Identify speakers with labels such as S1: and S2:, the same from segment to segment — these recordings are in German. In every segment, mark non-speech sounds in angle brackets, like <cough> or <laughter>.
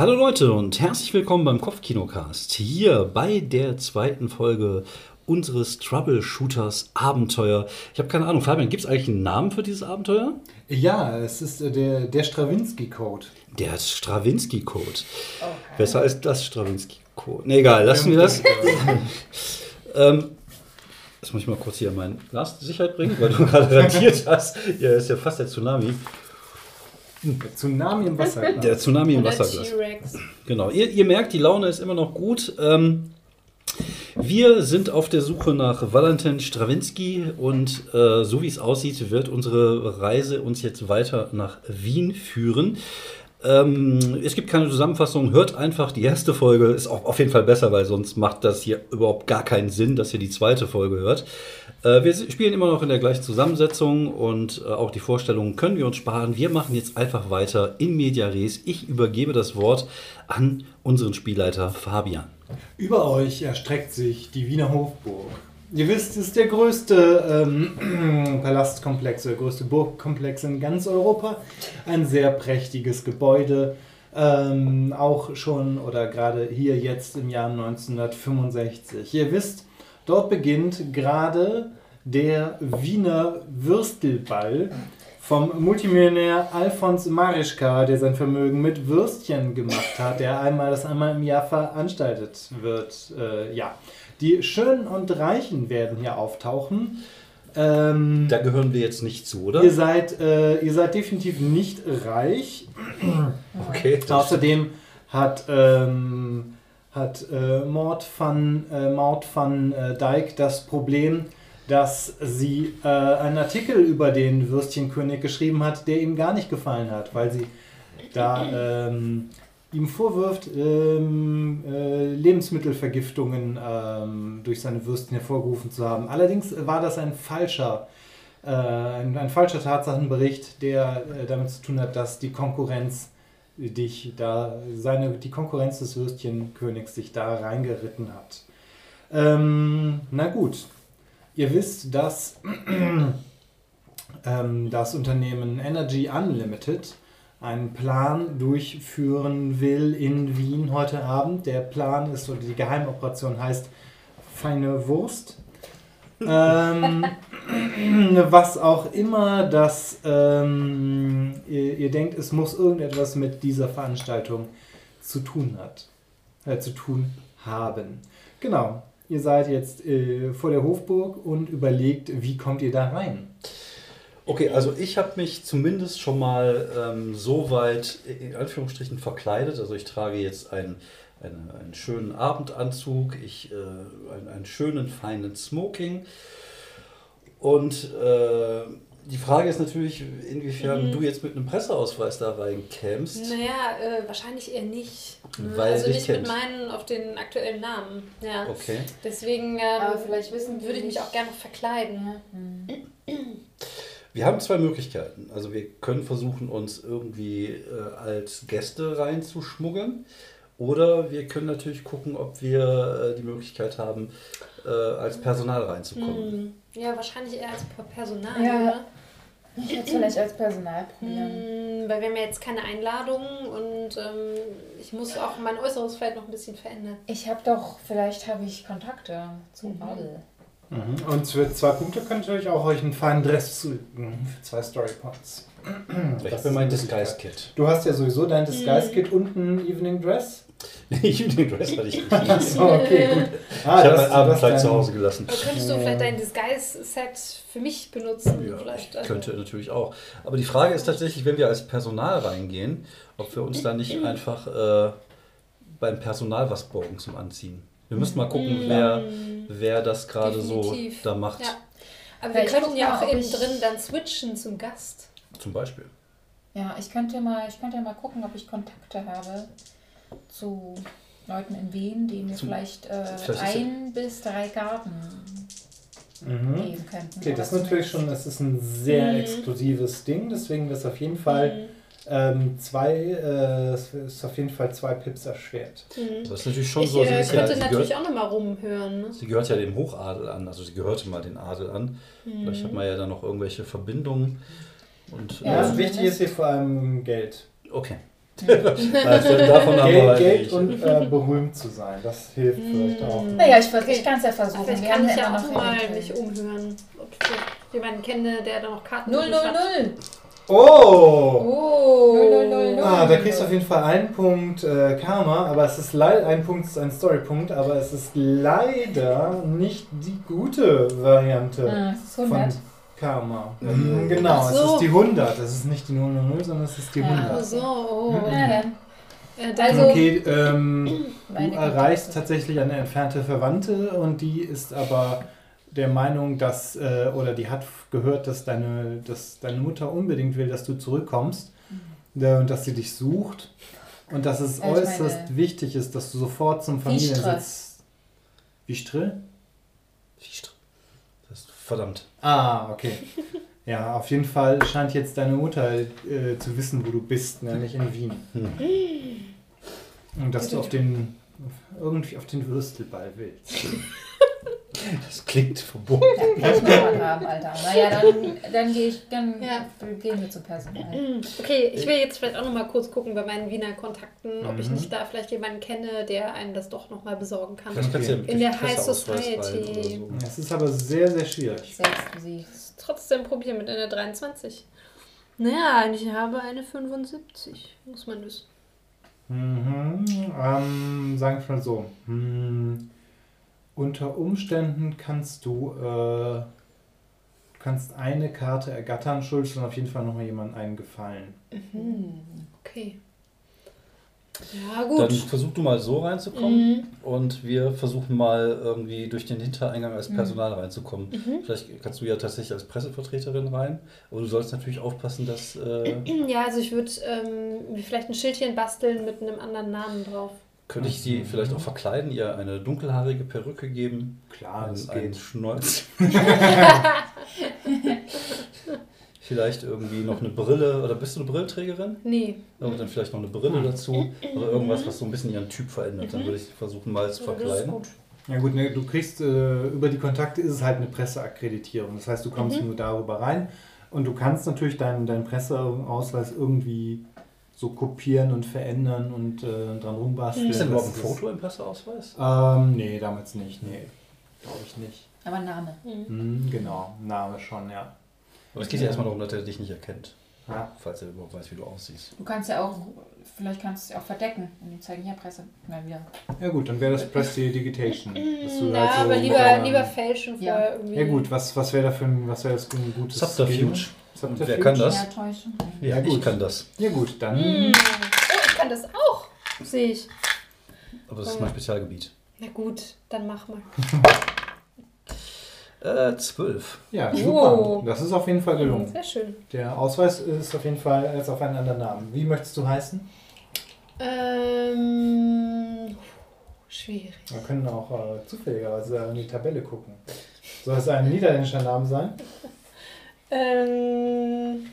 S1: Hallo Leute und herzlich willkommen beim Kopfkinocast. Hier bei der zweiten Folge unseres Troubleshooters Abenteuer. Ich habe keine Ahnung, Fabian, gibt es eigentlich einen Namen für dieses Abenteuer?
S2: Ja, es ist äh, der, der Stravinsky-Code.
S1: Der Stravinsky-Code. Besser als das Stravinsky-Code. Ne, egal, lassen wir das. <laughs> ähm, jetzt muss ich mal kurz hier mein Glas in Sicherheit bringen, weil du <laughs> gerade rentiert hast. Ja, ist ja fast der Tsunami.
S2: Der Tsunami im Wasser.
S1: Der Tsunami im
S3: Oder
S1: Wasserglas. Genau, ihr, ihr merkt, die Laune ist immer noch gut. Ähm, wir sind auf der Suche nach Valentin Stravinsky und äh, so wie es aussieht, wird unsere Reise uns jetzt weiter nach Wien führen. Ähm, es gibt keine Zusammenfassung, hört einfach die erste Folge, ist auch auf jeden Fall besser, weil sonst macht das hier überhaupt gar keinen Sinn, dass ihr die zweite Folge hört. Äh, wir spielen immer noch in der gleichen Zusammensetzung und äh, auch die Vorstellungen können wir uns sparen. Wir machen jetzt einfach weiter in Media Res. Ich übergebe das Wort an unseren Spielleiter Fabian.
S2: Über euch erstreckt sich die Wiener Hofburg. Ihr wisst, es ist der größte ähm, <clears throat> Palastkomplex, der größte Burgkomplex in ganz Europa. Ein sehr prächtiges Gebäude. Ähm, auch schon oder gerade hier jetzt im Jahr 1965. Ihr wisst, dort beginnt gerade der Wiener Würstelball vom Multimillionär Alfons Marischka, der sein Vermögen mit Würstchen gemacht hat, der einmal das einmal im Jahr veranstaltet wird. Äh, ja, die Schönen und Reichen werden hier auftauchen. Ähm,
S1: Da gehören wir jetzt nicht zu, oder?
S2: ihr seid, äh, ihr seid definitiv nicht reich. <clears throat>
S1: Okay.
S2: Außerdem hat, ähm, hat äh, Maud van, äh, Maud van äh, Dijk das Problem, dass sie äh, einen Artikel über den Würstchenkönig geschrieben hat, der ihm gar nicht gefallen hat, weil sie da ähm, ihm vorwirft, ähm, äh, Lebensmittelvergiftungen ähm, durch seine Würstchen hervorgerufen zu haben. Allerdings war das ein falscher, äh, ein, ein falscher Tatsachenbericht, der äh, damit zu tun hat, dass die Konkurrenz dich da, seine, die Konkurrenz des Würstchenkönigs sich da reingeritten hat. Ähm, na gut, ihr wisst, dass <clears throat> ähm, das Unternehmen Energy Unlimited einen Plan durchführen will in Wien heute Abend. Der Plan ist, oder die Geheimoperation heißt Feine Wurst. ähm, <laughs> was auch immer das ähm, ihr, ihr denkt, es muss irgendetwas mit dieser Veranstaltung zu tun hat, äh, zu tun haben. Genau. Ihr seid jetzt äh, vor der Hofburg und überlegt, wie kommt ihr da rein?
S1: Okay, also ich habe mich zumindest schon mal ähm, so weit in Anführungsstrichen verkleidet. Also ich trage jetzt einen, einen, einen schönen Abendanzug, ich, äh, einen, einen schönen feinen Smoking. Und äh, die Frage ist natürlich, inwiefern
S3: Mhm.
S1: du jetzt mit einem Presseausweis da reinkämst.
S3: Naja, äh, wahrscheinlich eher nicht. Ne?
S1: Weil
S3: also nicht
S1: kennt.
S3: mit meinen auf den aktuellen Namen. Ja.
S1: Okay.
S3: Deswegen ähm,
S4: Aber vielleicht wissen
S3: würde ich mich auch gerne verkleiden.
S4: Ja. Hm. <clears throat> <clears throat>
S1: Wir haben zwei Möglichkeiten. Also wir können versuchen, uns irgendwie äh, als Gäste reinzuschmuggeln. Oder wir können natürlich gucken, ob wir äh, die Möglichkeit haben, äh, als Personal reinzukommen.
S3: Hm. Ja, wahrscheinlich eher als Personal.
S4: Ja.
S3: ne?
S4: Ich würde es vielleicht als Personal probieren.
S3: Hm, weil wir haben ja jetzt keine Einladung und ähm, ich muss auch mein Äußeres vielleicht noch ein bisschen verändern.
S4: Ich habe doch, vielleicht habe ich Kontakte zum
S3: Mhm.
S4: Adel.
S2: Und für zwei Punkte könnt ihr euch auch euch einen feinen Dress zulegen. Für zwei Story Points.
S1: Ich
S2: ist
S1: mein
S2: eine
S1: Disguise-Kit.
S2: Du hast ja sowieso dein Disguise-Kit und ein Evening Dress. <laughs>
S1: ich den Dress hatte ich nicht.
S2: Achso, okay, gut. <laughs> Ah,
S1: ich habe mein Abendkleid zu Hause gelassen.
S3: Aber könntest du vielleicht dein Disguise-Set für mich benutzen?
S1: Ja,
S3: vielleicht, also-
S1: könnte natürlich auch. Aber die Frage ist tatsächlich, wenn wir als Personal reingehen, ob wir uns da nicht <clears throat> einfach äh, beim Personal was borgen zum Anziehen. Wir müssen mal gucken, wer, wer das gerade so da macht.
S3: Ja. Aber wir
S4: Vielleicht
S3: könnten ja auch innen drin dann switchen zum Gast.
S1: Zum Beispiel.
S4: Ja, ich könnte mal, ich könnte mal gucken, ob ich Kontakte habe zu Leuten in Wien, die mir
S1: Zum-
S4: vielleicht, äh,
S1: vielleicht
S4: ein bis drei Garten
S2: Mhm.
S4: geben könnten.
S2: Okay, das ist natürlich schon, das ist ein sehr
S3: Mhm.
S2: exklusives Ding, deswegen ist auf jeden Fall
S3: Mhm.
S2: Ähm, zwei, äh, ist auf jeden Fall zwei Pips erschwert.
S3: Mhm.
S1: Das ist natürlich schon
S3: Ich
S1: so. Sie,
S3: äh,
S1: ist ja,
S3: könnte
S1: sie,
S3: natürlich
S1: gehört,
S3: auch nochmal rumhören. Ne?
S1: sie gehört ja dem Hochadel an, also sie gehörte mal den Adel an. Vielleicht hat man ja da noch irgendwelche Verbindungen. Und,
S4: Ja,
S2: Ja,
S1: äh,
S2: wichtig ist hier vor allem Geld.
S1: okay. <laughs> Also
S2: Geld,
S1: halt
S2: Geld und äh, berühmt zu sein, das hilft vielleicht auch.
S4: Naja, ich, ich kann es ja versuchen.
S3: Vielleicht
S4: Wir
S3: kann
S4: haben
S3: ich ja auch
S4: noch
S3: mal mich umhören, ob ich jemanden kenne, der da noch Karten hat.
S4: null.
S2: Oh!
S4: Oh.
S2: Ah, da kriegst du auf jeden Fall einen Punkt äh, Karma, aber es ist leider ein Punkt, ist ein Storypunkt, aber es ist leider nicht die gute Variante
S4: Ah,
S2: von
S4: 100.
S2: Karma.
S1: Mhm.
S2: Genau,
S3: Ach
S2: es
S3: so.
S2: ist die 100. Es ist nicht die 000, sondern es ist die
S4: Ja.
S2: 100.
S3: Ach so, oh.
S4: Na dann.
S3: Äh, dann-
S4: Also-
S2: Okay, ähm, du erreichst tatsächlich eine entfernte Verwandte und die ist aber der Meinung, dass, äh, oder die hat gehört, dass deine, dass deine Mutter unbedingt will, dass du zurückkommst äh, und dass sie dich sucht und dass es
S4: ich
S2: äußerst wichtig ist, dass du sofort zum. Familiensitz... Wichtre?
S1: Das ist verdammt.
S2: Ah, okay. Ja, auf jeden Fall scheint jetzt deine Mutter äh, zu wissen, wo du bist, nämlich in Wien.
S1: Hm.
S2: Und dass du auf den irgendwie auf den Würstelball willst. <laughs>
S1: Das klingt verboten.
S4: Ja, ich noch mal haben, Alter. Naja, dann, dann gehe ich, dann
S3: Ja.
S4: gehen wir zum Personal.
S3: Okay, ich will jetzt vielleicht auch noch mal kurz gucken bei meinen Wiener Kontakten, ob ich
S2: Mhm.
S3: nicht da vielleicht jemanden kenne, der einem das doch noch mal besorgen kann.
S1: Vielleicht kannst du ja
S2: Okay.
S1: mit
S3: In der High Society.
S1: so.
S2: Es ist aber sehr, sehr schwierig.
S4: Selbst besiegt.
S3: Trotzdem probieren mit einer 23. Naja, ich habe eine 75, muss man wissen.
S2: Mhm. Ähm, sagen wir mal so. Hm, unter Umständen kannst du äh, kannst eine Karte ergattern, schuldest dann auf jeden Fall nochmal jemandem einen Gefallen.
S3: Okay. Ja,
S1: Dann
S3: gut.
S1: versuch du mal so reinzukommen
S3: Mhm.
S1: und wir versuchen mal irgendwie durch den Hintereingang
S3: Mhm.
S1: als Personal reinzukommen. Vielleicht kannst du ja tatsächlich als Pressevertreterin rein, aber du sollst natürlich aufpassen, dass. Äh,
S3: Ja, also ich würde ähm, mir vielleicht ein Schildchen basteln mit einem anderen Namen drauf.
S1: Könnte ich sie vielleicht auch verkleiden, ihr eine dunkelhaarige Perücke geben,
S2: Klar,
S1: einen,
S2: das
S1: einen
S2: geht.
S1: Schnäuz. <laughs> <laughs> vielleicht irgendwie noch eine Brille, oder bist du eine Brillenträgerin?
S3: Nee.
S1: Und dann vielleicht noch eine Brille dazu oder irgendwas, was so ein bisschen ihren Typ verändert. Dann würde ich versuchen, mal zu verkleiden.
S3: gut.
S2: Ja gut, ne, du kriegst äh, über die Kontakte ist es halt eine Presseakkreditierung. Das heißt, du kommst nur darüber rein und du kannst natürlich deinen, deinen Presseausweis irgendwie so kopieren und verändern und äh, dran rumbasteln.
S1: Ist denn überhaupt ein Foto im Presseausweis?
S2: Ähm, nee, damals nicht. Nee, glaube ich nicht.
S4: Aber Name.
S2: Hm, genau, Name schon, ja.
S1: Aber es geht ja erstmal darum, dass er dich nicht erkennt,
S2: ja.
S1: falls er überhaupt weiß, wie du aussiehst.
S4: Du kannst ja auch, vielleicht kannst du es auch verdecken. Und die zeigen hier Presse. Mal wieder.
S2: Ja gut, dann wäre das Prestidigitation. du
S3: Ja,
S2: halt so
S3: aber lieber,
S2: deiner-
S3: lieber fälschen
S4: Ja.
S3: irgendwie.
S2: Ja gut, was, was wäre da für ein, was wäre das für ein gutes
S1: Subterfuge. Wer kann das?
S4: Ja,
S1: Ja, ich
S2: gut.
S1: kann das.
S2: Ja gut, dann
S3: Hm. Oh, ich kann das auch. Sehe ich.
S1: Aber das ist mein Spezialgebiet.
S3: Na gut, dann mach mal. <laughs>
S1: Äh, zwölf.
S2: ja,
S3: Oh.
S2: super. Das ist auf jeden Fall gelungen.
S3: Sehr schön.
S2: Der Ausweis ist auf jeden Fall jetzt auf einen anderen Namen. Wie möchtest du heißen?
S3: Ähm, schwierig.
S2: Wir können auch äh, zufälligerweise in die Tabelle gucken. Soll es ein niederländischer Name sein?
S3: Ähm,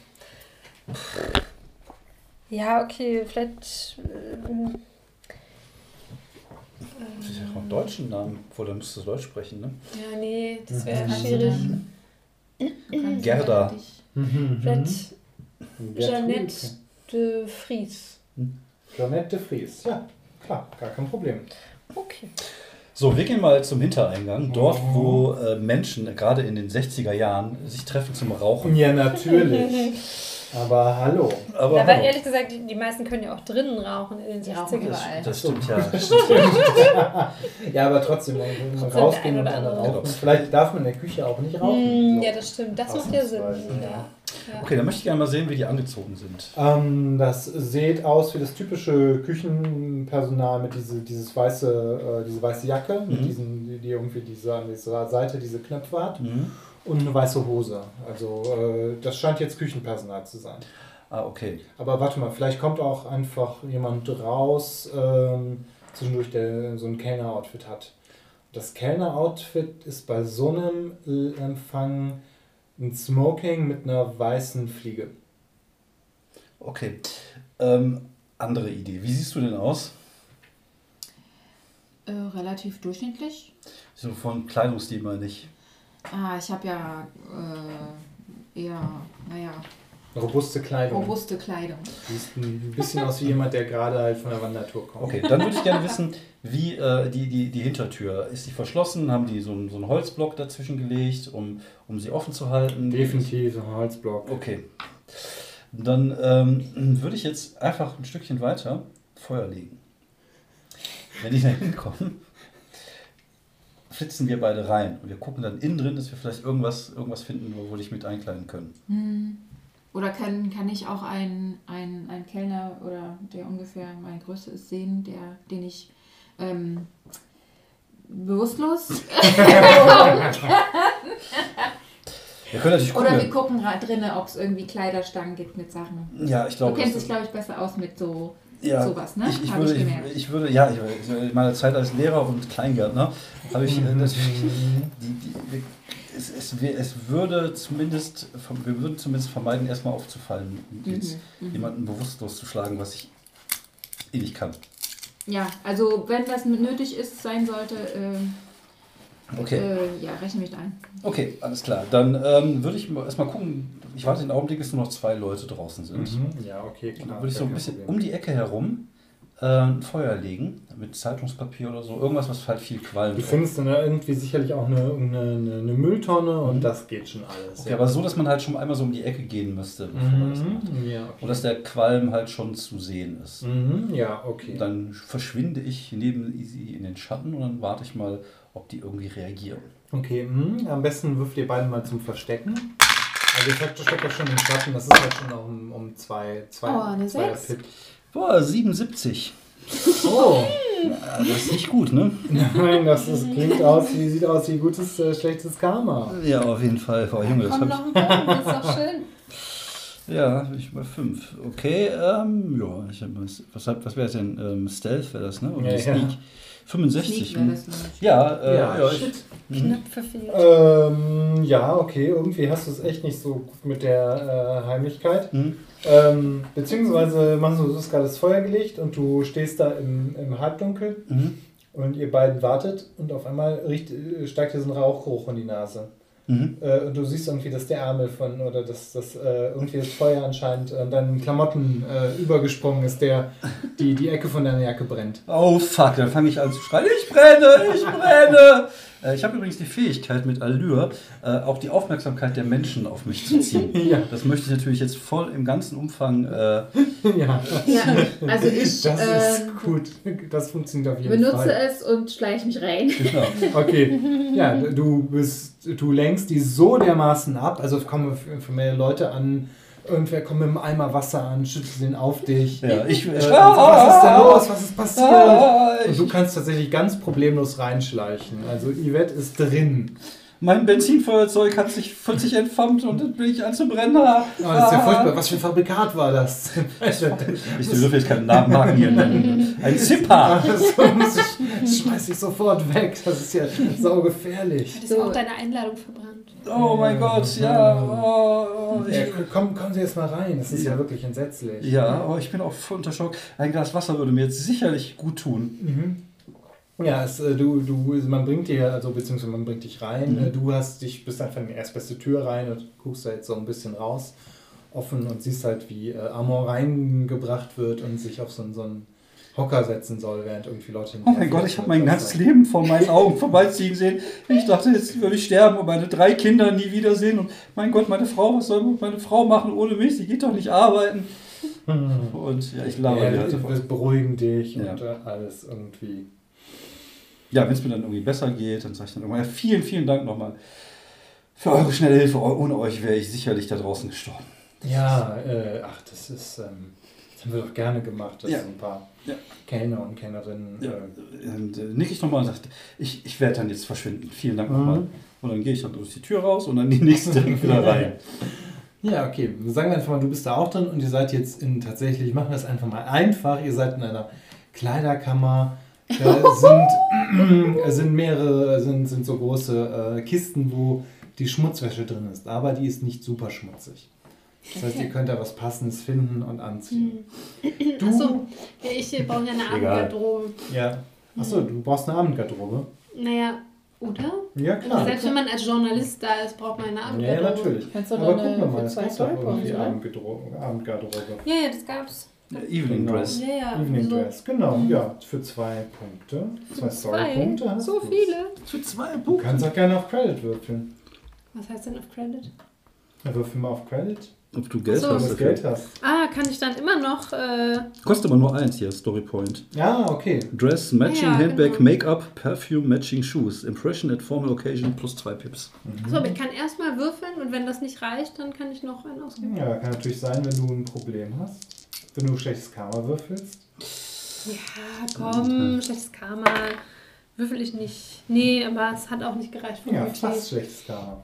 S3: ja, okay, vielleicht. Ähm,
S1: Das ist ja auch einen deutschen Namen. Obwohl, dann müsstest du Deutsch sprechen, ne?
S3: ja, nee, das wäre
S2: Mhm.
S3: schwierig.
S4: Kannst
S1: Gerda.
S4: dich-
S3: Vielleicht
S2: Gertrud.
S3: Jeannette de Vries.
S2: Jeannette de Vries. Ja, klar, gar kein Problem.
S3: Okay.
S1: So, wir gehen mal zum Hintereingang. Dort, wo äh, Menschen, gerade in den 60er Jahren, sich treffen zum Rauchen.
S2: Ja, natürlich. <laughs> Aber hallo.
S1: Aber
S3: Ja, aber
S1: hallo.
S3: ehrlich gesagt, die, die meisten können ja auch drinnen rauchen in den
S4: Die
S3: 60ern.
S4: rauchen überall.
S1: Das stimmt, ja. <laughs>
S2: Ja, aber trotzdem, man will
S3: Trotzdem
S2: rausgehen und dann
S3: andere.
S2: rauchen. Vielleicht darf man in der Küche auch nicht rauchen.
S3: Mm, ja, das stimmt. Das macht ja Sinn. Ja. Ja.
S1: Okay, dann möchte ich gerne mal sehen, wie die angezogen sind.
S2: Ähm, das sieht aus wie das typische Küchenpersonal mit diese, dieses weiße, äh, diese weiße Jacke, mit
S1: Mhm.
S2: diesen, die, die irgendwie diese, an dieser Seite diese Knöpfe hat
S1: Mhm.
S2: und eine weiße Hose. Also äh, das scheint jetzt Küchenpersonal zu sein.
S1: Ah, okay.
S2: Aber warte mal, vielleicht kommt auch einfach jemand raus, ähm, zwischendurch, der so ein Kellner-Outfit hat. Das Kellner-Outfit ist bei so einem äh, Empfang ein Smoking mit einer weißen Fliege.
S1: Okay. Ähm, andere Idee. Wie siehst du denn aus?
S4: Äh, relativ durchschnittlich.
S1: So von Kleidungsstil meine ich.
S4: Ah, ich habe ja äh, eher, naja,
S2: Robuste Kleidung.
S4: Robuste Kleidung.
S2: Siehst ein bisschen aus wie jemand, der gerade halt von der Wandertour kommt.
S1: Okay, dann würde ich gerne wissen, wie äh, die, die, die Hintertür, ist die verschlossen? Haben die so, einen- so einen Holzblock dazwischen gelegt, um, um sie offen zu halten?
S2: Definitiv ein Holzblock.
S1: Okay. Dann ähm, würde ich jetzt einfach ein Stückchen weiter Feuer legen. Wenn die da hinkommen, flitzen wir beide rein und wir gucken dann innen drin, dass wir vielleicht irgendwas, irgendwas finden, wo wir dich mit einkleiden können.
S4: Hm. Oder kann, kann ich auch einen, einen, einen Kellner oder der ungefähr meine Größe ist sehen, der, den ich ähm, bewusstlos <laughs>
S1: Wir können natürlich
S4: oder wir
S1: gucken.
S4: gucken drinnen, ob es irgendwie Kleiderstangen gibt mit Sachen.
S1: Ja, ich
S4: Du
S1: glaube,
S4: kennst
S1: das-
S4: dich, glaube ich, besser aus mit so
S1: ja,
S4: sowas, ne?
S1: Ich, ich, würde,
S4: ich
S1: ich würde, ja, ich, in meiner Zeit als Lehrer und Kleingärtner habe ich äh, <laughs> natürlich, die, die, es, es, es würde zumindest, wir würden zumindest vermeiden, erstmal aufzufallen und jetzt
S4: Mhm, mhm.
S1: jemanden bewusstlos zu schlagen, was ich eh nicht kann.
S4: Ja, also wenn das nötig ist, sein sollte, ähm,
S1: Okay.
S4: äh, ja, rechne mich da ein.
S1: Okay, alles klar. Dann ähm, würde ich mal erstmal gucken, ich warte den Augenblick, bis nur noch zwei Leute draußen sind.
S2: Mhm. Ja, okay,
S1: Und
S2: klar.
S1: dann würde ich so ein bisschen
S2: Problem.
S1: um die Ecke herum äh, ein Feuer legen, mit Zeitungspapier oder so. Irgendwas, was halt viel Qualm
S2: Du findest dann da irgendwie sicherlich auch eine, eine, eine, Mülltonne und das geht schon alles.
S1: Mhm. Okay, aber so, dass man halt schon einmal so um die Ecke gehen müsste. bevor man das macht.
S2: Mhm. Ja,
S1: Und
S2: okay.
S1: dass der Qualm halt schon zu sehen ist.
S2: Mhm. Ja, okay.
S1: Dann verschwinde ich neben Easy in den Schatten und dann warte ich mal, ob die irgendwie reagieren.
S2: Okay, mhm. am besten würfelt ihr beide mal zum Verstecken. Also ihr steckt ja schon im Schatten, das ist halt schon noch um, um zwei, zwei,
S4: Oh, eine
S2: zwei
S4: Sechs.
S2: Pip.
S1: Boah, 77.
S2: Oh, <laughs>
S1: Ja, das ist nicht gut, ne?
S2: nein, das ist, klingt aus wie, sieht aus wie gutes, äh, schlechtes Karma.
S1: Ja, auf jeden Fall. Boah, Junge, das
S3: Komm noch ein Punkt, das ist doch schön.
S1: ich. Ja, bin ich bei 5. Okay, ähm, ja, ich hab was, was, was wäre denn? Ähm, Stealth wäre das, ne? Und
S2: Ja,
S1: die
S2: ja.
S1: Sneak. 65.
S4: Sneak
S1: hm.
S4: das nämlich.
S1: Ja, äh,
S2: Ja,
S1: ja, ich,
S2: shit.
S1: mhm.
S3: Knapp verfehlt.
S2: Ähm, ja, okay, irgendwie hast du es echt nicht so gut mit der äh, Heimlichkeit.
S1: Mhm.
S2: Ähm, beziehungsweise du hast gerade das Feuer gelegt und du stehst da im, im Halbdunkel
S1: Mhm.
S2: und ihr beiden wartet und auf einmal riecht, äh, steigt dir so ein Rauchgeruch in die Nase.
S1: Mhm.
S2: Äh, und du siehst irgendwie, dass der Ärmel von, oder dass das äh, irgendwie das Feuer anscheinend an deinen Klamotten äh, übergesprungen ist, der die, die Ecke von deiner Jacke brennt.
S1: Oh fuck, dann fange ich an zu schreien, ich brenne, ich brenne. Äh, ich habe übrigens die Fähigkeit mit Allure, äh, auch die Aufmerksamkeit der Menschen auf mich zu ziehen. <laughs>
S2: Ja.
S1: Das möchte ich natürlich jetzt voll im ganzen Umfang. Äh, <laughs>
S2: ja.
S4: Ja, also ich
S2: Das ist
S4: ähm,
S2: gut. Das funktioniert auf jeden
S4: benutze
S2: Fall.
S4: es und schleiche mich rein.
S1: genau. <laughs>
S2: Okay, ja, du bist, du lenkst die so dermaßen ab, also es kommen für mehr Leute an, irgendwer kommt mit einem Eimer Wasser an, schüttet den auf dich.
S1: Ja, ich.
S2: Äh, und so, was ist da los? Was ist passiert?
S1: Ah,
S2: Und
S1: ich,
S2: du kannst tatsächlich ganz problemlos reinschleichen. Also Yvette ist drin.
S1: Mein Benzinfeuerzeug hat sich 40 entflammt und dann bin ich an zu brennen. Ah,
S2: Oh, das ist ja furchtbar. Was für ein Fabrikat war das?
S1: Ich dürfte jetzt keinen Namen hier nennen. Ein <laughs> Zipper. <laughs>
S2: Muss ich, das schmeiß ich sofort weg. Das ist ja saugefährlich.
S3: Es
S4: So.
S3: auch deine Einladung verbrannt?
S1: Oh mein Gott, ja. Oh, oh,
S2: Ja,
S1: ich,
S2: komm, kommen Sie jetzt mal rein. Das ist ja wirklich entsetzlich.
S1: ja, oh, ich bin auch voll unter Schock. Ein Glas Wasser würde mir jetzt sicherlich gut tun.
S2: Mhm. Ja, es, äh, du, du, man bringt dir, also beziehungsweise man bringt dich rein.
S1: Mhm.
S2: Äh, Du hast dich, bist einfach in die erstbeste Tür rein und guckst da jetzt so ein bisschen raus, offen und siehst halt, wie äh, Amor reingebracht wird und sich auf so, einen- so einen Hocker setzen soll, während irgendwie Leute.
S1: Oh mein Gott, ich habe mein ganzes Leben vor meinen Augen vorbeiziehen sehen. Ich dachte, jetzt würde ich sterben und meine drei Kinder nie wiedersehen. Und mein Gott, meine Frau, was soll meine Frau machen ohne mich? Sie geht doch nicht arbeiten.
S2: Hm.
S1: Und ja, ich laber
S2: Ja,
S1: die halt
S2: beruhigen dich
S1: Ja.
S2: und äh, alles irgendwie.
S1: Ja, wenn es mir dann irgendwie besser geht, dann sage ich dann irgendwann, ja, vielen, vielen Dank nochmal für eure schnelle Hilfe. Ohne euch wäre ich sicherlich da draußen gestorben.
S2: Ja, äh, ach, das ist, ähm, das haben wir doch gerne gemacht, dass
S1: Ja.
S2: ein paar
S1: Ja.
S2: Kellner und Kellnerinnen.
S1: Ja,
S2: Äh,
S1: und äh, nick ich nochmal und sagt, ich, ich werde dann jetzt verschwinden. Vielen Dank
S2: Mhm.
S1: nochmal. Und dann gehe ich dann durch die Tür raus und dann die nächste <laughs> direkt wieder rein.
S2: Ja, okay. Sagen wir einfach mal, du bist da auch drin und ihr seid jetzt in tatsächlich, machen wir es einfach mal einfach, ihr seid in einer Kleiderkammer. Da sind, <clears throat> es sind mehrere, sind, sind so große äh, Kisten, wo die Schmutzwäsche drin ist, aber die ist nicht super schmutzig. Das heißt, ihr könnt da was Passendes finden und anziehen. Du,
S3: Achso, ja, ich brauche ja eine. Abendgarderobe.
S2: ja. Achso, du brauchst eine Abendgarderobe.
S3: Naja, Oder?
S2: Ja, klar.
S3: Selbst wenn man als Journalist da ist, braucht man eine
S2: Ja, ja,
S3: Abendgarderobe.
S2: natürlich.
S4: Kannst du
S2: Aber gucken wir mal, es
S4: zwei
S2: gibt doch irgendwie Abendgarderobe.
S3: Ja, ja, das gab's.
S1: Evening
S2: Genau.
S1: Dress.
S3: Ja, ja.
S2: Evening
S3: so.
S2: Dress, genau, ja, für zwei Punkte. Zwei Story-Punkte hast
S3: So
S2: du's.
S3: viele.
S1: Für zwei
S2: Du
S1: Punkte.
S2: kannst auch gerne auf Credit würfeln.
S3: Was heißt denn auf Credit?
S2: Ja, würfel mal auf Credit,
S1: Ob du Geld
S3: so.
S2: wenn
S1: hast
S2: du
S1: dafür.
S2: Geld hast.
S3: Ah, kann ich dann immer noch. Äh,
S1: Kostet aber nur eins hier, Story Point.
S2: Ja, okay.
S1: Dress, Matching
S3: Ja,
S1: Handbag,
S3: genau.
S1: Make-up, Perfume, Matching Shoes. Impression at Formal Occasion plus zwei Pips.
S3: so, aber ich kann erstmal würfeln und wenn das nicht reicht, dann kann ich noch einen ausgeben.
S2: Ja, kann natürlich sein, wenn du ein Problem hast. Wenn du schlechtes Karma würfelst.
S3: Ja, komm, schlechtes Karma. Würfel ich nicht. Nee, aber es hat auch nicht gereicht für
S2: Ja,
S3: Budget.
S2: fast schlechtes Karma.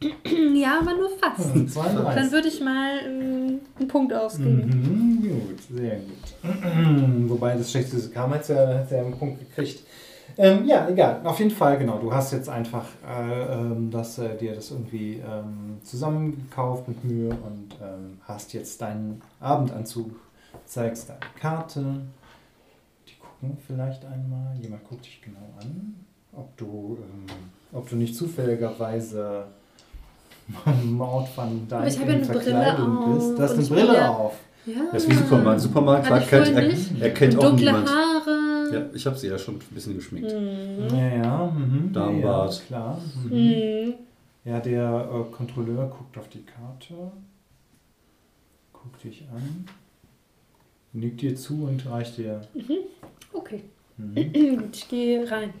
S2: <clears throat>
S3: Ja, aber nur fast.
S2: Hm,
S3: Dann
S2: 32.
S3: würde ich mal ähm, einen Punkt ausgeben.
S2: Mhm, gut, sehr gut. <clears throat> Wobei das schlechteste Karma hat ja, ja einen Punkt gekriegt. Ähm, ja, egal. Auf jeden Fall, genau. Du hast jetzt einfach äh, ähm, das, äh, dir das irgendwie ähm, zusammengekauft mit Mühe und ähm, hast jetzt deinen Abendanzug, zeigst deine Karte. Die gucken vielleicht einmal. Jemand guckt dich genau an. Ob du, ähm, ob du nicht zufälligerweise <laughs> Maud van
S3: Aber ich habe ja eine Brille auf
S2: bist. Du hast eine Brille
S3: ja-
S2: auf.
S3: Ja.
S1: Das ist wie Superman. Superman
S3: ich
S1: kennt, er, er kennt auch
S3: dunkle
S1: niemand.
S3: Haare.
S1: Ja, ich habe sie ja schon ein bisschen geschminkt.
S3: Mhm.
S2: Ja, ja. Mhm.
S1: Darmbart.
S2: Ja, klar. Mhm.
S3: Mhm.
S2: Ja, der äh, Kontrolleur guckt auf die Karte, guckt dich an, nickt dir zu und reicht dir.
S3: Okay,
S2: Mhm.
S3: gut, <clears throat> ich gehe rein.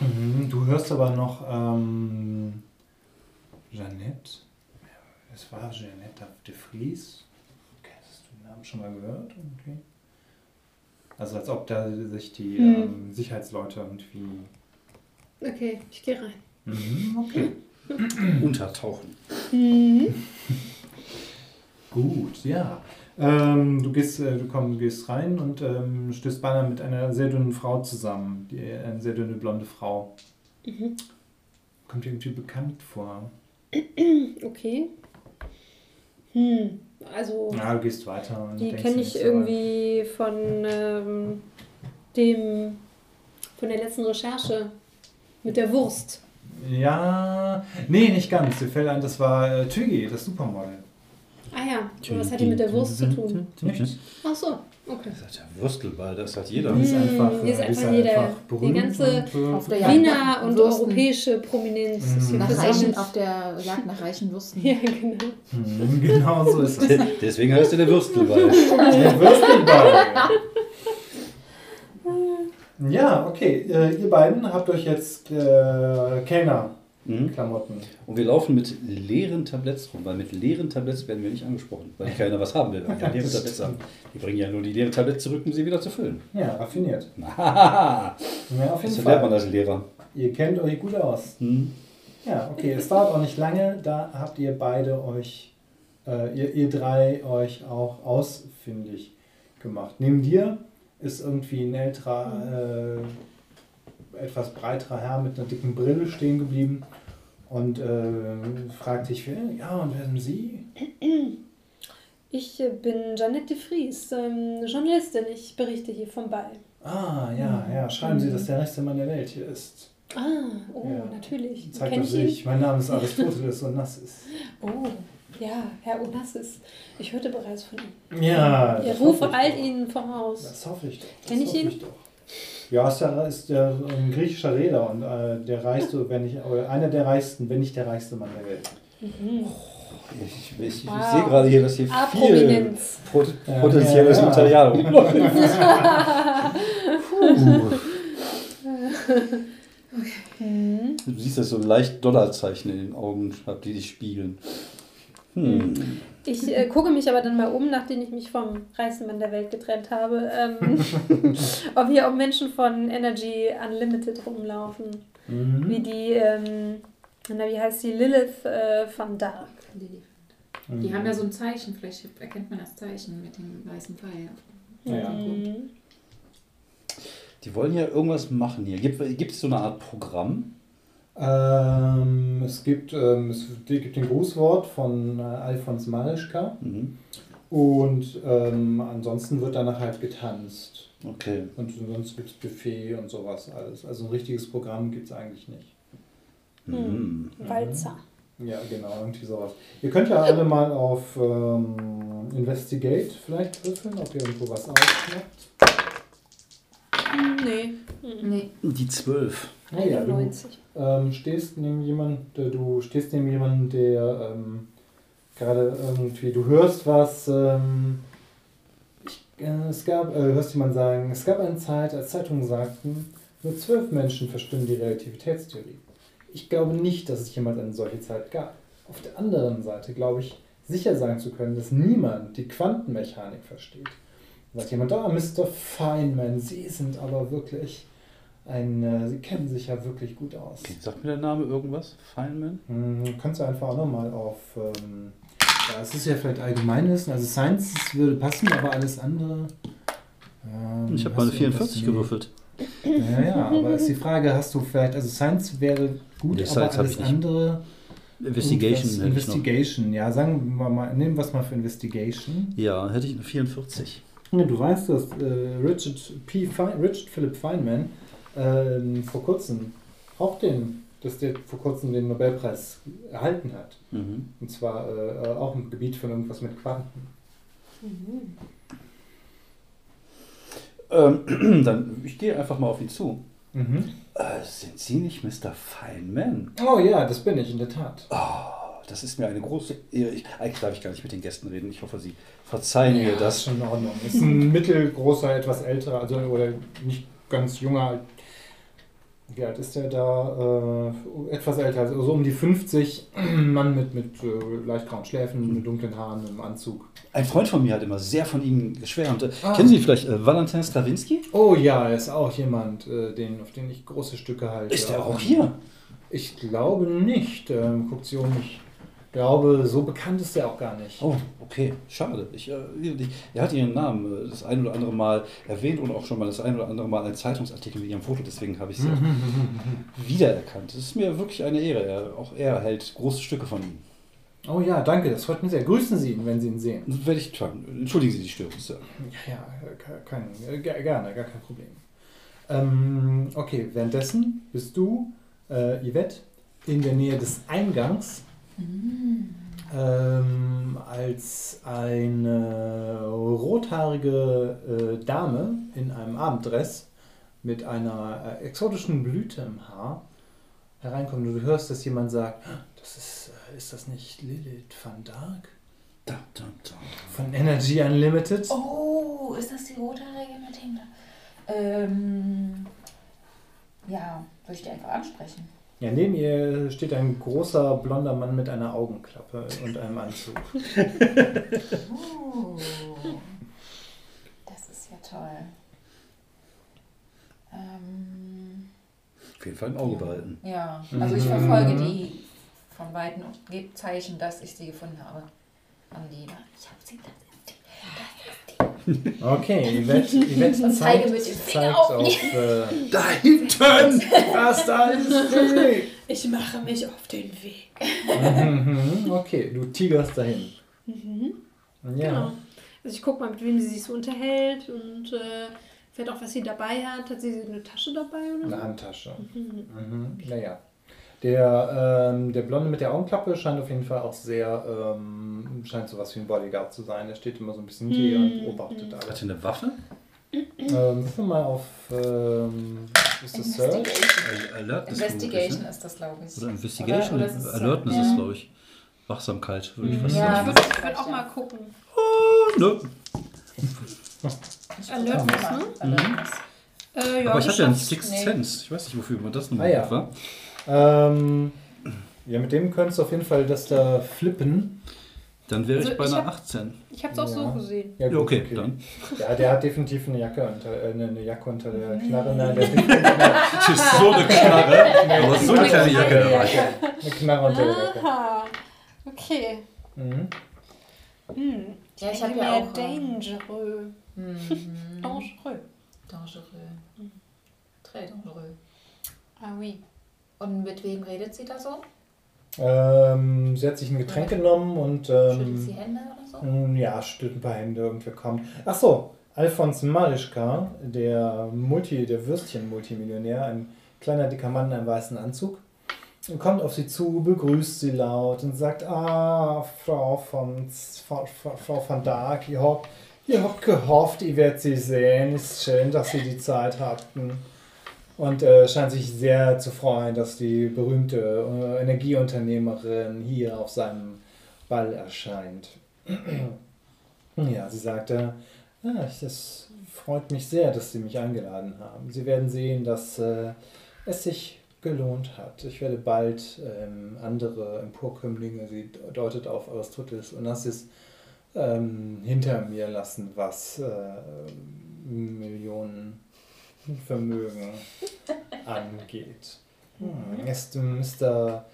S2: Mhm. Du hörst aber noch ähm, Jeannette. Es war Jeannette de Vries. Okay, hast du den Namen schon mal gehört? Okay. Also als ob da sich die
S3: Hm.
S2: ähm, Sicherheitsleute irgendwie.
S3: Okay, ich gehe rein.
S2: Mhm, okay. <clears throat>
S1: Untertauchen.
S3: Mhm.
S2: Gut, ja. Ähm, du gehst, äh, du komm, gehst rein und ähm, stößt beinahe mit einer sehr dünnen Frau zusammen. Die, eine sehr dünne blonde Frau.
S3: Mhm.
S2: Kommt dir irgendwie bekannt vor. <clears throat>
S3: Okay. Hm, also
S2: Ja, du gehst weiter. Und
S3: die kenne ich
S2: nicht so,
S3: irgendwie von ähm, dem von der letzten Recherche mit der Wurst.
S2: Ja, nee, nicht ganz. Dir fällt ein, das war äh, Tügi, das Supermodel.
S3: Ah ja, und was hat die mit der Wurst zu tun?
S2: Nichts.
S3: Ach so, okay.
S1: Das ist der Würstelball, das hat jeder.
S2: Die ist
S3: Mhm,
S2: einfach,
S3: die ist einfach jeder. Die
S2: berühmt
S3: ganze
S2: und, äh,
S4: Auf der Jagd
S3: Wiener
S4: nach
S3: und
S4: Würsten.
S3: europäische Prominenz ist hier.
S4: Nach reichen, auf der Jagd nach reichen Würsten.
S3: Ja, genau.
S2: Mhm, genau so ist es. <laughs>
S1: Deswegen heißt er der Würstelball.
S2: Der <laughs> Würstelball. <laughs> Ja, okay. Äh, ihr beiden habt euch jetzt äh, Kellner-Klamotten.
S1: Mhm. Und wir laufen mit leeren Tabletts rum, weil mit leeren Tabletts werden wir nicht angesprochen, weil keiner was haben will, ja <laughs> leere Tabletts haben. Die bringen ja nur die leeren Tabletts zurück, um sie wieder zu füllen.
S2: Ja, raffiniert. <laughs> Ja, auf jeden
S1: So lernt man als Lehrer.
S2: Ihr kennt euch gut aus.
S1: Hm.
S2: Ja, okay. Es dauert auch nicht lange. Da habt ihr beide euch, äh, ihr, ihr drei euch auch ausfindig gemacht. Neben dir ist irgendwie ein älterer, äh, etwas breiterer Herr mit einer dicken Brille stehen geblieben und äh, fragt dich, wer, ja, und wer sind Sie?
S3: Ich äh, bin Janette de Vries, ähm, Journalistin. Ich berichte hier vom Ball.
S2: Ah, ja, ja, schreiben Sie, dass der reichste Mann der Welt hier ist.
S3: Ah, oh,
S2: Ja.
S3: natürlich.
S2: Zeigt
S3: Kenn ich
S2: sich. Mein Name ist <laughs> Aristoteles das ist.
S3: Oh, ja, Herr Onassis. Ich hörte bereits von ihm.
S2: Ja,
S3: Ich
S2: das ich
S3: all
S2: doch.
S3: Ihnen voraus.
S2: Das hoffe ich doch. Das
S3: Kenn ich ihn?
S2: doch. Ja, ist der, ist der ein griechischer Reeder und äh, der reichste, wenn nicht, einer der reichsten, wenn nicht der reichste Mann der Welt.
S3: Mhm.
S1: Ich, ich, ich, ich
S3: Wow.
S1: sehe gerade hier, dass hier viel
S3: A-Prominenz.
S1: pot
S2: Ja,
S1: potenzielles
S2: ja, ja.
S1: Material <laughs> rumläuft.
S3: Mhm.
S1: Du siehst das so leicht Dollarzeichen in den Augen, die dich spiegeln. Hm.
S3: Ich äh, gucke mich aber dann mal um, nachdem ich mich vom reichsten Mann der Welt getrennt habe, ähm, <laughs> ob hier auch Menschen von Energy Unlimited rumlaufen.
S2: Mhm.
S3: Wie die, ähm, na, wie heißt die? Lilith äh, van Dark.
S2: Mhm.
S4: Die haben ja so ein Zeichen, vielleicht erkennt man das Zeichen mit dem weißen Pfeil.
S2: Ja.
S3: Mhm.
S1: Die wollen ja irgendwas machen hier. Gibt es so eine Art Programm?
S2: Ähm, es, gibt, ähm, es gibt ein Grußwort von äh, Alfons Marischka.
S1: Mhm.
S2: Und ähm, ansonsten wird danach halt getanzt.
S1: Okay.
S2: Und sonst gibt es Buffet und sowas alles. Also ein richtiges Programm gibt es eigentlich nicht.
S1: Mhm.
S3: Walzer.
S2: Ja, genau, irgendwie sowas. Ihr könnt ja alle mal auf ähm, Investigate vielleicht würfeln, ob ihr irgendwo was ausschnappt.
S3: Nee.
S4: Nee.
S1: Die 12.
S2: Oh ja, du
S3: 91.
S2: ähm, stehst neben jemand, äh, du stehst neben jemandem, der ähm, gerade irgendwie, du hörst was, ähm, ich, äh, es gab, äh, hörst jemand sagen, es gab eine Zeit, als Zeitungen sagten, nur zwölf Menschen verstimmen die Relativitätstheorie. Ich glaube nicht, dass es jemand eine solche Zeit gab. Auf der anderen Seite glaube ich, sicher sagen zu können, dass niemand die Quantenmechanik versteht. Sagt jemand, ah, Mr. Feynman, Sie sind aber wirklich ein, äh, Sie kennen sich ja wirklich gut aus.
S1: Okay. Sagt mir der Name irgendwas? Feynman?
S2: Hm, kannst du einfach auch nochmal auf, ähm, ja, es ist ja vielleicht Allgemeinwissen, also Science würde passen, aber alles andere. ähm,
S1: Ich habe mal eine
S2: du
S1: 44
S2: irgendwas?
S1: gewürfelt.
S2: Ja, ja, aber ist die Frage, hast du vielleicht, also Science wäre gut,
S1: Nee,
S2: aber alles andere.
S1: Investigation
S2: irgendwas-
S1: hätte ich noch.
S2: Investigation, ja, sagen wir mal, nehmen wir es mal für Investigation.
S1: Ja, hätte ich eine 44.
S2: Ja, du weißt, dass äh, Richard, P. Fe Richard Philip Feynman ähm, vor kurzem auch den, dass der vor kurzem den Nobelpreis erhalten hat.
S1: Mhm.
S2: Und zwar äh, auch im Gebiet von irgendwas mit Quanten.
S1: Ähm, <clears throat> dann, ich gehe einfach mal auf ihn zu.
S2: Mhm.
S1: Äh, sind Sie nicht Mr. Feynman?
S2: Oh ja, das bin ich in der Tat.
S1: Oh, das ist mir eine große Ehre. Ich, eigentlich darf ich gar nicht mit den Gästen reden. Ich hoffe, Sie verzeihen mir
S2: das
S1: das.
S2: ist schon in Ordnung. Ist ein mittelgroßer, etwas älterer, also oder nicht ganz junger. Wie alt ist der da? Äh, etwas älter, also so um die 50. <clears throat> Mann mit, mit äh, leicht grauen Schläfen, mit dunklen Haaren, im Anzug.
S1: Ein Freund von mir hat immer sehr von Ihnen geschwärmt. Äh,
S2: Ah.
S1: Kennen Sie vielleicht äh, Valentin Stravinsky?
S2: Oh ja, er ist auch jemand, äh, den, auf den ich große Stücke halte.
S1: Ist er auch hier?
S2: Ich glaube nicht. Ähm, guckt sie um. Ich glaube, so bekannt ist er auch gar nicht.
S1: Oh, okay, schade. Ich, äh, ich, er hat Ihren Namen äh, das ein oder andere Mal erwähnt und auch schon mal das ein oder andere Mal einen Zeitungsartikel mit Ihrem Foto, deswegen habe ich Sie auch <laughs> wiedererkannt. Das ist mir wirklich eine Ehre. Er, auch er hält große Stücke von Ihnen.
S2: Oh ja, danke, das freut mich sehr. Grüßen Sie ihn, wenn Sie ihn sehen.
S1: Werde ich tun. Entschuldigen Sie die Störung, Sir.
S2: Ja, ja, ke- kein, äh, ge- gerne, gar kein Problem. Ähm, okay, währenddessen bist du, äh, Yvette, in der Nähe des Eingangs, ähm, als eine rothaarige äh, Dame in einem Abenddress mit einer äh, exotischen Blüte im Haar hereinkommt. Und du hörst, dass jemand sagt, das ist, äh, ist das nicht Lilith van Dark
S1: Da, da, da.
S2: von Energy Unlimited?
S4: Oh, ist das die rothaarige mit dem? Ähm, ja, soll ich die einfach ansprechen?
S2: Ja, neben ihr steht ein großer blonder Mann mit einer Augenklappe und einem Anzug. <laughs>
S4: Oh, das ist ja toll. Ähm,
S1: Auf jeden Fall im Auge behalten.
S4: ja, also ich verfolge die von Weitem und gebe Zeichen, dass ich sie gefunden habe. An die. Ich habe sie die.
S2: Okay, Yvette, Yvette zeigt,
S4: zeige mit dem
S2: zeigt
S4: auf
S2: äh, <laughs>
S1: Da hinten!
S2: was da ist.
S3: Ich mache mich auf den Weg.
S2: Mhm, okay, du tigerst dahin. Ja.
S3: Genau. Also ich gucke mal, mit wem sie sich so unterhält und äh, vielleicht auch, was sie dabei hat. Hat sie eine Tasche dabei oder?
S2: Eine Handtasche. Mhm. Naja. Der, ähm, der Blonde mit der Augenklappe scheint auf jeden Fall auch sehr, ähm, scheint sowas wie ein Bodyguard zu sein. Der steht immer so ein bisschen hier und beobachtet
S1: Hat
S2: alles.
S1: er eine Waffe?
S2: Ähm, würfel mal auf, ähm, ist das Search?
S4: Investigation.
S1: Alertness
S4: Investigation
S1: vermutlich,
S4: ist das, glaube ich.
S1: ne? Oder Investigation?
S4: Oder- oder ist es-
S1: Alertness
S4: ja.
S1: ist, glaube ich. Wachsamkeit, würde ich fast
S4: Ja,
S3: Ich
S1: sagen.
S3: würde ich würd auch mal gucken.
S1: Ne?
S4: Ich <laughs>
S3: Alertness, ne?
S4: Alertness.
S3: Äh, ja,
S1: Aber ich habe ja einen. Sixth
S4: Nee.
S1: Sense. Ich weiß nicht, wofür man das nochmal
S2: Ah, ja.
S1: war.
S2: Ähm, ja, mit dem könntest du auf jeden Fall das da flippen.
S1: Dann wäre
S3: Also
S1: ich bei
S3: ich
S1: einer
S3: hab-
S1: 18.
S3: Ich habe es auch so
S2: Ja.
S3: gesehen.
S2: Ja,
S1: Ja,
S2: gut,
S1: okay, dann.
S2: Ja, der hat definitiv eine Jacke unter, äh, eine eine Jacke unter der Knarre. Nein, der <laughs> eine,
S1: Das ist so eine Knarre, aber so eine kleine Jacke dabei.
S2: eine Knarre unter der Jacke.
S3: Aha. Okay.
S2: Mhm.
S3: Hm.
S4: Ja, ich habe ja
S3: mehr
S4: auch. äh,
S3: Dangereux.
S4: Mhm.
S3: Dangereux.
S4: Dangereux. Très dangereux.
S3: Ah oui.
S4: Und mit wem redet sie da so?
S2: Ähm, sie hat sich ein Getränk genommen und
S4: Schüttelt sie
S2: ähm,
S4: Hände oder so?
S2: mm, ja, schüttelt ein paar Hände, irgendwer kommt. Ach so, Alfons Marischka, der Multi, der Würstchen-Multimillionär, ein kleiner dicker Mann in einem weißen Anzug, kommt auf sie zu, begrüßt sie laut und sagt, ah, Frau von, Frau, Frau, Frau van Dijk, ich hab, ich hab gehofft, ich werde sie sehen, ist schön, dass Sie die Zeit hatten. Und äh, scheint sich sehr zu freuen, dass die berühmte äh, Energieunternehmerin hier auf seinem Ball erscheint. <clears throat> ja, sie sagte, ich- es freut mich sehr, dass Sie mich eingeladen haben. Sie werden sehen, dass äh, es sich gelohnt hat. Ich werde bald ähm, andere Emporkömmlinge, sie deutet auf Aristoteles Onassis, ähm, hinter mir lassen, was äh, Millionen <laughs> Vermögen angeht. Hm, ist, Mr.,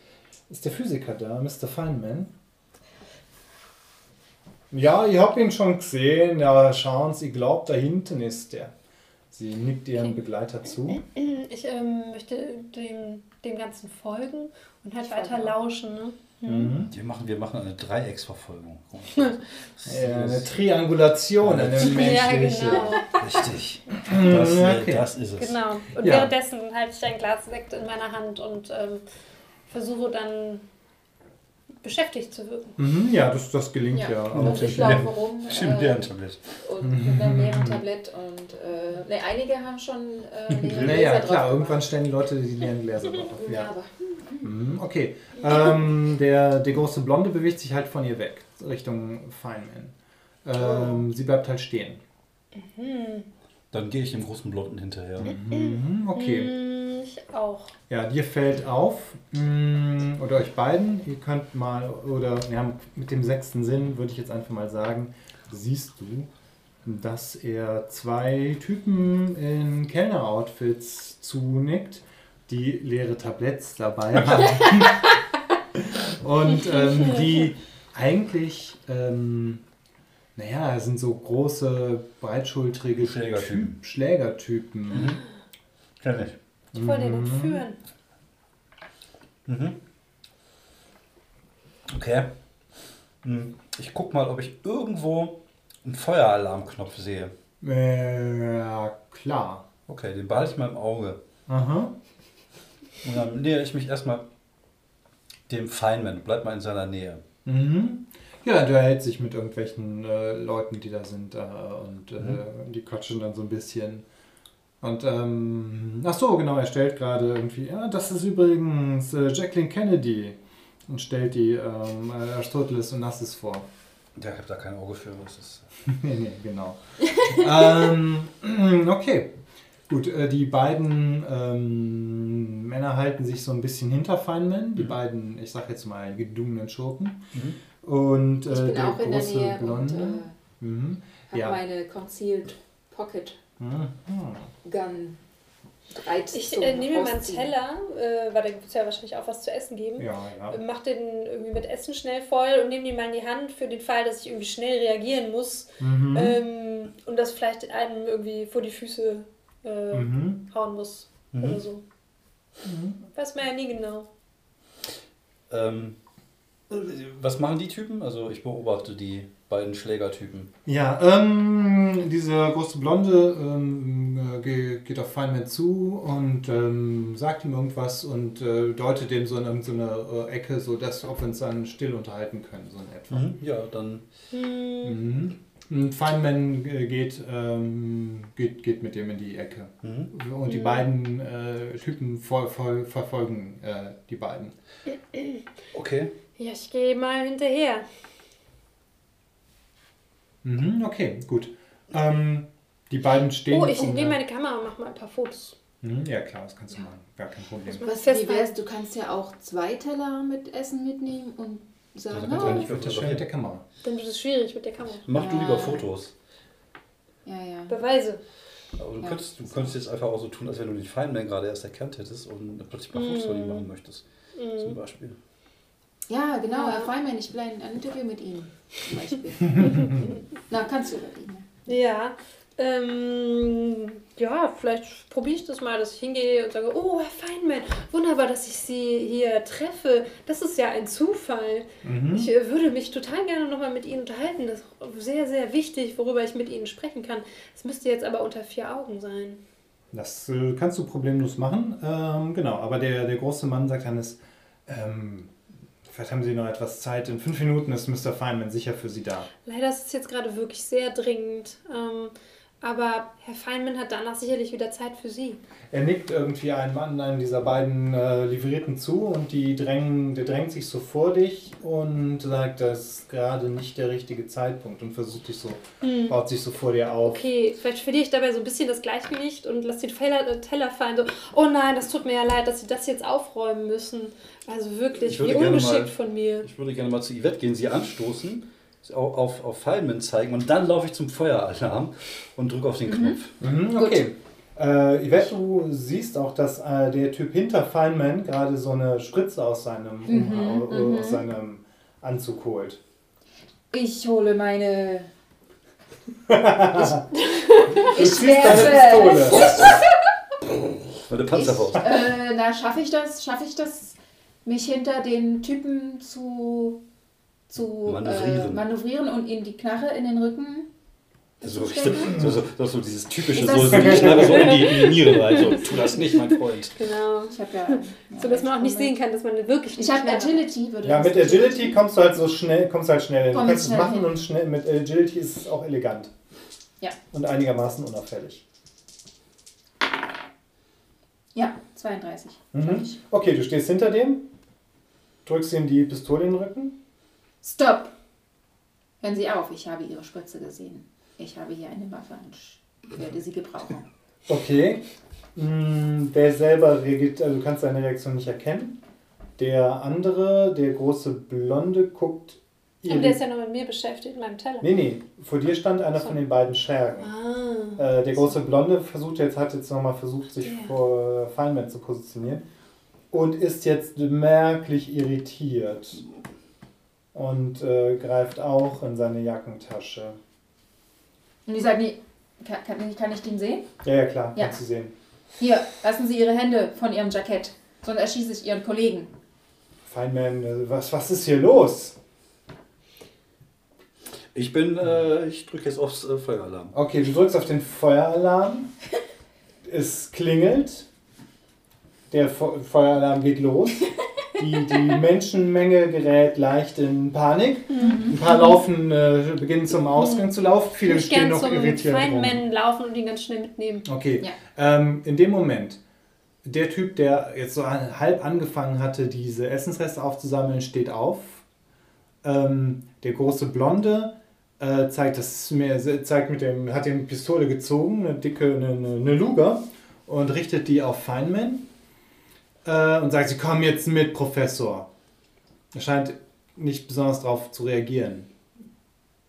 S2: ist der Physiker da, Mr. Feynman? Ja, ich habe ihn schon gesehen. Ja, schauen Sie, ich glaube, da hinten ist der. Sie nickt ihrem Begleiter zu.
S3: Ich ähm, möchte dem, dem Ganzen folgen und halt
S4: Ich
S3: weiter lauschen. Ne?
S2: Mhm.
S1: Wir machen, wir machen eine Dreiecksverfolgung. <laughs>
S2: Ja, eine Triangulation, eine
S3: Ja,
S2: menschliche.
S3: genau.
S1: Richtig. <laughs> Das,
S2: okay.
S1: das ist es.
S3: genau. Und
S2: Ja.
S3: währenddessen halte ich ein Glas Sekt in meiner Hand und ähm, versuche dann beschäftigt zu wirken.
S2: Mhm, ja, das, das gelingt ja.
S4: Ja, und ich laufe rum
S1: Stimmt,
S4: äh,
S1: der Tablett.
S4: und mit einem leeren Tablett und äh, ne, einige haben schon äh, <laughs> leere
S2: Naja, klar,
S4: drauf
S2: irgendwann
S4: gemacht.
S2: stellen die Leute die leeren Gläser drauf.
S4: Ja,
S2: Ja.
S4: aber
S2: Mhm, okay. Ähm, der, der große Blonde bewegt sich halt von ihr weg, Richtung Feynman. Ähm, Sie bleibt halt stehen.
S3: Hm.
S1: Dann gehe ich dem großen Blonden hinterher.
S2: Mhm, okay.
S3: Hm, ich auch.
S2: Ja, dir fällt auf, mh, oder euch beiden, ihr könnt mal, oder ja, mit dem sechsten Sinn würde ich jetzt einfach mal sagen, siehst du, dass er zwei Typen in Kellner-Outfits zunickt, die leere Tabletts dabei <laughs> haben. Und <laughs> ähm, die eigentlich, ähm, naja, sind so große, breitschultrige
S1: Schlägertypen.
S2: Typ- Schlägertypen.
S1: Kenn ich.
S3: Ich wollte den
S2: Mhm.
S3: entführen.
S1: Mhm. Okay. Hm, Ich guck mal, ob ich irgendwo einen Feueralarmknopf sehe.
S2: Äh, ja, klar.
S1: Okay, den behalte ich mal im Auge.
S2: Aha.
S1: Und dann nähere ich mich erstmal dem Feynman. Bleib mal in seiner Nähe.
S2: Mhm. Ja, der hält sich mit irgendwelchen äh, Leuten, die da sind, äh, und äh, die quatschen dann so ein bisschen. Und, ähm, ach so, genau, er stellt gerade irgendwie, ja, das ist übrigens äh, Jacqueline Kennedy. Und stellt die ähm, äh, Aristoteles und Nassis vor.
S1: Ja, ich habe da kein Auge für. Das ist <laughs>
S2: nee, nee, genau. <laughs> ähm, <clears throat> okay. Gut, äh, die beiden ähm, Männer halten sich so ein bisschen hinter Feynman. Die beiden, ich sag jetzt mal, gedungenen Schurken. Und äh,
S4: ich bin
S2: der
S4: auch in der
S2: große
S4: Nähe
S2: Blonde.
S4: und äh,
S2: mhm.
S4: habe
S2: Ja.
S4: meine Concealed Pocket
S2: Mhm.
S4: Gun bereit
S3: Ich äh, nehme mir meinen. Teller, äh, weil da wird es ja wahrscheinlich auch was zu essen geben.
S2: Ja, ja.
S3: Mach den irgendwie mit Essen schnell voll und nehme den mal in die Hand für den Fall, dass ich irgendwie schnell reagieren muss
S2: Mhm.
S3: ähm, und das vielleicht einem irgendwie vor die Füße äh,
S2: Mhm.
S3: hauen muss oder so. Weiß man ja nie genau.
S1: Ähm, was machen die Typen? Also ich beobachte die beiden Schlägertypen.
S2: Ja, ähm, dieser große Blonde ähm, äh, ge- geht auf Feynman zu und ähm, sagt ihm irgendwas und äh, deutet dem so in irgendeine äh, Ecke, so dass ob wir uns dann still unterhalten können, so in etwa.
S1: Ja, dann
S2: Mhm. Und Feynman äh, geht, ähm, geht, geht mit dem in die Ecke.
S1: mhm.
S2: Und die beiden äh, Typen voll, voll, verfolgen äh, die beiden.
S1: okay.
S3: Ja, ich gehe mal hinterher.
S2: Mhm, okay, gut. Ähm, die beiden stehen.
S3: Oh, ich
S2: in
S3: nehme meine Kamera und mache mal ein paar Fotos.
S2: Mhm, ja, klar, das kannst du machen. Gar kein Problem.
S4: Was wär's, du kannst ja auch zwei Teller mit Essen mitnehmen und sagen,
S1: dann
S4: oh,
S2: Ich würde das mit der Kamera.
S3: Dann wird es schwierig mit der Kamera.
S1: Mach du
S4: Ja.
S1: lieber Fotos.
S4: ja, ja.
S3: Beweise.
S1: Aber du,
S4: Ja.
S1: könntest, du könntest jetzt einfach auch so tun, als wenn du den Feynman gerade erst erkannt hättest und plötzlich mal Fotos von ihm machen möchtest. Zum Beispiel.
S4: Ja, genau,
S3: Ja.
S4: Herr Feynman, ich will ein, ein Interview mit Ihnen. Zum Beispiel. <laughs> Na, kannst du überlegen.
S3: Ja, Ähm, ja, vielleicht probiere ich das mal, dass ich hingehe und sage, oh, Herr Feynman, wunderbar, dass ich Sie hier treffe. Das ist ja ein Zufall.
S2: Mhm.
S3: Ich äh, würde mich total gerne nochmal mit Ihnen unterhalten. Das ist sehr, sehr wichtig, worüber ich mit Ihnen sprechen kann. Es müsste jetzt aber unter vier Augen sein.
S2: Das äh, kannst du problemlos machen. Ähm, genau, aber der, der große Mann sagt Hannes, ähm, vielleicht haben Sie noch etwas Zeit. In fünf Minuten ist Mr. Feynman sicher für Sie da.
S3: Leider ist es jetzt gerade wirklich sehr dringend. Ähm, aber Herr Feynman hat danach sicherlich wieder Zeit für Sie.
S2: Er nickt irgendwie einem Mann, einem dieser beiden äh, Livrierten zu und die drängen, der drängt sich so vor dich und sagt, das ist gerade nicht der richtige Zeitpunkt und versucht dich so, baut sich so vor dir auf.
S3: Okay, vielleicht verliere ich dabei so ein bisschen das Gleichgewicht und lasse den Teller, äh, Teller fallen. So, oh nein, das tut mir ja leid, dass Sie das jetzt aufräumen müssen. Also wirklich, wie ungeschickt
S1: mal-
S3: von mir.
S1: Ich würde gerne mal zu Yvette gehen, sie anstoßen, auf, auf, Feynman zeigen und dann laufe ich zum Feueralarm und drücke auf den Knopf.
S2: Mhm, okay. Äh, Yvette, du siehst auch, dass äh, der Typ hinter Feynman gerade so eine Spritze aus seinem, Umhang, äh, aus seinem Anzug holt.
S4: Ich hole meine. <laughs>
S2: Du
S4: Ich
S2: ziehst deine. Pistole. <laughs>
S1: Meine Panzerfaust.
S4: Äh, na, schaffe ich das? Schaffe ich das, mich hinter den Typen zu, zu
S1: Manövrieren.
S4: Äh, manövrieren und ihm die Knarre in den Rücken
S1: So, so, so, so, so dieses typische, so, so die <laughs> Knarre so in die, in die Niere rein. So, tu das nicht, mein Freund.
S3: Genau.
S4: Ich habe ja.
S3: So dass man auch nicht sehen kann, dass man wirklich
S4: Ich habe Agility, würde
S2: Ja, mit Agility kommst du halt so schnell, kommst halt schnell hin. Du kannst es machen
S4: hin.
S2: und schnell, mit Agility ist es auch elegant.
S4: Ja.
S2: Und einigermaßen unauffällig.
S4: Ja, 32.
S2: Mhm. Okay, du stehst hinter dem, drückst ihm die Pistole in den Rücken.
S4: Stopp! Hören Sie auf, ich habe Ihre Spritze gesehen. Ich habe hier eine Waffe und werde sie gebrauchen.
S2: Okay. Mm, Der selber reagiert, also du kannst seine Reaktion nicht erkennen. Der andere, der große Blonde, guckt.
S3: Und der ist ja noch mit mir beschäftigt, mit meinem Teller.
S2: Nee, nee, vor dir stand einer von den beiden Schergen.
S3: Ah.
S2: Äh, der große Blonde versucht jetzt, hat jetzt nochmal versucht, sich
S3: Ja.
S2: vor Feynman zu positionieren und ist jetzt merklich irritiert und äh, greift auch in seine Jackentasche.
S4: Und die sagt, nee, kann, kann, kann ich den sehen?
S2: Ja, ja, klar,
S4: Ja.
S2: kannst du sehen.
S4: Hier, lassen Sie Ihre Hände von Ihrem Jackett, sonst erschieße ich Ihren Kollegen.
S2: Feynman, äh, was, was ist hier los?
S1: Ich bin, äh, ich drücke jetzt aufs äh, Feueralarm.
S2: Okay, du drückst auf den Feueralarm. Es klingelt. Der Fe Feueralarm geht los. <laughs> Die, die Menschenmenge gerät leicht in Panik. Ein paar laufen, äh, beginnen zum Ausgang zu laufen. Viele
S3: Ich
S2: stehen noch irritiert.
S3: Feynman laufen und ihn ganz schnell mitnehmen.
S2: Okay.
S4: Ja.
S2: Ähm, in dem Moment, der Typ, der jetzt so halb angefangen hatte, diese Essensreste aufzusammeln, steht auf. Ähm, der große Blonde äh, zeigt das mir, zeigt mit dem, hat die Pistole gezogen, eine dicke, eine, eine, eine Luger und richtet die auf Feynman äh, und sagt, sie kommen jetzt mit, Professor. Er scheint nicht besonders darauf zu reagieren,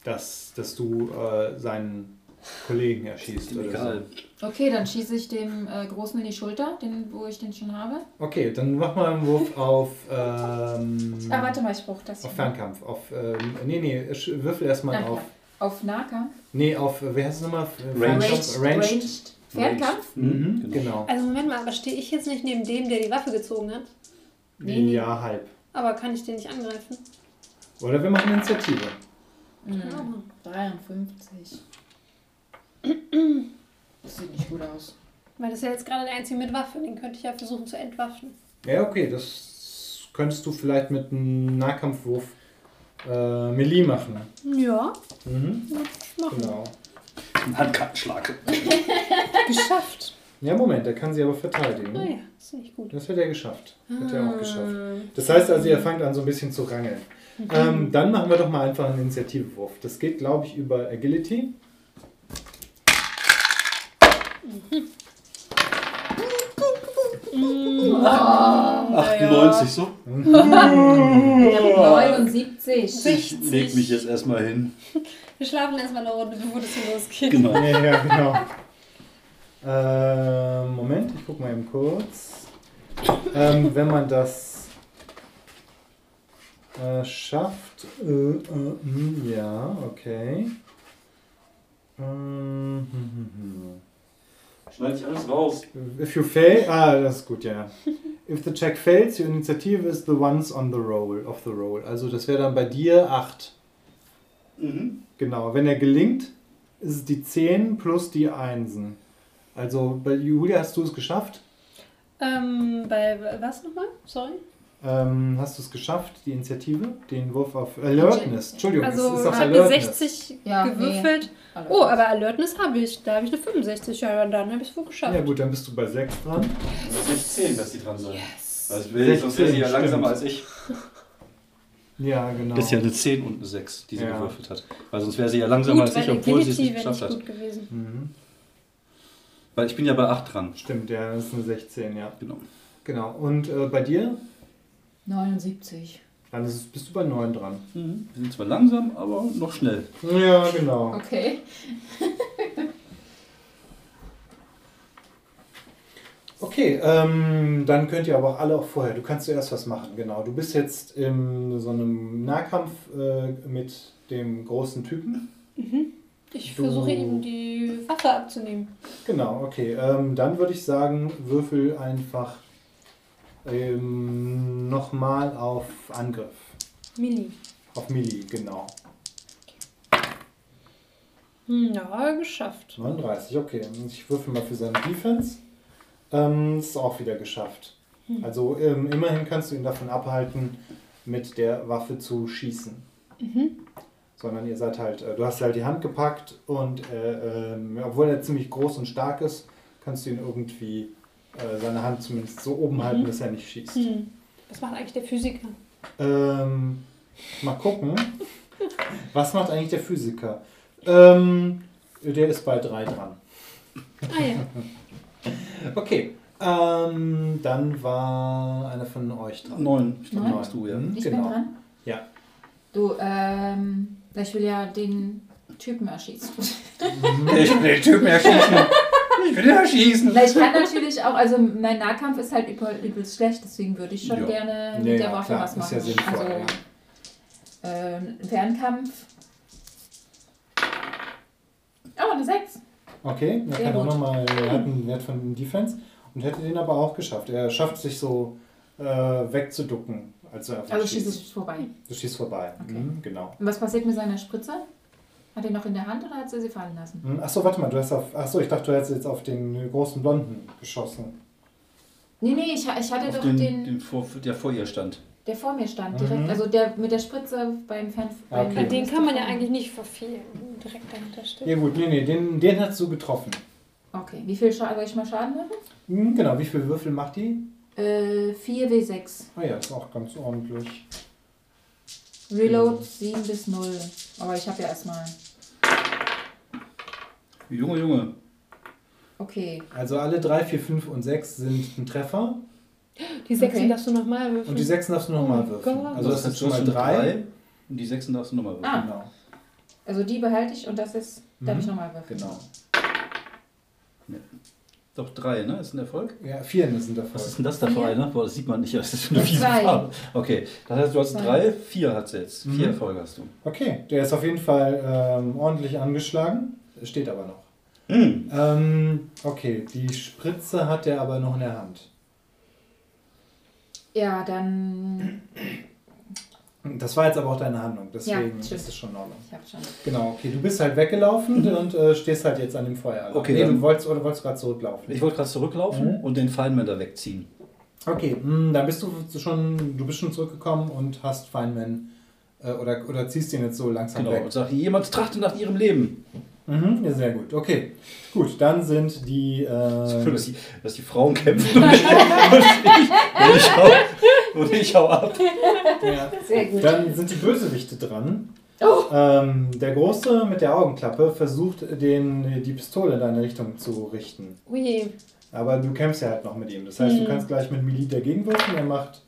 S2: dass, dass du äh, seinen Kollegen erschießt. oder so.
S1: Egal.
S4: Okay, dann schieße ich dem äh, Großen in die Schulter, den, wo ich den schon habe.
S2: Okay, dann mach mal einen Wurf auf, ähm,
S4: Ah, warte mal, ich brauche das.
S2: auf. Fernkampf. Auf, ähm, nee, nee, würfel erstmal auf.
S4: Auf Nahkampf?
S2: Nee, auf, äh, wie heißt es nochmal?
S1: Ranged.
S4: Ranged.
S2: Ranged.
S4: Fernkampf?
S2: Mhm,
S1: Genau.
S2: genau.
S3: Also Moment mal, aber stehe ich jetzt nicht neben dem, der die Waffe gezogen hat?
S4: Nee, nee.
S2: Ja, halb.
S3: Aber kann ich den nicht angreifen?
S2: Oder wir machen Initiative.
S4: Mhm.
S3: Ja.
S4: 53. Das sieht nicht gut aus.
S3: Weil das ist ja jetzt gerade der einzige mit Waffe, den könnte ich ja versuchen zu entwaffnen.
S2: Ja, okay, das könntest du vielleicht mit einem Nahkampfwurf äh, Melee machen.
S3: Ja,
S2: Mhm,
S3: machen.
S2: genau.
S1: Ein Handkartenschlag. <laughs>
S3: Geschafft.
S2: Ja, Moment, der kann sie aber verteidigen.
S3: Naja, ist nicht gut.
S2: Das hat er geschafft. Hat er auch geschafft.
S3: Ah.
S2: Das heißt also, ihr fangt an so ein bisschen zu rangeln. Ähm, dann machen wir doch mal einfach einen Initiativewurf. Das geht, glaube ich, über Agility.
S3: Ah,
S1: 98 so.
S4: Habe 79.
S1: Ich leg mich jetzt erstmal hin.
S3: Wir schlafen erstmal eine Runde, bevor das hier losgeht.
S1: Genau.
S2: Ja, ja, genau. Ähm, Moment, ich gucke mal eben kurz. Ähm, wenn man das äh, schafft. Äh, äh, hm, ja, okay. Ähm, hm, hm, hm.
S1: Schneide ich alles raus.
S2: If you fail, ah, das ist gut, ja. <laughs> If the check fails, your initiative is the ones on the roll, of the roll. Also das wäre dann bei dir 8.
S1: Mhm.
S2: Genau, wenn er gelingt, ist es die 10 plus die Einsen. Also bei Julia hast du es geschafft.
S3: Ähm, bei was nochmal? Sorry.
S2: Ähm, hast du es geschafft, die Initiative? Den Wurf auf Alertness. Entschuldigung,
S3: Also
S2: es ist auf Alertness.
S3: 60
S4: Ja,
S3: gewürfelt.
S4: Alle.
S3: Oh, aber Alertness habe ich. Da habe ich eine 65. Ja, dann habe ich es wohl geschafft.
S2: Ja gut, dann bist du bei 6 dran.
S1: Das ist 10, dass die dran sein.
S3: Yes.
S1: Also will ich, sonst wäre sie ja
S2: 16,
S1: langsamer
S2: stimmt.
S1: als ich.
S2: Ja, genau.
S1: Das ist ja eine 10 und eine 6, die sie
S2: Ja.
S1: gewürfelt hat. Weil sonst wäre sie ja langsamer
S3: Gut,
S1: als ich, obwohl sie es nicht geschafft
S3: nicht
S1: hat.
S3: gut gewesen.
S2: Mhm.
S1: Weil ich bin ja bei 8 dran.
S2: Stimmt, ja, das ist eine 16, ja.
S1: Genau.
S2: Genau. Und äh, bei dir?
S4: 79.
S2: Dann ist- bist du bei 9 dran.
S1: Mhm. Wir sind zwar langsam, aber noch schnell.
S2: Ja, genau.
S4: Okay. <laughs>
S2: Okay, ähm, dann könnt ihr aber auch alle auch vorher. Du kannst zuerst was machen, genau. Du bist jetzt in so einem Nahkampf äh, mit dem großen Typen.
S3: Ich
S2: Du-
S3: versuche ihm die Waffe abzunehmen.
S2: Genau, okay. Ähm, dann würde ich sagen, würfel einfach ähm, nochmal auf Angriff.
S3: Mini.
S2: Auf Melee, genau.
S3: Hm, ja, geschafft.
S2: 39, okay. Ich würfel mal für seine Defense. Ähm, ist auch wieder geschafft. Also ähm, immerhin kannst du ihn davon abhalten, mit der Waffe zu schießen. Sondern ihr seid halt, äh, du hast halt die Hand gepackt und äh, ähm, obwohl er ziemlich groß und stark ist, kannst du ihn irgendwie äh, seine Hand zumindest so oben halten, dass er nicht schießt.
S3: Hm. Was macht eigentlich der Physiker?
S2: Ähm, mal gucken. Was macht eigentlich der Physiker? Ähm, der ist bei 3 dran.
S3: Ah ja. <laughs>
S2: Okay. Ähm, dann war einer von euch dran.
S1: 9. Ich glaube,
S4: Neun?
S1: machst du, ja.
S2: Hm,
S4: Ich
S2: genau.
S4: bin dran.
S2: Ja.
S4: Du, ähm, ich will ja den Typen erschießen.
S1: Ich will den Typen erschießen. <laughs> Ich will ihn erschießen.
S4: Na, ich kann natürlich auch, also mein Nahkampf ist halt übel, übelst schlecht, deswegen würde ich schon
S1: Ja.
S4: gerne mit
S2: Ja,
S4: der
S2: ja,
S4: Waffe
S2: klar,
S4: was
S2: ist
S4: machen.
S2: ja sinnvoll,
S4: also, ähm, Fernkampf. Oh, eine 6.
S2: Okay, er
S4: Sehr
S2: kann auch
S4: gut.
S2: nochmal, er hat einen Wert von Defense und hätte den aber auch geschafft. Er schafft sich so äh, wegzuducken, als er einfach
S4: Also
S2: schießt.
S4: schieße ich vorbei.
S2: Du schießt vorbei.
S4: Okay.
S2: Mhm, genau.
S4: Und was passiert mit seiner Spritze? Hat er noch in der Hand oder hat sie sie fallen lassen?
S2: Mhm, Achso, warte mal, du hast auf. Achso, ich dachte, du hättest jetzt auf den großen Blonden geschossen.
S4: Nee, nee, ich, ich hatte
S1: Auf
S4: doch
S1: den,
S4: den,
S1: den vor, der vor ihr stand.
S4: der vor mir stand, direkt.
S2: Mhm.
S4: Also der mit der Spritze beim Fern.
S2: Ah,
S4: beim
S2: okay.
S3: Den kann man ja eigentlich nicht verfehlen. Direkt dahinter steht.
S2: Ja gut, nee, nee, den, den hast du getroffen.
S4: Okay, wie viel Schaden soll ich mal Schaden machen?
S2: Mhm, genau, wie viele Würfel macht die?
S4: Äh, 4W6.
S2: Ah ja, ist auch ganz ordentlich.
S4: Reload 7 bis 0. Aber ich habe ja erstmal.
S1: Junge, Junge.
S4: Okay.
S2: Also alle 3, 4, 5 und 6 sind ein Treffer
S3: Die Sechsen
S4: Okay.
S3: darfst du nochmal würfeln.
S2: und die 6 darfst du nochmal
S3: Oh
S2: würfeln.
S3: Gott.
S2: Also das
S1: hast
S2: ist schon mal
S1: schon
S2: 3.
S1: Und die 6 darfst du nochmal würfeln.
S4: Ah.
S2: Genau,
S4: Also die behalte ich und das ist. Darf
S2: Mhm.
S4: ich nochmal würfeln?
S2: genau.
S1: Doch 3, ne? Ist ein Erfolg?
S2: Ja, 4 sind davon.
S1: Was ist denn das da für eine? Boah, das sieht man nicht. Das ist eine fiese. Farbe. Okay, das heißt, du hast
S4: Zwei.
S1: 3, 4 hat sie jetzt. 4
S2: Mhm.
S1: Erfolge hast du.
S2: Okay, der ist auf jeden Fall ähm, ordentlich angeschlagen. Steht aber noch.
S1: Mhm.
S2: Ähm, okay, die Spritze hat er aber noch in der Hand.
S4: Ja, dann.
S2: Das war jetzt aber auch deine Handlung, deswegen
S4: Ja,
S2: ist es schon in Ordnung.
S4: Ich habe schon.
S2: Genau, okay, du bist halt weggelaufen und äh, stehst halt jetzt an dem Feuer.
S1: Okay,
S2: nee,
S1: dann-
S2: du wolltest oder wolltest gerade zurücklaufen.
S1: Ich wollte gerade zurücklaufen
S2: Mhm.
S1: und den Feindman da wegziehen.
S2: Okay, mh, dann bist du schon, du bist schon zurückgekommen und hast Feynman äh, oder, oder ziehst ihn jetzt so langsam
S1: Genau.
S2: weg.
S1: Und sage, jemand trachtet nach ihrem Leben.
S2: Mhm, ja, sehr gut. Okay, gut, dann sind die.
S1: So,
S2: Äh,
S1: dass, die, <laughs> dass die Frauen kämpfen und ich, <laughs> und ich, hau, und ich hau ab.
S2: ja.
S4: Sehr gut.
S2: Dann sind die Bösewichte dran.
S4: Oh.
S2: Ähm, der Große mit der Augenklappe versucht, den, die Pistole in deine Richtung zu richten.
S3: Ui.
S2: Aber du kämpfst ja halt noch mit ihm. Das heißt, du
S3: Mhm.
S2: kannst gleich mit Melee dagegen wirken. Er macht.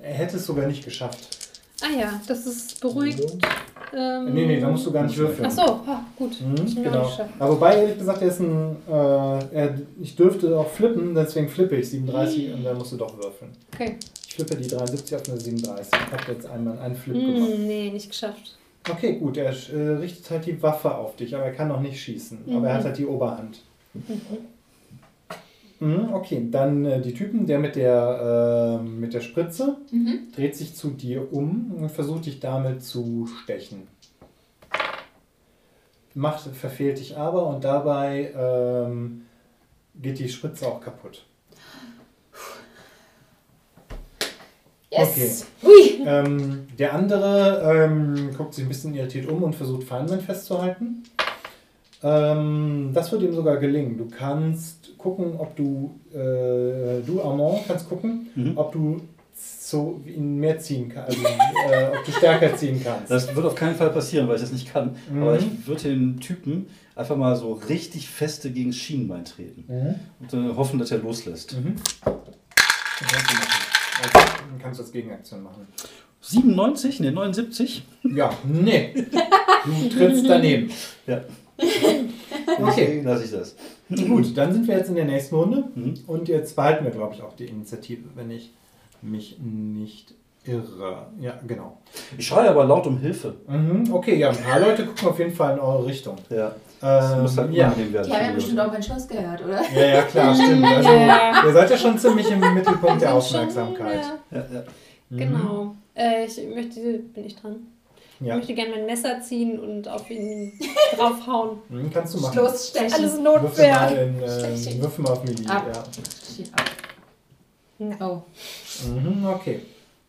S2: Er hätte es sogar nicht geschafft.
S3: Ah ja, das ist beruhigt. Ähm,
S2: Nee, nee, da musst du gar nicht würfeln.
S3: Ach so, ah, gut.
S2: Mhm, genau.
S3: geschafft.
S2: Aber wobei, ehrlich gesagt, er ist ein. Äh, er, ich dürfte auch flippen, deswegen flippe ich 37 und dann musst du doch würfeln.
S3: Okay.
S2: Ich flippe die 73 auf eine 37. Ich habe jetzt einmal einen Flip gemacht.
S3: Hm, nee, nicht geschafft.
S2: Okay, gut, er äh, richtet halt die Waffe auf dich, aber er kann noch nicht schießen. Aber er hat halt die Oberhand. Mhm, okay, dann äh, die Typen, der mit der, äh, mit der Spritze
S4: Mhm.
S2: dreht sich zu dir um und versucht dich damit zu stechen. Macht, verfehlt dich aber und dabei ähm, geht die Spritze auch kaputt.
S4: Yes! Ui!
S2: Ähm, der andere ähm, guckt sich ein bisschen irritiert um und versucht Feynman festzuhalten. Ähm, das wird ihm sogar gelingen. Du kannst gucken, ob du, äh, du Armand, kannst gucken,
S1: Mhm.
S2: ob du so ihn mehr ziehen kannst, also äh, ob du stärker ziehen kannst.
S1: Das wird auf keinen Fall passieren, weil ich das nicht kann.
S2: Mhm.
S1: Aber ich würde den Typen einfach mal so richtig feste gegen das Schienbein treten.
S2: Mhm.
S1: Und äh, hoffen, dass er loslässt.
S2: Mhm. Das. Also, dann kannst du als Gegenaktion machen.
S1: 97, ne, 79.
S2: Ja, nee. Du trittst daneben.
S1: Ja.
S2: Okay.
S1: Lass ich das.
S2: Gut, dann sind wir jetzt in der nächsten Runde.
S1: Mhm.
S2: Und jetzt behalten wir, glaube ich, auch die Initiative, wenn ich mich nicht irre. Ja, genau.
S1: Ich schreie aber laut um Hilfe.
S2: Mhm, okay, ja, ein paar Leute gucken auf jeden Fall in eure Richtung.
S1: Ja. Das muss halt
S2: Ähm, ja.
S1: werden.
S4: Die haben ja bestimmt auch meinen Schuss gehört, oder?
S2: ja, ja, klar, stimmt. <laughs> Also,
S3: Ja.
S2: ihr seid ja schon ziemlich im Mittelpunkt der Aufmerksamkeit.
S3: Schon, ja.
S1: Ja, ja.
S2: Mhm.
S3: Genau. Äh, ich möchte, bin ich dran? Ich
S2: Ja,
S3: möchte gerne mein Messer ziehen und auf ihn <laughs> draufhauen.
S2: mhm, kannst du machen.
S4: Losstechen.
S3: Alles
S2: Würfel
S3: Notwehr.
S2: mal, in, äh, würfel mal auf Melee.
S4: Ab.
S2: Ja.
S4: Ab. Oh.
S2: Mhm, okay.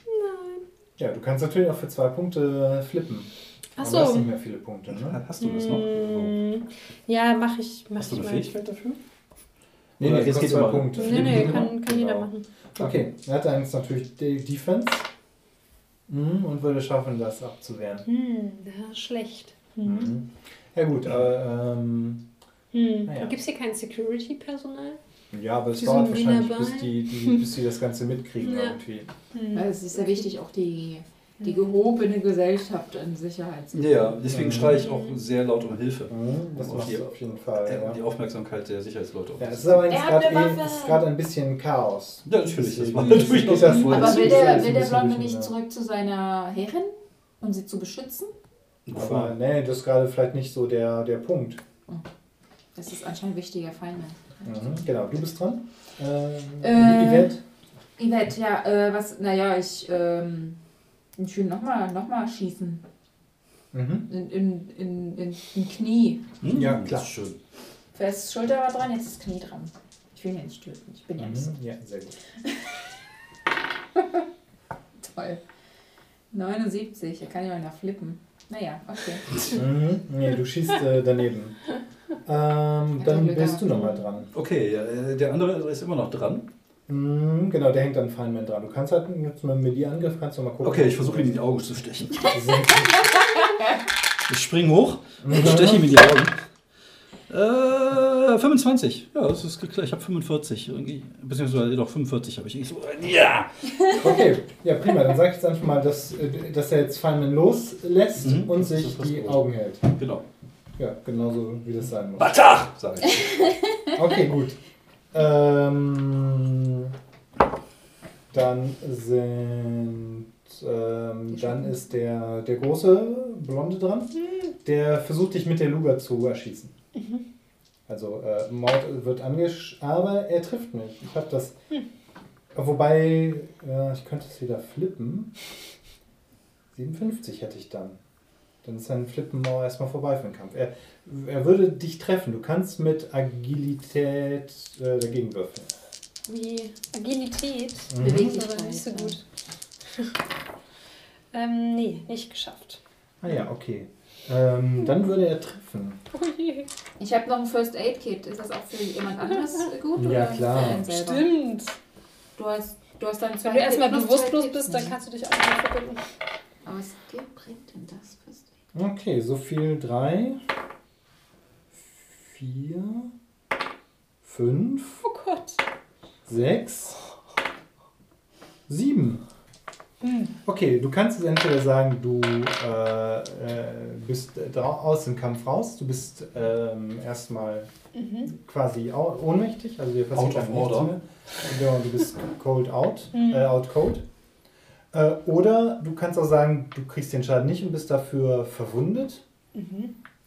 S3: Nein.
S2: Ja, du kannst natürlich auch für zwei Punkte flippen.
S3: Ach
S2: Aber du hast nicht mehr viele Punkte, ne?
S1: Hast du das noch?
S3: Mm, Ja, mache ich. Mach
S1: Hast du
S3: ich
S1: eine
S3: mal.
S1: Fähigkeit dafür?
S2: Nee, nee,
S1: jetzt
S2: kostet
S1: geht's
S2: zwei Punkte.
S3: Nee, nee,
S2: geht
S3: kann, kann jeder
S2: Genau.
S3: machen.
S2: Okay, er hat eigentlich natürlich die Defense mhm, und würde schaffen, das abzuwehren.
S3: Hm, ja, schlecht. Hm.
S2: Mhm. Ja gut, aber ähm,
S3: Hm.
S2: Naja.
S3: Gibt es hier kein Security-Personal?
S2: ja, aber es dauert wahrscheinlich, bis die, die, bis die das Ganze mitkriegen <laughs>
S3: Ja.
S2: irgendwie.
S4: Weil es ist ja wichtig, auch die, die gehobene Gesellschaft in Sicherheit zu
S1: Ja, ja, deswegen
S2: Mhm.
S1: schreie ich auch sehr laut um Hilfe.
S2: Mhm, das
S1: die-
S2: du auf jeden Fall.
S1: Ja.
S2: Ja,
S1: Die Aufmerksamkeit der Sicherheitsleute. auf
S2: ja
S1: das.
S2: es ist aber
S4: Er
S2: gerade eh, ein bisschen Chaos.
S1: Ja, natürlich, das war durchaus
S2: geht das
S1: voll.
S4: Aber
S2: Das
S4: will der, will
S2: ein
S4: der Blonde nicht zurück zu seiner Herrin, um sie zu beschützen?
S2: Aber nee, das ist gerade vielleicht nicht so der, der Punkt.
S4: Das ist anscheinend wichtiger Feindmann.
S2: Mhm, genau, du bist dran. Ähm,
S4: Äh,
S2: Yvette?
S4: Yvette, ja, äh, was, naja, ich, ähm, ich will nochmal noch mal schießen.
S2: Mhm.
S4: In, in, in, in, in Knie.
S1: Hm,
S2: Ja,
S1: das
S2: klar.
S1: ist schön.
S4: Zuerst Schulter war dran, jetzt ist Knie dran. Ich will ihn ja nicht töten. Ich bin ja nicht so
S2: Mhm. Ja, sehr gut. <laughs>
S4: toll. 79, er kann ja mal nach flippen. Naja, okay. <laughs>
S2: Mhm. Nee, du schießt äh, daneben. <laughs> Ähm, dann bist du nochmal dran.
S1: Okay, ja, äh, der andere ist immer noch dran.
S2: Mhm, genau, der hängt an Feynman dran. Du kannst halt jetzt mit einem Melee-Angriff kannst du mal gucken.
S1: Okay, ich versuche ihm in die Augen zu stechen.
S2: Gut. <laughs>
S1: Ich springe hoch,
S2: Mhm.
S1: steche ihm in die Augen. Äh, 25. Ja, das ist klar. Ich habe 45. Irgendwie, beziehungsweise doch 45 habe ich. Ich so, ja!
S2: Okay, ja prima. Dann sag ich jetzt einfach mal, dass, dass er jetzt Feynman loslässt
S1: Mhm.
S2: und sich die
S1: Großes.
S2: Augen hält.
S1: Genau.
S2: Ja, genauso wie das sein muss.
S1: Batach! Sag ich.
S2: Okay, gut. Ähm, dann sind. Ähm, dann ist der, der große Blonde dran. Der versucht dich mit der Luga zu erschießen. Also äh, Mord wird angesch... Aber er trifft mich. Ich habe das... Wobei, ja, ich könnte es wieder flippen. 57 hätte ich dann. Dann ist sein Flippen auch erstmal vorbei für den Kampf. Er, er würde dich treffen. Du kannst mit Agilität äh, dagegen würfeln.
S3: Wie Agilität.
S2: Mhm.
S3: Ist aber nicht so gut. <laughs> ähm, nee, nicht geschafft.
S2: Ah ja, okay. Ähm, dann würde er treffen.
S3: Oh je.
S4: Ich habe noch ein First Aid Kit. Ist das auch für jemand anderes gut?
S2: Ja,
S4: oder
S2: klar.
S4: Für einen selber?
S3: Stimmt.
S4: Du hast, du hast dann zwei
S3: Wenn du erstmal bewusstlos bist, dann kannst du dich auch nicht verbinden.
S4: Aber was bringt denn das?
S2: Okay, so viel. Drei, vier, fünf,
S3: Oh Gott.
S2: sechs, sieben. Okay, du kannst jetzt entweder sagen, du äh, äh, bist aus dem Kampf raus, du bist ähm, erstmal quasi au- ohnmächtig, also dir passiert
S1: Out of order.
S2: mehr. Du bist cold out, äh, out cold. Äh, oder du kannst auch sagen, du kriegst den Schaden nicht und bist dafür verwundet.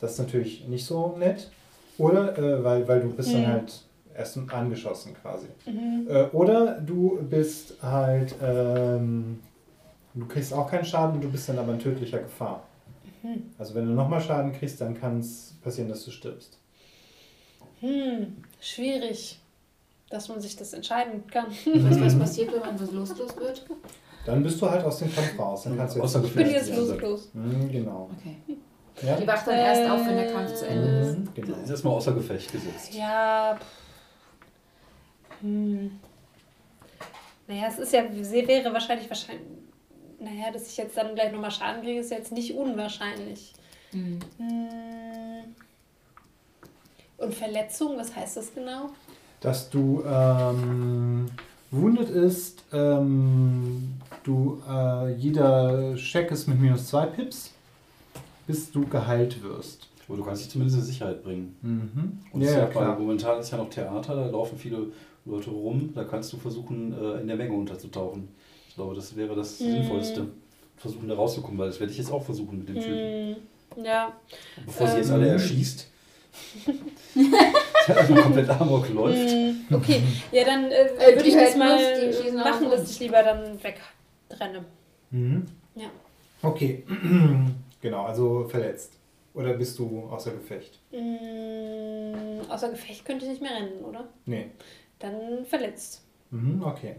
S2: Das ist natürlich nicht so nett. Oder, äh, weil, weil du bist dann
S3: Mhm.
S2: halt erst angeschossen quasi. Äh, oder du bist halt, ähm, du kriegst auch keinen Schaden und du bist dann aber in tödlicher Gefahr. Also wenn du nochmal Schaden kriegst, dann kann es passieren, dass du stirbst.
S3: Hm, schwierig, dass man sich das entscheiden kann.
S4: Was, was passiert, wenn man so loslos wird?
S2: Dann bist du halt aus dem Kampf raus. Dann kannst du jetzt
S3: Ich bin jetzt loslos.
S2: Mhm, genau.
S4: Okay.
S2: Ja?
S4: Die wacht dann erst auf, wenn der Kampf zu Ende ist.
S2: Mhm, genau.
S1: Ist erstmal außer Gefecht gesetzt.
S3: Ja. Hm. Naja, es ist ja, sie wäre wahrscheinlich wahrscheinlich. Naja, dass ich jetzt dann gleich nochmal Schaden kriege, ist jetzt nicht unwahrscheinlich.
S4: Mhm.
S3: Hm. Und Verletzung, was heißt das genau?
S2: Dass du ähm, wounded ist, ähm, du, äh, jeder Check ist mit minus zwei Pips, bis du geheilt wirst.
S1: Aber du kannst dich zumindest in Sicherheit bringen.
S2: Mhm.
S1: Und
S2: Ja, ja, klar.
S1: momentan ist ja noch Theater, da laufen viele Leute rum. Da kannst du versuchen, äh, in der Menge unterzutauchen. Ich glaube, das wäre das
S3: Mhm.
S1: Sinnvollste. Versuchen da rauszukommen, weil das werde ich jetzt auch versuchen mit dem Typen.
S3: Hm. Ja.
S1: Bevor sie jetzt
S3: Ähm.
S1: alle erschießt. Der <laughs> also <laughs> komplett Amok läuft.
S3: Hm. Okay, ja, dann äh,
S4: Äh,
S3: würde ich das mal
S4: uns, die schießen
S3: machen, dass ich lieber dann wegtrenne.
S2: Mhm.
S3: Ja.
S2: Okay, <clears throat> genau, also verletzt. Oder bist du außer Gefecht?
S3: Hm, außer Gefecht könnte ich nicht mehr rennen, oder?
S2: Nee.
S3: Dann verletzt.
S2: Mhm, okay.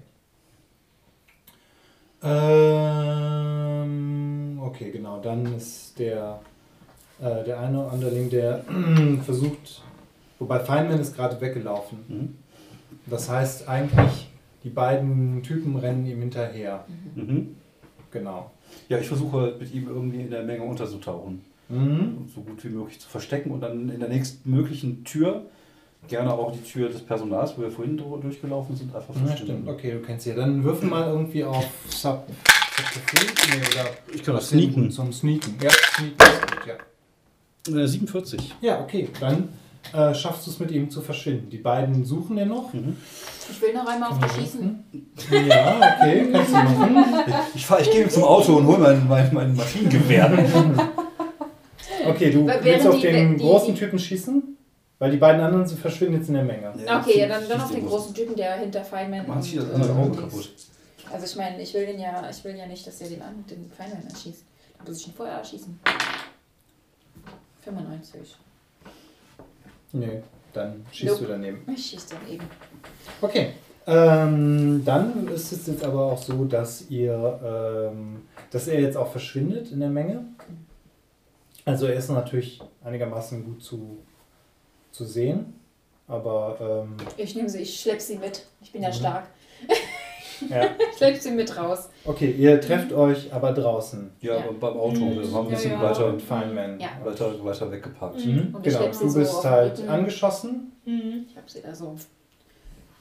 S2: Ähm, okay, genau. Dann ist der, äh, der eine Underling, der <clears throat> versucht, wobei Feynman ist gerade weggelaufen.
S1: Mhm.
S2: Das heißt eigentlich, die beiden Typen rennen ihm hinterher.
S1: Mhm.
S2: Genau.
S1: Ja, ich versuche halt mit ihm irgendwie in der Menge unterzutauchen.
S2: Mhm.
S1: Und so gut wie möglich zu verstecken und dann in der nächsten möglichen Tür, gerne auch die Tür des Personals, wo wir vorhin durchgelaufen sind, einfach
S2: Ja,
S1: verschwinden.
S2: stimmt. Okay, du kennst sie. Dann würfel mal irgendwie auf Sub. Subterfuge? Nee, oder
S1: Ich kann das sneaken.
S2: Zum Sneaken. Ja, Sneaken ist gut, ja.
S1: Äh, 47.
S2: Ja, okay. Dann äh, schaffst du es mit ihm zu verschwinden. Die beiden suchen den noch.
S1: Mhm.
S4: Ich will noch einmal auf dich schießen.
S2: Ja, okay, kannst du <laughs> machen.
S1: Ich, fahr, ich gehe zum Auto und hole mein, mein, mein Maschinengewehr.
S2: Okay, du
S4: Während
S2: willst auf
S4: die-
S2: den
S4: die-
S2: großen Typen schießen? Weil die beiden anderen sie verschwinden jetzt in der Menge.
S4: Okay, ja, dann, dann auf den großen Typen, der hinter Feynman
S1: Man hat sich das
S4: und,
S1: andere
S4: äh,
S1: Auge
S4: Dings-
S1: kaputt.
S4: Also ich meine, ich will den ja, ich will ja nicht, dass er den, an, den Feynman erschießt. Da muss ich ihn vorher erschießen. 95.
S2: Nee, dann schießt
S4: Nope.
S2: du daneben.
S4: Ich schieße dann eben.
S2: Okay. Ähm, dann ist es jetzt aber auch so, dass ihr, ähm, dass er jetzt auch verschwindet in der Menge. Also er ist natürlich einigermaßen gut zu, zu sehen, aber ähm,
S4: Ich nehme sie, ich schlepp sie mit. Ich bin ja
S2: Mhm.
S4: stark.
S2: Ja.
S4: Ich schlepp sie mit raus.
S2: Okay, ihr trefft euch aber draußen
S1: Ja,
S4: Ja.
S1: aber beim Auto. Wir haben ein bisschen
S3: ja.
S1: weiter,
S2: mit Feynman.
S4: Ja.
S1: weiter, weiter weggeparkt.
S2: Mhm.
S4: Und ich
S2: Genau, du
S4: so
S2: bist halt
S4: Rücken.
S2: angeschossen.
S3: Mhm.
S4: Ich habe sie da so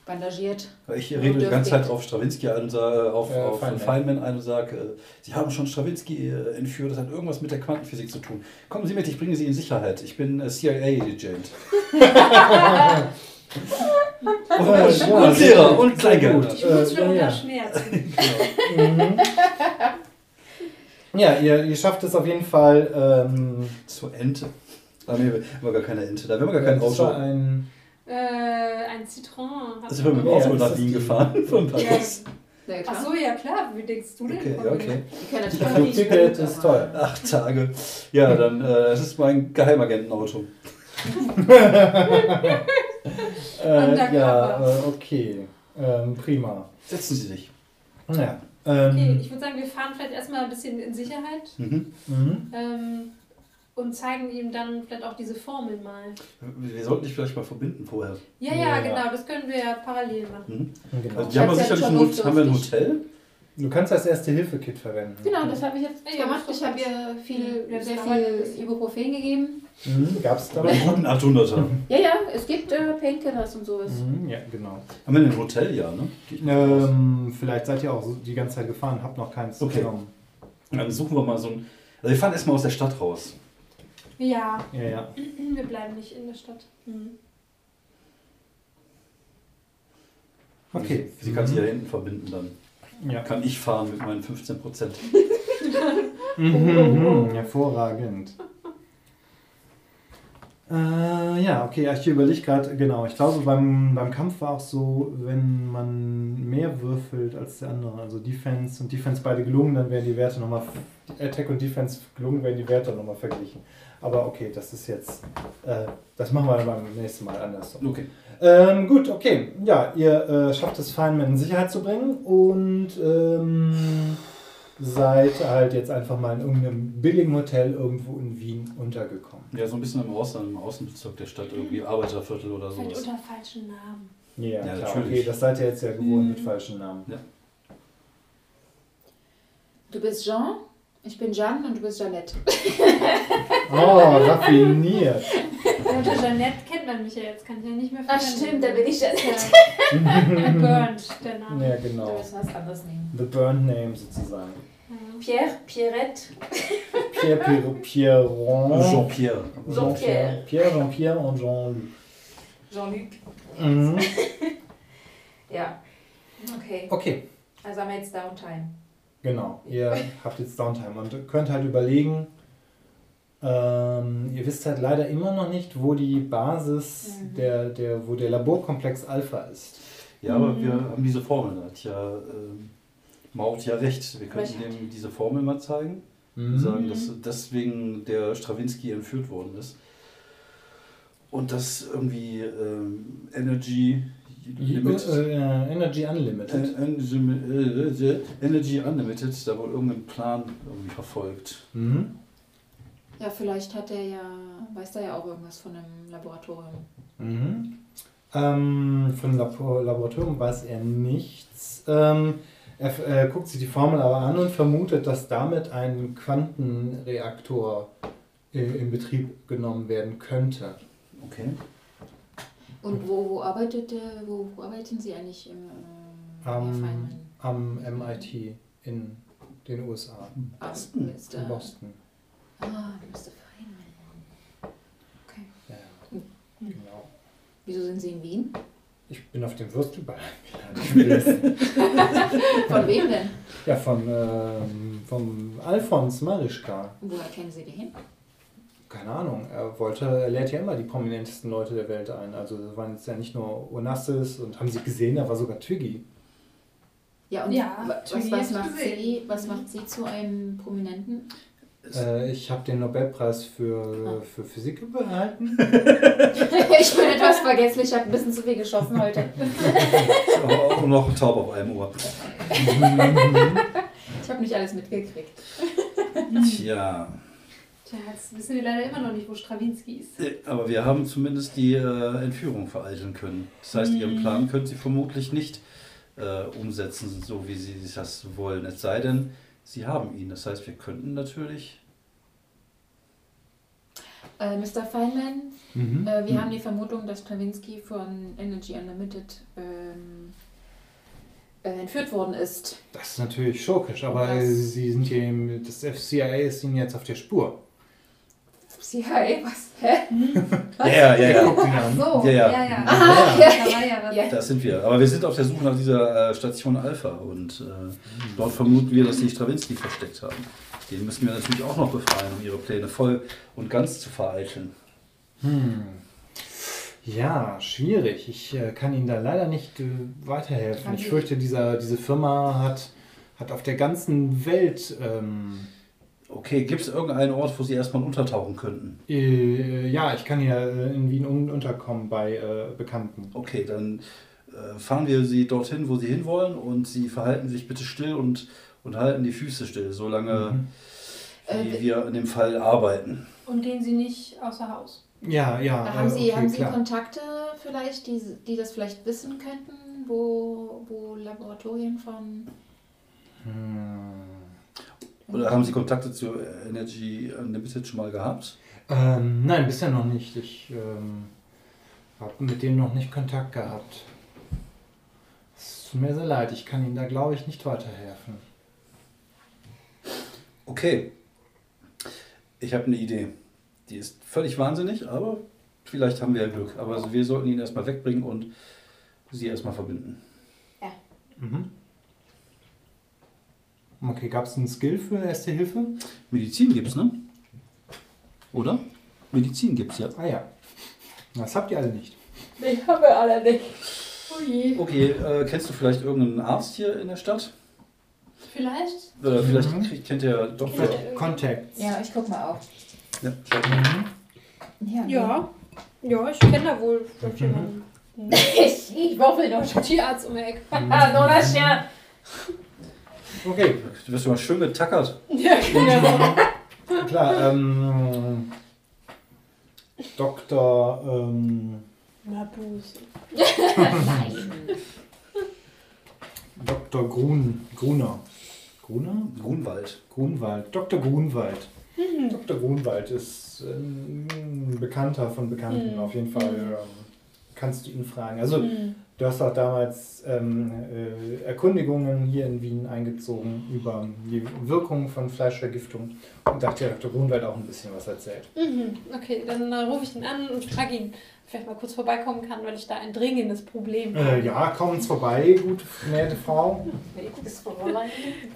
S4: bandagiert.
S1: Ich rede die ganze. Zeit auf Stravinsky ein und sage, auf,
S2: Äh,
S1: auf
S2: Feynman.
S1: Feynman ein und sage, äh, Sie haben schon Stravinsky äh, entführt, das hat irgendwas mit der Quantenphysik zu tun. Kommen Sie mit, ich bringe Sie in Sicherheit. Ich bin äh, CIA-Agent. <laughs> <laughs>
S2: Ja,
S1: und Lehrer
S2: gut,
S1: und
S2: gut.
S3: Ich muss
S2: Äh,
S3: unter
S2: ja.
S3: Schmerzen. <laughs>
S2: Mhm. Ja, ihr, ihr schafft es auf jeden Fall. Ähm,
S1: Zur Ente. Ah, nee, wir haben gar keine Ente. Da haben wir gar kein
S2: das
S1: Auto.
S2: war ein.
S3: Äh, ein Zitron.
S1: Also wir mit dem Auto
S2: das
S1: nach Wien gefahren. <laughs> Von
S3: Ja.
S1: Paris.
S4: Ja, klar.
S3: Ach so, ja klar. Wie denkst du denn?
S1: Okay, ja, okay.
S2: Das Flugticket
S4: gut,
S2: ist teuer.
S1: Acht Tage. Ja, dann, äh, das ist mein Geheimagentenauto. <laughs>
S2: Äh, ja, äh, okay. Ähm, prima.
S1: Setzen Sie sich.
S2: Ja.
S3: Okay,
S2: Ähm,
S3: ich würde sagen, wir fahren vielleicht erstmal ein bisschen in Sicherheit
S1: Mhm.
S2: mhm.
S3: ähm, und zeigen ihm dann vielleicht auch diese Formel mal.
S1: Wir sollten dich vielleicht mal verbinden vorher.
S3: Ja,
S2: Ja,
S3: ja,
S2: ja.
S3: genau, das können wir ja parallel machen.
S1: Mhm.
S2: Genau.
S1: Also, die haben wir sicherlich ein, haben wir ein. Hotel.
S2: Du kannst das Erste-Hilfe-Kit verwenden.
S4: Genau, das habe ich jetzt
S3: Ja,
S4: gemacht. Ich habe ihr viel,
S3: Ja,
S4: sehr viel. Ibuprofen gegeben.
S2: Mhm. Gab es da
S1: einen guten 800er.
S4: Ja, ja, es gibt äh, Painkillers und sowas.
S2: Mhm, ja, genau.
S1: Haben wir ein Hotel, ja, ne?
S2: Ähm, vielleicht seid ihr auch so die ganze Zeit gefahren, habt noch keins
S1: Okay.
S2: genommen.
S1: Dann suchen wir mal so ein. Also wir fahren erstmal aus der Stadt raus.
S3: Ja,
S2: Ja, ja. <clears throat>
S3: wir bleiben nicht in der Stadt. Mhm.
S2: Okay.
S1: Sie kann sich
S2: Mhm.
S1: ja hinten verbinden dann.
S2: Ja.
S1: Kann ich fahren mit meinen 15 Prozent.
S2: Mhm, hervorragend. Äh, ja, okay, ich überlege gerade, genau, ich glaube beim, beim Kampf war auch so, wenn man mehr würfelt als der andere, also Defense und Defense beide gelungen, dann werden die Werte nochmal, Attack und Defense gelungen, werden die Werte nochmal verglichen. Aber okay, das ist jetzt, äh, das machen wir beim nächsten Mal anders.
S1: Okay.
S2: Ähm, gut, okay. Ja, ihr äh, schafft es, Feynman in Sicherheit zu bringen und ähm, seid halt jetzt einfach mal in irgendeinem billigen Hotel irgendwo in Wien untergekommen.
S1: Ja, so ein bisschen im, Außen, im Außenbezirk der Stadt, irgendwie Arbeiterviertel oder
S3: Vielleicht
S1: sowas.
S3: unter falschen Namen.
S2: Ja,
S1: Ja,
S2: klar,
S1: natürlich.
S2: okay, das seid ihr jetzt ja gewohnt
S3: Mhm.
S2: mit falschen Namen.
S4: Du bist Jean, ich bin Jeanne und du bist Jeannette.
S2: Oh, <laughs> raffiniert.
S3: Unter Jeanette kennt man mich ja jetzt, kann ich ja nicht mehr
S4: Ach
S3: verwenden.
S4: stimmt, da bin ich Jeannette.
S3: Ja. <laughs> Burnt, der Name.
S2: ja,
S4: Du
S2: genau.
S4: musst was anderes nehmen.
S2: The Burnt Name sozusagen.
S4: Pierre, Pierrette,
S2: Pierre, Pierre, Pierron.
S1: Jean-Pierre.
S4: Jean-Pierre.
S2: Pierre, Jean-Pierre und Jean-Luc.
S4: Jean-Luc.
S2: Mhm. <laughs>
S4: Ja. Okay.
S2: Okay,
S4: Also haben wir jetzt Downtime.
S2: genau. Ihr habt jetzt Downtime und könnt halt überlegen, ähm, ihr wisst halt leider immer noch nicht, wo die Basis
S4: Mhm.
S2: der, der, wo der Laborkomplex Alpha ist.
S1: Ja, aber wir haben diese Formel. Da hat ja ähm, Maut ja recht. Wir könnten dem diese Formel mal zeigen.
S2: Mhm.
S1: und sagen, dass deswegen der Strawinski entführt worden ist. Und dass irgendwie ähm, Energy Limited,
S2: Äh, Energy Unlimited.
S1: äh, Energy, äh, Energy Unlimited da wohl irgendeinen Plan irgendwie verfolgt.
S2: Mhm.
S4: Ja, vielleicht hat er ja, weiß er ja auch irgendwas von einem Laboratorium.
S2: Mhm. Ähm, von Labor Laboratorium weiß er nichts. Ähm, er äh, guckt sich die Formel aber an und vermutet, dass damit ein Quantenreaktor äh, in Betrieb genommen werden könnte.
S1: Okay.
S4: Und wo, wo arbeitet der, wo, wo arbeiten Sie eigentlich im äh,
S2: Am, am MIT in den USA,
S4: Ah,
S1: Boston.
S2: In Boston.
S4: Ah, Mr. Feynman. Okay.
S2: Ja, genau.
S4: Wieso sind Sie in Wien?
S2: Ich bin auf dem Würstelball gewesen. <laughs>
S4: Von wem denn?
S2: ja, von ähm, vom Alfons Marischka.
S4: Woher kennen Sie den hin?
S2: Keine Ahnung, er wollte, er lädt ja immer die prominentesten Leute der Welt ein. Also das waren jetzt ja nicht nur Onassis und haben sie gesehen, da war sogar Twiggy.
S4: Ja, und
S3: Ja,
S4: wa- was, was, macht
S3: gesehen.
S4: sie, was macht Sie zu einem Prominenten?
S2: Äh, ich habe den Nobelpreis für, für Physik erhalten. <laughs>
S4: ich bin etwas vergesslich, ich habe ein bisschen zu viel geschossen heute.
S1: Auch noch ein Taub auf einem Ohr.
S4: Ich habe nicht alles mitgekriegt.
S1: Tja.
S3: Tja, jetzt wissen wir leider immer noch nicht, wo Strawinski ist.
S1: Äh, Aber wir haben zumindest die äh, Entführung vereiteln können. Das heißt, Ihren Plan können Sie vermutlich nicht äh, umsetzen, so wie Sie das wollen. Es sei denn, Sie haben ihn. Das heißt, wir könnten natürlich.
S4: Äh, Mr. Feynman,
S2: Mhm.
S4: äh, wir haben die Vermutung, dass Stravinsky von Energy Unlimited ähm, äh, entführt worden ist.
S2: Das ist natürlich schurkisch, aber
S4: Das-
S2: sie sind hier, im- das FCIA ist ihnen jetzt auf der Spur.
S4: CIA, was? Hä?
S1: Ja, ja, ja, ja.
S2: Ihn an.
S3: So,
S1: Ja, ja.
S3: ja, ja.
S4: Ah,
S3: Da war ja was.
S4: Ja.
S1: Da sind wir. Aber wir sind auf der Suche nach dieser äh, Station Alpha und äh, dort vermuten wir, dass sie Strawinski versteckt haben. Den müssen wir natürlich auch noch befreien, um ihre Pläne voll und ganz zu vereiteln.
S2: Hm. Ja, schwierig. Ich äh, kann Ihnen da leider nicht äh, weiterhelfen. Ich fürchte, dieser, diese Firma hat, hat auf der ganzen Welt. Ähm,
S1: Okay, gibt es irgendeinen Ort, wo sie erstmal untertauchen könnten?
S2: äh, ja, ich kann hier äh, in Wien un unterkommen bei äh, Bekannten.
S1: Okay, dann äh, fahren wir sie dorthin, wo sie hinwollen und sie verhalten sich bitte still und, und halten die Füße still, solange
S2: Mhm.
S1: wie
S4: Äh,
S1: wir an dem Fall arbeiten.
S3: Und gehen Sie nicht außer Haus.
S2: Ja, ja.
S4: haben
S2: äh,
S4: Sie,
S2: okay,
S4: haben Sie
S2: klar.
S4: Kontakte vielleicht, die, die das vielleicht wissen könnten, wo, wo Laboratorien von...
S2: Hm.
S1: Oder haben Sie Kontakte zu Energy Unlimited schon mal gehabt?
S2: Ähm, nein, bisher noch nicht. Ich ähm, habe mit denen noch nicht Kontakt gehabt. Es tut mir sehr leid, ich kann Ihnen da, glaube ich, nicht weiterhelfen.
S1: Okay. Ich habe eine Idee. Die ist völlig wahnsinnig, aber vielleicht haben wir ja Glück. Aber wir sollten ihn erstmal wegbringen und sie erstmal verbinden.
S2: Mhm. Okay, gab es einen Skill für Erste Hilfe?
S1: Medizin gibt's, ne? Oder? Medizin gibt's ja.
S2: Ah ja. Das habt ihr alle nicht.
S3: Ich habe alle nicht.
S4: Ui.
S1: Okay, äh, kennst du vielleicht irgendeinen Arzt hier in der Stadt?
S3: Vielleicht?
S1: Oder vielleicht
S2: Mhm.
S1: kriegt- kennt ihr Doktor.
S3: Ja.
S2: Contacts.
S4: Ja, ich guck mal auf.
S1: Ja.
S2: Mhm.
S4: Ja.
S3: Ja. Ja, ich kenne da wohl vielleicht jemanden. <laughs>
S4: Ich, ich würfel noch.
S3: Tierarzt um die Ecke. <laughs>
S4: Ah, das ja.
S2: Okay,
S1: Du wirst mal schön getackert.
S3: Ja, genau.
S2: klar. Ähm, Dr. Ähm,
S3: Mabuse. <laughs>
S2: Dr. Grun, Gruner. Gruner?
S1: Grunwald.
S2: Grunwald. Dr. Grunwald. Dr. Grunwald ist ähm, ein Bekannter von Bekannten.
S3: Mhm.
S2: Auf jeden Fall ähm, kannst du ihn fragen. Also,
S3: Hm.
S2: Du hast auch damals ähm, äh, Erkundigungen hier in Wien eingezogen über die Wirkung von Fleischvergiftung. Und da hat der Dr. Grunwald auch ein bisschen was erzählt.
S3: Mhm. Okay, dann äh, rufe ich ihn an und frage ihn, ob er vielleicht mal kurz vorbeikommen kann, weil ich da ein dringendes Problem habe.
S2: Äh, ja, kommen vorbei, gute, nette Frau.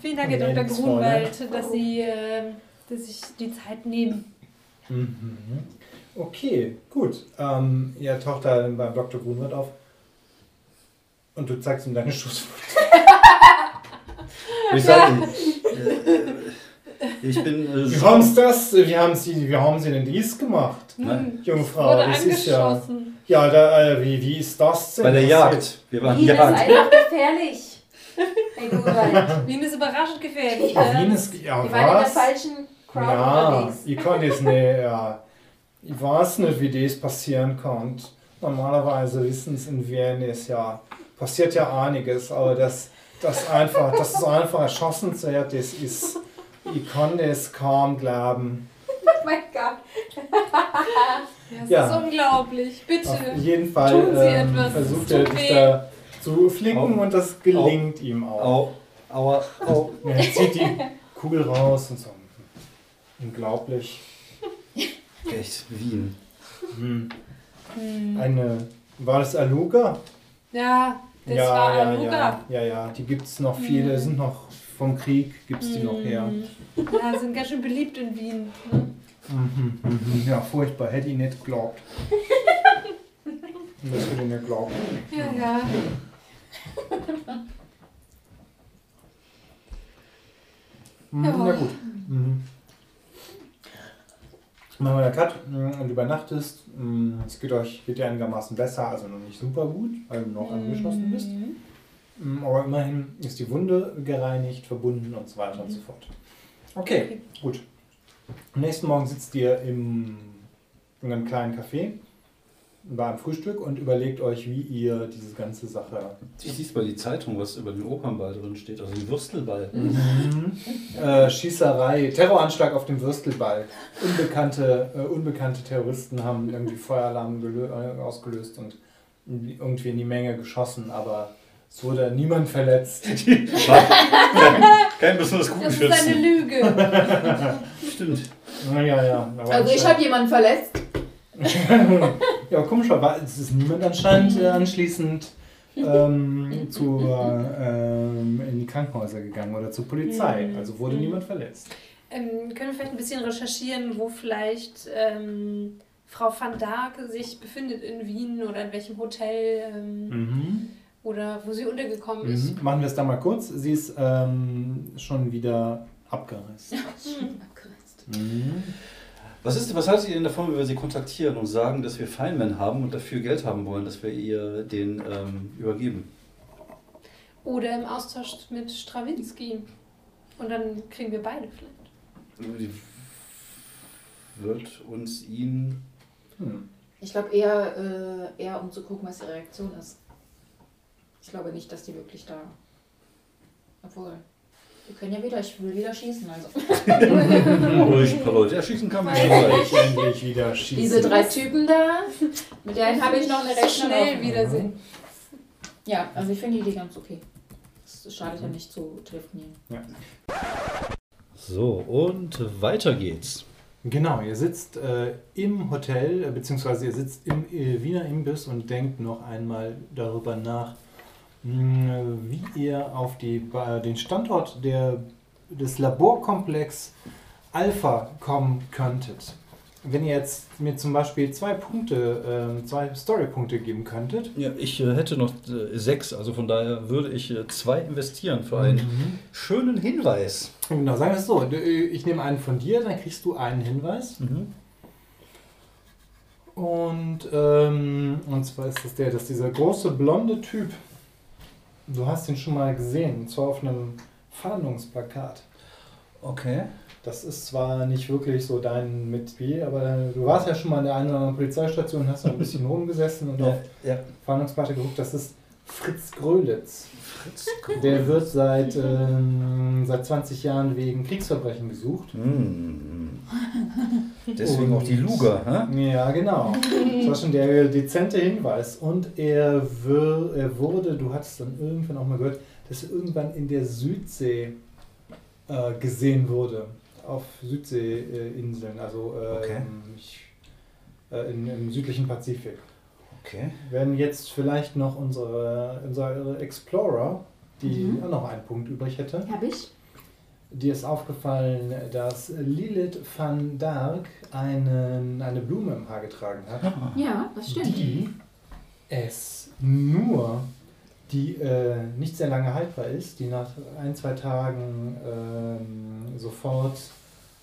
S3: Vielen Dank, Herr Dr.
S2: das
S3: Grunwald, dass Sie äh, dass sich die Zeit nehmen.
S2: Mhm. Okay, gut. Ähm, ihr taucht da beim Dr. Grunwald auf. Und du zeigst ihm deine Schusswunde. <laughs>
S1: Ich sage, äh, ich bin. Äh,
S2: Wie haben das? Wie haben sie, wie haben sie denn dies gemacht?
S1: Nein.
S2: Junge Frau,
S3: Wurde
S2: das ist ja.
S3: angeschossen.
S2: Ja, da, äh, wie, wie ist das denn?
S1: bei der? Jagd. Wir waren
S4: Wien ist
S1: Jagd.
S4: einfach gefährlich. <laughs>
S3: Wien ist überraschend gefährlich. Ne?
S2: Wien ist. Ja,
S4: Wir waren in der falschen Crowd
S2: Ja,
S4: unterwegs.
S2: ich kann das nicht, ja. Ich weiß nicht, wie das passieren kann. Normalerweise wissen es in Wien ist ja, passiert ja einiges, aber das, das einfach, dass es einfach erschossen zu werden, das ist, ich kann das kaum glauben.
S4: Oh mein Gott. <laughs>
S3: Ja, das
S2: Ja.
S3: ist unglaublich. Bitte.
S2: Auf jeden Fall
S3: Tun Sie
S2: ähm,
S3: etwas,
S2: versucht
S3: es
S2: er dich da zu flinken
S1: Au.
S2: und das gelingt ihm auch.
S1: Au, au.
S2: Er <laughs> zieht die Kugel raus und so. Unglaublich.
S1: Echt, Wien.
S2: Hm.
S3: Hm.
S2: Eine, war das Aluga?
S3: Ja, das
S2: ja,
S3: war
S2: ja,
S3: Aluga.
S2: ja, ja, ja, die gibt es noch viele,
S3: Mhm.
S2: sind noch vom Krieg, gibt es die noch her.
S3: Ja, sind ganz schön beliebt in Wien. Ne?
S2: Mhm, mhm. Ja, furchtbar, hätte ich nicht geglaubt. <laughs> das hätte ich nicht geglaubt.
S3: Ja, ja.
S2: Mhm,
S3: Ja.
S2: Na gut. Mhm. Machen wir einen Cut mhm, und übernachtest. Mhm, Es geht euch geht dir einigermaßen besser, also noch nicht super gut, weil du noch angeschlossen bist. Mhm, Aber immerhin ist die Wunde gereinigt, verbunden und so weiter und so fort. Okay, gut. Am nächsten Morgen sitzt ihr im, in einem kleinen Café beim Frühstück und überlegt euch, wie ihr diese ganze Sache.
S1: Ich liest mal die Zeitung, was über den Opernball drin steht, also den Würstelball.
S2: Mhm. Äh, Schießerei, Terroranschlag auf dem Würstelball. Unbekannte, äh, unbekannte Terroristen haben irgendwie Feueralarm äh, ausgelöst und irgendwie in die Menge geschossen, aber es wurde niemand verletzt. <laughs>
S1: Kein besonders guten
S3: Das ist eine. Lüge.
S1: Stimmt.
S2: Naja, ja. aber
S4: Also ich habe jemanden verletzt. <laughs>
S2: Ja, komischerweise es ist niemand anscheinend äh, anschließend ähm, zu, äh, ähm, in die Krankenhäuser gegangen oder zur Polizei.
S3: Mhm.
S2: Also wurde
S3: Mhm.
S2: niemand verletzt.
S3: Ähm, können wir vielleicht ein bisschen recherchieren, wo vielleicht ähm, Frau van Dark sich befindet in Wien oder in welchem Hotel ähm,
S2: Mhm.
S3: oder wo sie untergekommen ist?
S2: Mhm. Machen wir es da mal kurz. Sie ist ähm, schon wieder abgereist. <laughs>
S4: Abgeritzt.
S2: Mhm.
S1: Was, ist, was haltet ihr denn davon, wenn wir sie kontaktieren und sagen, dass wir Feynman haben und dafür Geld haben wollen, dass wir ihr den ähm, übergeben?
S3: Oder im Austausch mit Strawinski. Und dann kriegen wir beide vielleicht.
S1: Die wird uns ihn.
S2: Hm.
S4: Ich glaube eher, äh, eher um zu gucken, was die Reaktion ist. Ich glaube nicht, dass die wirklich da. Obwohl. Wir können ja wieder, ich will wieder schießen. Also. <laughs>
S1: Ruhig, ein paar Leute erschießen kann man
S3: Weiß
S1: ja
S2: Soll
S1: gleich.
S2: ich endlich wieder schießen?
S4: Diese drei Typen da, mit denen habe ich noch eine recht
S3: schnell wiedersehen.
S4: Ja, also ich finde die Idee ganz okay. Es schadet ja nicht zu telefonieren.
S1: So, und weiter geht's.
S2: Genau, ihr sitzt äh, im Hotel, äh, beziehungsweise ihr sitzt im äh, Wiener Imbiss und denkt noch einmal darüber nach, wie ihr auf die, Ba- den Standort der des Laborkomplex Alpha kommen könntet. Wenn ihr jetzt mir zum Beispiel zwei Punkte, ähm, zwei Storypunkte geben könntet.
S1: Ja, ich äh, hätte noch äh, sechs, also von daher würde ich äh, zwei investieren für einen
S2: Mhm.
S1: schönen Hinweis.
S2: Genau, sagen wir es so. du- Ich nehme einen von dir, dann kriegst du einen Hinweis.
S1: Mhm.
S2: Und, ähm, und zwar ist das der, dass dieser große blonde Typ, du hast ihn schon mal gesehen, und zwar auf einem Fahndungsplakat.
S1: Okay.
S2: Das ist zwar nicht wirklich so dein Metier, aber du warst ja schon mal in der einen oder anderen Polizeistation, hast da ein bisschen rumgesessen und auf
S1: ja.
S2: Fahndungsplakat geguckt. Das ist Fritz Grölitz.
S1: Fritz.
S2: Der wird seit, ähm, seit 20 Jahren wegen Kriegsverbrechen gesucht.
S1: Mm. Deswegen auch die Luga, hä?
S2: Ja, genau. Das war schon der dezente Hinweis. Und er, wür, er wurde, du hattest dann irgendwann auch mal gehört, dass er irgendwann in der Südsee äh, gesehen wurde. Auf Südseeinseln, also äh,
S1: Okay.
S2: ich, äh, in, im südlichen Pazifik.
S1: Okay.
S2: Wenn jetzt vielleicht noch unsere, unsere Explorer, die
S4: Mhm.
S2: auch noch einen Punkt übrig hätte,
S4: Hab ich?
S2: Dir ist aufgefallen, dass Lilith van Dark einen, eine Blume im Haar getragen hat,
S4: Ja, das stimmt.
S2: die es nur, die äh, nicht sehr lange haltbar ist, die nach ein, zwei Tagen ähm, sofort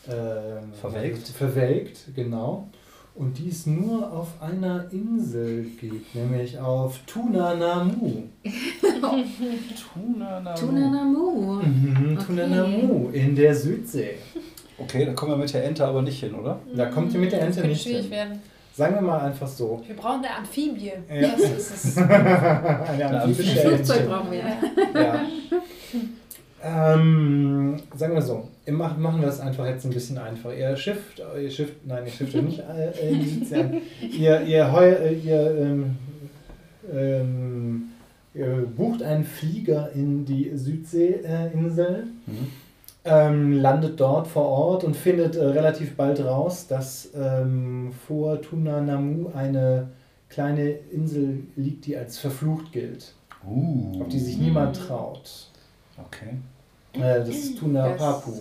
S2: ähm,
S1: Verwelkt.
S2: verwelkt, genau. Und die es nur auf einer Insel gibt, nämlich auf Tunanamu.
S1: Tunanamu.
S4: Tunanamu.
S2: Mhm,
S4: Okay.
S2: Tunanamu in der Südsee.
S1: Okay, da kommen wir mit der Ente aber nicht hin, oder?
S2: Da kommt ihr mit der Ente nicht
S5: schwierig
S2: hin.
S5: werden.
S2: Sagen wir mal einfach so.
S5: Wir brauchen eine Amphibie.
S2: Ja.
S5: Das ist es. <laughs>
S2: Eine amphibische
S4: Ein Flugzeug brauchen wir.
S2: Ja. Ähm, sagen wir so, macht, machen wir es einfach jetzt ein bisschen einfacher. Ihr schifft, ihr schifft, nein, ihr schifft nicht äh, in die Südsee an. Ihr, ihr, heu, äh, ihr, ähm, ähm, ihr bucht einen Flieger in die Südseeinsel.
S1: Mhm.
S2: ähm, landet dort vor Ort und findet äh, relativ bald raus, dass ähm, vor Tunanamu eine kleine Insel liegt, die als verflucht gilt,
S1: Uh.
S2: auf die sich niemand traut.
S1: Okay.
S2: Äh, das ist Tunapapu.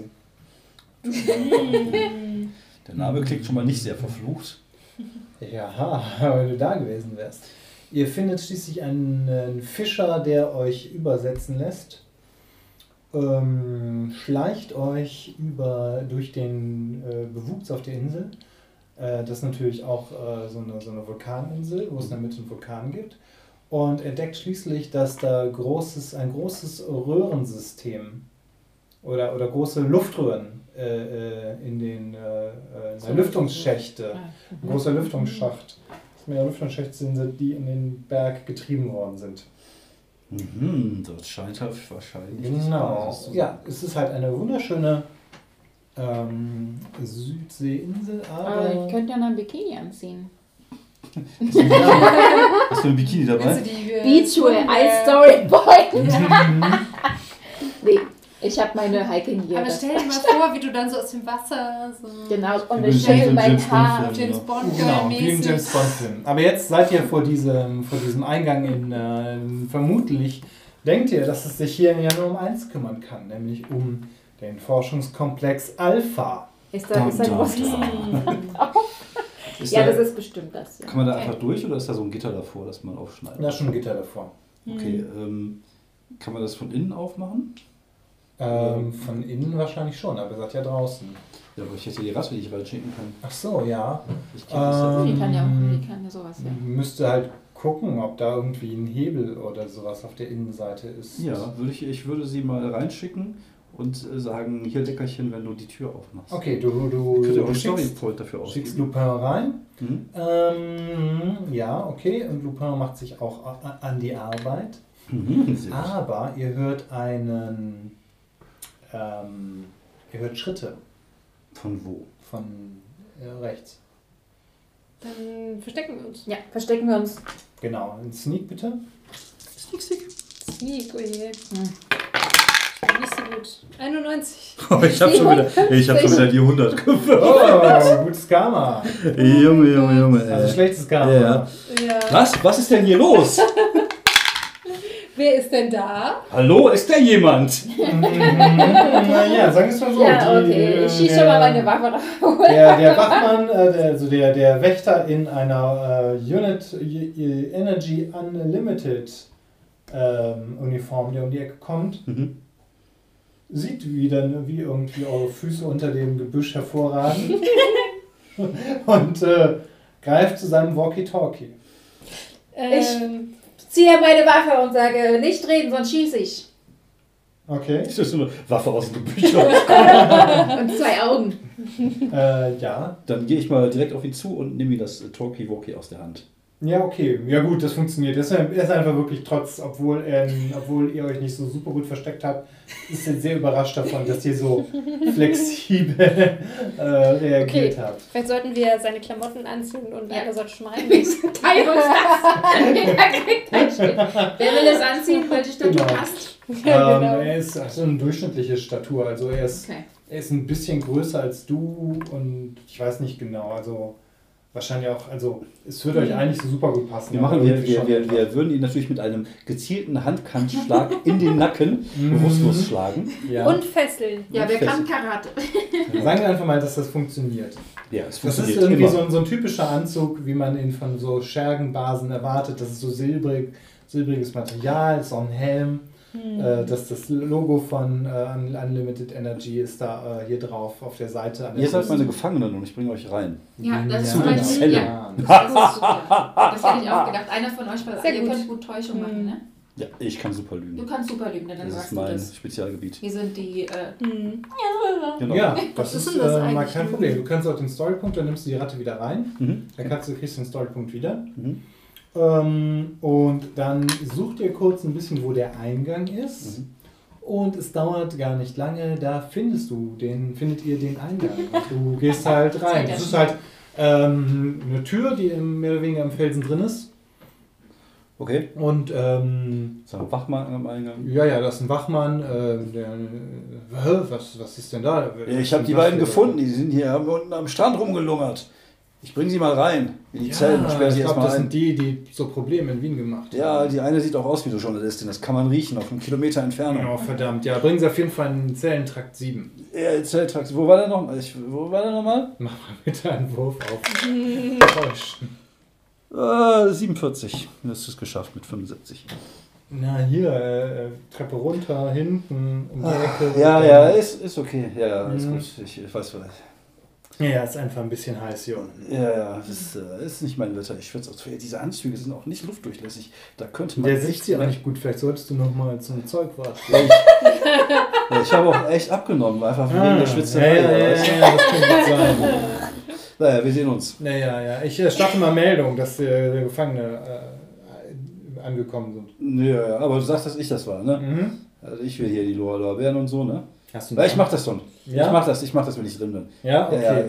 S2: <laughs>
S1: Der Name klingt schon mal nicht sehr verflucht.
S2: Ja, <laughs> wenn du da gewesen wärst. Ihr findet schließlich einen, Fischer, der euch übersetzen lässt. Ähm, schleicht euch über, durch den äh, Bewuchs auf der Insel. Äh, das ist natürlich auch äh, so, eine, so eine Vulkaninsel, wo es in der Mitte einen Vulkan gibt. Und entdeckt schließlich, dass da großes, ein großes Röhrensystem oder, oder große Luftröhren äh, äh, in den äh, äh, in der Lüftungsschächte ein großer Lüftungsschacht. Das mehr Lüftungsschächte sind, die in den Berg getrieben worden sind.
S1: Mhm, das scheint halt wahrscheinlich.
S2: Genau. Ja, es ist halt eine wunderschöne ähm, Südseeinsel,
S4: Aber
S2: aber.
S4: ich könnte ja noch ein Bikini anziehen.
S1: Hast du ein Bikini <laughs> dabei?
S5: Du die, äh,
S4: Ice Story Boy. Ich habe meine Hiking Gear.
S5: Aber stell dir mal <laughs> vor, wie du dann so aus dem Wasser so
S4: Genau, und ich
S1: James
S4: mein
S1: Bond
S4: Haar.
S1: Film.
S5: James
S1: Genau.
S5: Bond
S2: Genau, wie im. James Bond-Film. Aber jetzt seid ihr vor diesem, vor diesem Eingang in. Äh, vermutlich denkt ihr, dass es sich hier ja nur um eins kümmern kann, nämlich um den Forschungskomplex Alpha.
S4: Ist da ist ein
S1: Dum,
S4: großes. <laughs>
S1: Ist
S4: Ja,
S1: da,
S4: das ist bestimmt das. Ja.
S1: kann man da einfach durch oder ist da so ein Gitter davor, dass man aufschneidet?
S2: Da ist schon ein Gitter davor.
S1: Okay, ähm, kann man das von innen aufmachen?
S2: Ähm, von innen wahrscheinlich schon, aber ihr seid ja draußen.
S1: Ja, aber ich hätte die Ratte nicht reinschicken können.
S2: Ach so, ja.
S1: Ich kenn das ja.
S2: Ähm,
S4: Die kann ja auch, die kann ja sowas, ja.
S2: Müsste halt gucken, ob da irgendwie ein Hebel oder sowas auf der Innenseite ist.
S1: Ja, würde ich, ich würde sie mal reinschicken und äh, sagen, hier Leckerchen, wenn du die Tür aufmachst.
S2: Okay, du, du,
S1: Ich könnte auch
S2: du schickst,
S1: Storypoint dafür
S2: schickst. Lupin rein.
S1: Mhm.
S2: Ähm, ja, okay. Und Lupin macht sich auch an die Arbeit.
S1: Mhm.
S2: Aber ihr hört einen. Ähm, ihr hört Schritte
S1: Von wo?
S2: von äh, rechts.
S5: Dann verstecken wir uns.
S4: Ja, verstecken wir uns.
S2: Genau. Ein Sneak bitte.
S1: Sneak, sneak.
S5: Sneak, oh je.
S4: Hm.
S5: Nicht so gut. 91. <laughs>
S1: ich habe schon wieder, ich hab schon wieder die 100 geführt.
S2: Oh, gutes Karma.
S1: Junge, Junge, Junge.
S2: Also schlechtes Karma.
S1: Ja.
S5: Ja.
S1: Was? Was ist denn hier los? <laughs>
S5: Wer ist denn da?
S1: Hallo, ist da jemand?
S2: naja, sagen wir es mal so.
S4: ja,
S2: die,
S4: okay. Ich schieße
S2: der-
S4: schon mal meine Waffe raus.
S2: Der, der Wachmann, äh, der, also der, der Wächter in einer äh, Unit äh, Energy Unlimited ähm, Uniform, der um die Ecke kommt,
S1: Mhm.
S2: sieht wieder, ne, wie irgendwie eure Füße unter dem Gebüsch hervorragen <laughs> und äh, greift zu seinem Walkie-Talkie.
S5: Ähm,
S4: Ziehe meine Waffe und sage, nicht reden, sonst schieße ich.
S2: Okay.
S1: Ist das so eine Waffe aus dem Gebüsch? <laughs>
S4: Und zwei Augen.
S2: Äh, ja.
S1: Dann gehe ich mal direkt auf ihn zu und nehme ihm das Talkie-Walkie aus der Hand.
S2: Ja, okay. Ja gut, das funktioniert. Er ist, er einfach wirklich trotz, obwohl, er, obwohl ihr euch nicht so super gut versteckt habt, ist er sehr überrascht davon, dass ihr so <laughs> flexibel äh, reagiert
S5: Okay.
S2: habt.
S5: vielleicht sollten wir seine Klamotten anziehen und
S4: Ja.
S5: einer sollte <laughs> rein.
S4: Teil uns das. <laughs> Wer will es anziehen? Welche Statur
S2: Genau.
S4: passt?
S5: Ja,
S2: ähm,
S5: genau.
S2: Er ist so eine durchschnittliche Statur, also er ist,
S4: Okay.
S2: er ist ein bisschen größer als du und ich weiß nicht genau, also wahrscheinlich auch, also es würde euch eigentlich so super gut passen.
S1: Wir, machen, wir, wir, wir, wir würden ihn natürlich mit einem gezielten Handkantschlag in den Nacken
S2: Mhm.
S1: bewusstlos schlagen.
S2: ja.
S5: Und fesseln.
S4: Ja, wer
S1: Fest.
S4: kann Karate?
S2: Sagen wir einfach mal, dass das funktioniert.
S1: Ja, es
S2: Das
S1: funktioniert
S2: ist irgendwie so ein, so ein typischer Anzug, wie man ihn von so Schergenbasen erwartet. Das ist so silbrig, silbriges Material, so ein Helm.
S5: Hm.
S2: Äh, das, das Logo von äh, Un- Unlimited Energy ist da äh, hier drauf auf der Seite. an der
S1: Ihr seid meine Gefangenen und ich bringe euch rein.
S4: Ja, das ist
S2: Ja,
S4: mein
S1: genau.
S4: Ziel. Ja.
S2: Ja.
S4: Das ist super. Das hätte ich auch gedacht. Einer von euch war,
S5: Sehr
S4: ihr
S5: gut.
S4: könnt gut Täuschung machen, ne?
S1: Ja, ich kann super
S4: Du
S1: lügen.
S4: kannst super lügen, dann
S1: Das ist
S4: sagst du
S1: mein
S4: das.
S1: Spezialgebiet.
S4: Wir sind die, äh,
S5: Hm.
S1: Genau.
S2: Ja, das ist,
S5: ist das
S2: äh, mal kein Problem. Du kannst auch den Storypunkt, dann nimmst du die Ratte wieder rein.
S1: Mhm.
S2: Dann kannst du, kriegst du den Storypunkt wieder.
S1: Mhm.
S2: Ähm, und dann sucht ihr kurz ein bisschen, wo der Eingang ist.
S1: Mhm.
S2: Und es dauert gar nicht lange, da findest du den, findet ihr den Eingang. Und du gehst halt <laughs> rein. Das ist halt ähm, eine Tür, die im, mehr oder weniger im Felsen drin ist.
S1: Okay.
S2: Und ähm,
S1: So ein Wachmann am Eingang.
S2: ja, ja, das ist ein Wachmann. Äh, der, äh, was, was ist denn da?
S1: Ich habe die beiden gefunden, die sind hier haben unten am Strand rumgelungert. Ich bringe sie mal rein in die
S2: Ja,
S1: Zellen sie
S2: ich glaube, das
S1: ein.
S2: sind die, die so Probleme in Wien gemacht
S1: Ja,
S2: haben.
S1: die eine sieht auch aus wie eine Journalistin, das kann man riechen, auf einem Kilometer Entfernung.
S2: Oh, verdammt. Ja, bringen Sie auf jeden Fall in Zellentrakt 7.
S1: Ja, Zelltrax, wo war der noch? Ich, wo war der nochmal?
S2: Mach mal bitte einen Wurf auf <laughs> Täuschen.
S1: Äh, 47. Du hast es geschafft mit 75.
S2: Na, hier, äh, Treppe runter, hinten, um die Ecke.
S1: Ah, Ja, ja, ist, ist okay. Ja, ja, alles
S2: Mhm.
S1: gut. Ich, ich weiß was.
S2: Ja, ja, ist einfach ein bisschen heiß hier unten.
S1: Ja, ja, das ist, äh, ist nicht mein Wetter. Ich schwitze auch. Diese Anzüge sind auch nicht luftdurchlässig. Da könnte man.
S2: Der sieht sie auch nicht gut. Vielleicht solltest du noch mal zum Zeug warten.
S1: Ja, ich <laughs> habe auch echt abgenommen, einfach wegen der
S2: ja,
S1: Schwitzerei.
S2: ja, ja, ja, ja, das kann gut sein.
S1: Naja, wir sehen uns.
S2: Naja, ja. Ich äh, starte mal Meldung, dass äh, der Gefangene äh, angekommen sind.
S1: Ja, ja, aber du sagst, dass ich das war, ne?
S2: Mhm.
S1: Also ich will hier die Lor- Lorbeeren und so, ne?
S2: Hast du
S1: Ja, ich mach das schon.
S2: Ja?
S1: Ich mach das, ich mach das, wenn ich drin bin.
S2: Ja, okay.
S1: Ja,
S2: Ja,
S1: ja,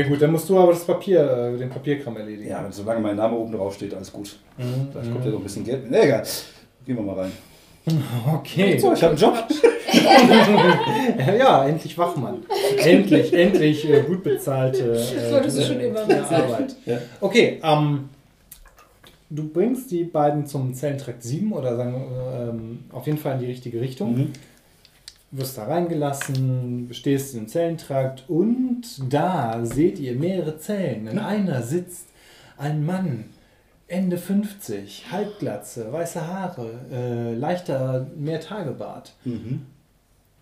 S1: ich,
S2: gut, dann musst du aber das Papier, äh, den Papierkram erledigen.
S1: ja, wenn solange mein Name oben drauf steht, alles gut.
S2: Mhm.
S1: Vielleicht kommt ja noch ein bisschen Geld. Ne, egal. Gehen wir mal rein. <laughs>
S2: Okay.
S1: So, ich habe einen Job.
S2: Ja, <laughs> ja, endlich Wachmann. endlich, endlich äh, gut bezahlte äh,
S5: wolltest du schon immer
S2: äh. Arbeit.
S1: Ja.
S2: Okay, ähm, du bringst die beiden zum Zellentrakt 7 oder sagen wir, ähm, auf jeden Fall in die richtige Richtung.
S1: Mhm.
S2: Wirst da reingelassen, stehst im Zellentrakt und da seht ihr mehrere Zellen. In einer sitzt ein Mann, Ende 50, Halbglatze, weiße Haare, äh, leichter Mehrtagebart.
S1: Mhm.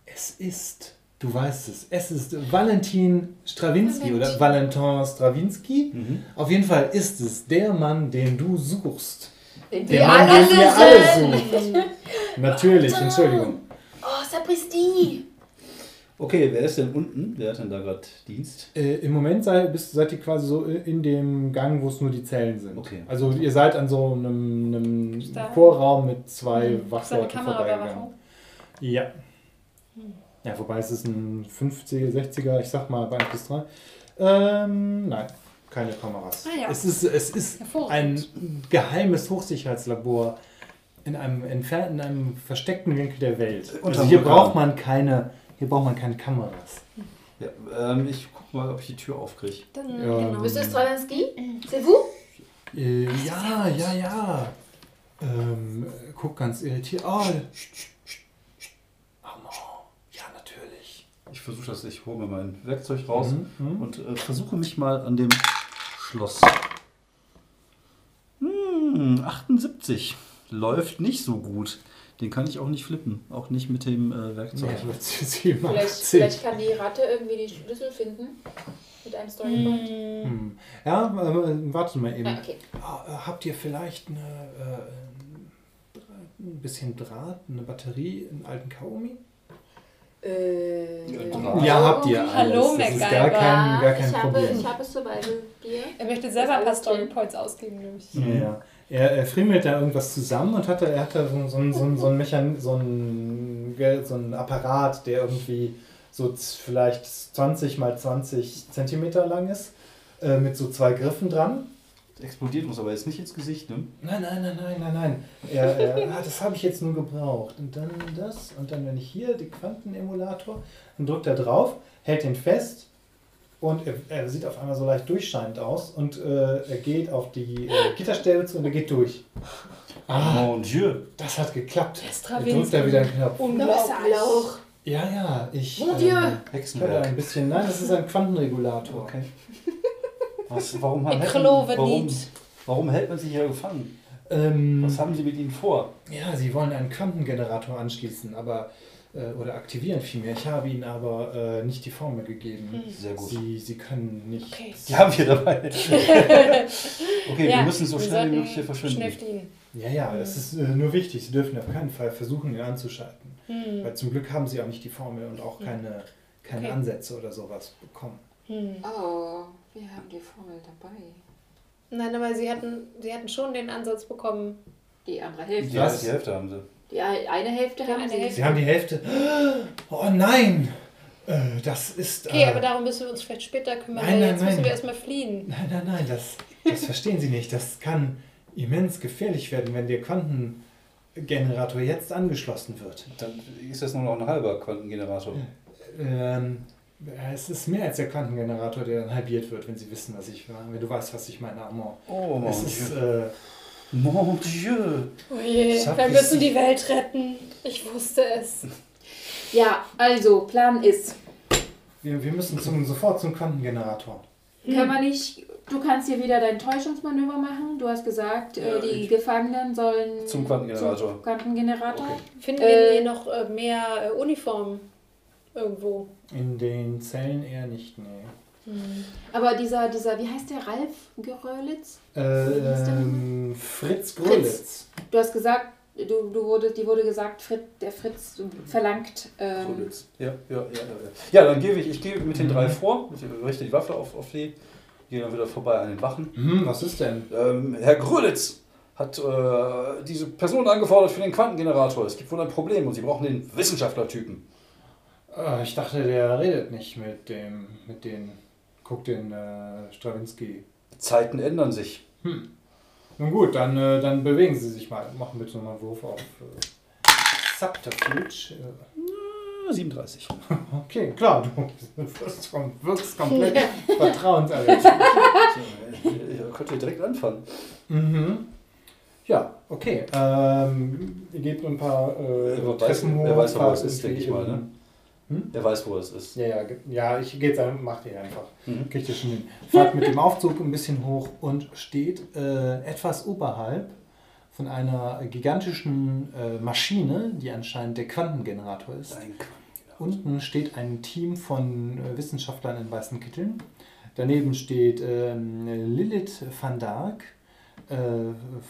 S2: Es ist, du weißt es, es ist Valentin Strawinski oder
S4: Valentin.
S2: Valentin Strawinski.
S1: Mhm.
S2: Auf jeden Fall ist es der Mann, den du suchst.
S4: Den
S2: Der
S4: wir
S2: Mann, den wir alle
S4: suchen.
S2: Natürlich, Entschuldigung.
S4: Sapristi.
S1: Okay, wer ist denn unten? Wer hat denn da gerade Dienst?
S2: Äh, Im Moment sei, bist, seid ihr quasi so in dem Gang, wo es nur die Zellen sind.
S1: Okay.
S2: Also ihr seid an so einem, einem. Vorraum mit zwei
S5: Seine
S2: Wachleuten vorbeigegangen. Ja. Ja, wobei es ist ein 50er, 60er, ich sag mal bei 1 bis 3. Ähm, nein, keine Kameras.
S5: Ah ja.
S2: Es ist, es ist ein geheimes Hochsicherheitslabor in einem entfernten, in einem versteckten Winkel der Welt. Also
S1: Unterm
S2: hier braucht man keine, hier braucht man keine Kameras.
S1: Ja, ähm, ich guck mal, ob ich die Tür aufkriege.
S5: Dann,
S2: Ja.
S5: genau.
S4: Bist du Stravinsky? C'est vous?
S2: Äh, ja, ja, ja. Ähm, guck ganz irritiert. Oh, Armand. Ja, natürlich.
S1: Ich versuche das, ich hole mir mein Werkzeug raus
S2: Mhm, mhm.
S1: und äh, versuche mich mal an dem Schloss. Hm, 78. Läuft nicht so gut. Den kann ich auch nicht flippen. Auch nicht mit dem äh, Werkzeug.
S2: Ja, wird sie 87.
S4: Vielleicht, vielleicht kann die Ratte irgendwie die Schlüssel finden. Mit einem Storyboard.
S2: Hm. Ja, äh, warte mal eben.
S4: Ah, okay.
S2: Äh, habt ihr vielleicht eine, äh, ein bisschen Draht, eine Batterie, einen alten Kaugummi?
S4: Äh,
S1: Ja, Draht.
S2: Ja, habt ihr alles.
S5: Hallo,
S2: das ist gar kein, gar kein
S4: ich, habe,
S2: Problem.
S4: ich habe Survival Bier.
S5: Er möchte selber ein paar
S4: alles
S5: Story
S4: drin.
S5: Points ausgeben, nämlich.
S2: Ja, ja. Er, er friemelt da irgendwas zusammen und hat da, er hat da so, so, so, so, ein Mechan so, ein, gell, so ein Apparat, der irgendwie so vielleicht 20 mal 20 Zentimeter lang ist, äh, mit so zwei Griffen dran.
S1: Explodiert uns aber jetzt nicht ins Gesicht, ne?
S2: Nein, nein, nein, nein, nein, nein. Er, er, <laughs> ah, das habe ich jetzt nur gebraucht. Und dann das. Und dann, wenn ich hier die Quantenemulator, dann drückt er drauf, hält ihn fest und er, er sieht auf einmal so leicht durchscheinend aus und äh, er geht auf die äh, Gitterstäbe zu und er geht durch. Ah,
S1: Mon Dieu.
S2: das hat geklappt. Er drückt da wieder einen Knopf.
S5: Unglaublich.
S2: Ja, ja, ich.
S4: Mon Dieu.
S2: Ähm, ich habe da
S1: Hexenwerk.
S2: ein bisschen. Nein, das ist ein Quantenregulator.
S1: Okay. Was, warum,
S5: glaube <laughs>
S1: warum, warum hält man sich hier gefangen?
S2: Ähm,
S1: Was haben Sie mit Ihnen vor?
S2: Ja, Sie wollen einen Quantengenerator anschließen, aber äh, oder aktivieren vielmehr. Ich habe Ihnen aber äh, nicht die Formel gegeben.
S1: Sehr gut.
S2: Sie, Sie können nicht.
S5: Okay.
S1: Die haben wir dabei. <laughs> okay, wir müssen so schnell wie möglich hier verschwinden.
S5: Schnell fliehen.
S2: Ja, ja, es ist äh, nur wichtig. Sie dürfen auf keinen Fall versuchen, ihn anzuschalten.
S5: Hm.
S2: Weil zum Glück haben Sie auch nicht die Formel und auch keine, keine
S5: Okay.
S2: Ansätze oder sowas bekommen.
S5: Hm.
S4: Oh, wir haben die Formel dabei.
S5: Nein, aber sie hatten, sie hatten schon den Ansatz bekommen.
S4: Die andere Hälfte.
S1: Ja, die Hälfte haben sie.
S4: Die eine Hälfte haben
S5: eine
S4: sie.
S5: Hälfte.
S2: Sie haben die Hälfte. Oh nein! Äh, das ist.
S5: Okay,
S2: äh,
S5: aber darum müssen wir uns vielleicht später kümmern,
S2: Nein, nein,
S5: jetzt müssen
S2: nein.
S5: wir erstmal fliehen.
S2: Nein, nein, nein, das, das verstehen Sie nicht. Das kann immens gefährlich werden, wenn der Quantengenerator jetzt angeschlossen wird.
S1: Dann ist das nur noch ein halber Quantengenerator.
S2: Ähm, es ist mehr als der Quantengenerator, der dann halbiert wird, wenn Sie wissen, was ich wenn du weißt, was ich meine, Armand.
S1: Oh,
S2: Es ist, äh,
S1: Mon Dieu.
S5: Oh je, wir müssen die Welt retten. Ich wusste es.
S4: Ja, also, Plan ist,
S2: wir, wir müssen zum, sofort zum Quantengenerator.
S4: können wir nicht, du kannst hier wieder dein Täuschungsmanöver machen. Du hast gesagt,
S1: Ja,
S4: äh, die
S1: ich-
S4: Gefangenen sollen
S1: Zum Quantengenerator.
S4: Zum Quantengenerator.
S1: Okay.
S5: Finden wir
S4: Äh,
S5: hier noch äh, mehr äh, Uniformen irgendwo?
S2: In den Zellen eher nicht, nee.
S4: Aber dieser, dieser, wie heißt der, Ralf Gerölitz?
S2: Äh, ähm, Fritz Grölitz.
S4: Du hast gesagt, du, du wurde, die wurde gesagt, Fritz, der Fritz verlangt. Ähm,
S1: Ja, ja, ja, ja. Ja, dann gebe ich, ich gehe mit den
S2: Mhm.
S1: drei vor, ich richte die Waffe auf, auf die, gehe dann wieder vorbei an den Wachen.
S2: Hm, was ist denn?
S1: Ähm, Herr Grölitz hat äh, diese Person angefordert für den Quantengenerator. Es gibt wohl ein Problem und Sie brauchen den Wissenschaftlertypen.
S2: Äh, ich dachte, der redet nicht mit dem, mit den, guck den äh, Stravinsky.
S1: Zeiten ändern sich.
S2: Hm. Nun gut, dann, äh, dann bewegen Sie sich mal. Machen bitte nochmal einen Wurf auf äh, Subterfuge. Äh,
S1: Äh, <laughs> 37.
S2: Okay, klar, du wirst, kom wirkst komplett vertrauenserregend. <laughs>
S1: So, äh, Ihr könnt ihr direkt anfangen.
S2: Mhm. Ja, okay. Ähm, ihr gebt ein paar äh,
S1: Wer weiß-
S2: Treppen hoch.
S1: wer weiß, wo
S2: fahrt
S1: es ist, denke ich mal,
S2: in-
S1: Er weiß, wo es ist.
S2: Ja, ja, ja, ich gehe dann, macht ihr einfach.
S1: Mhm.
S2: Kriegt ihr schon hin. Fahrt mit dem Aufzug ein bisschen hoch und steht äh, etwas oberhalb von einer gigantischen äh, Maschine, die anscheinend der Quantengenerator ist.
S1: Ein
S2: Unten steht ein Team von äh, Wissenschaftlern in weißen Kitteln. Daneben steht ähm, Lilith van Dark, äh,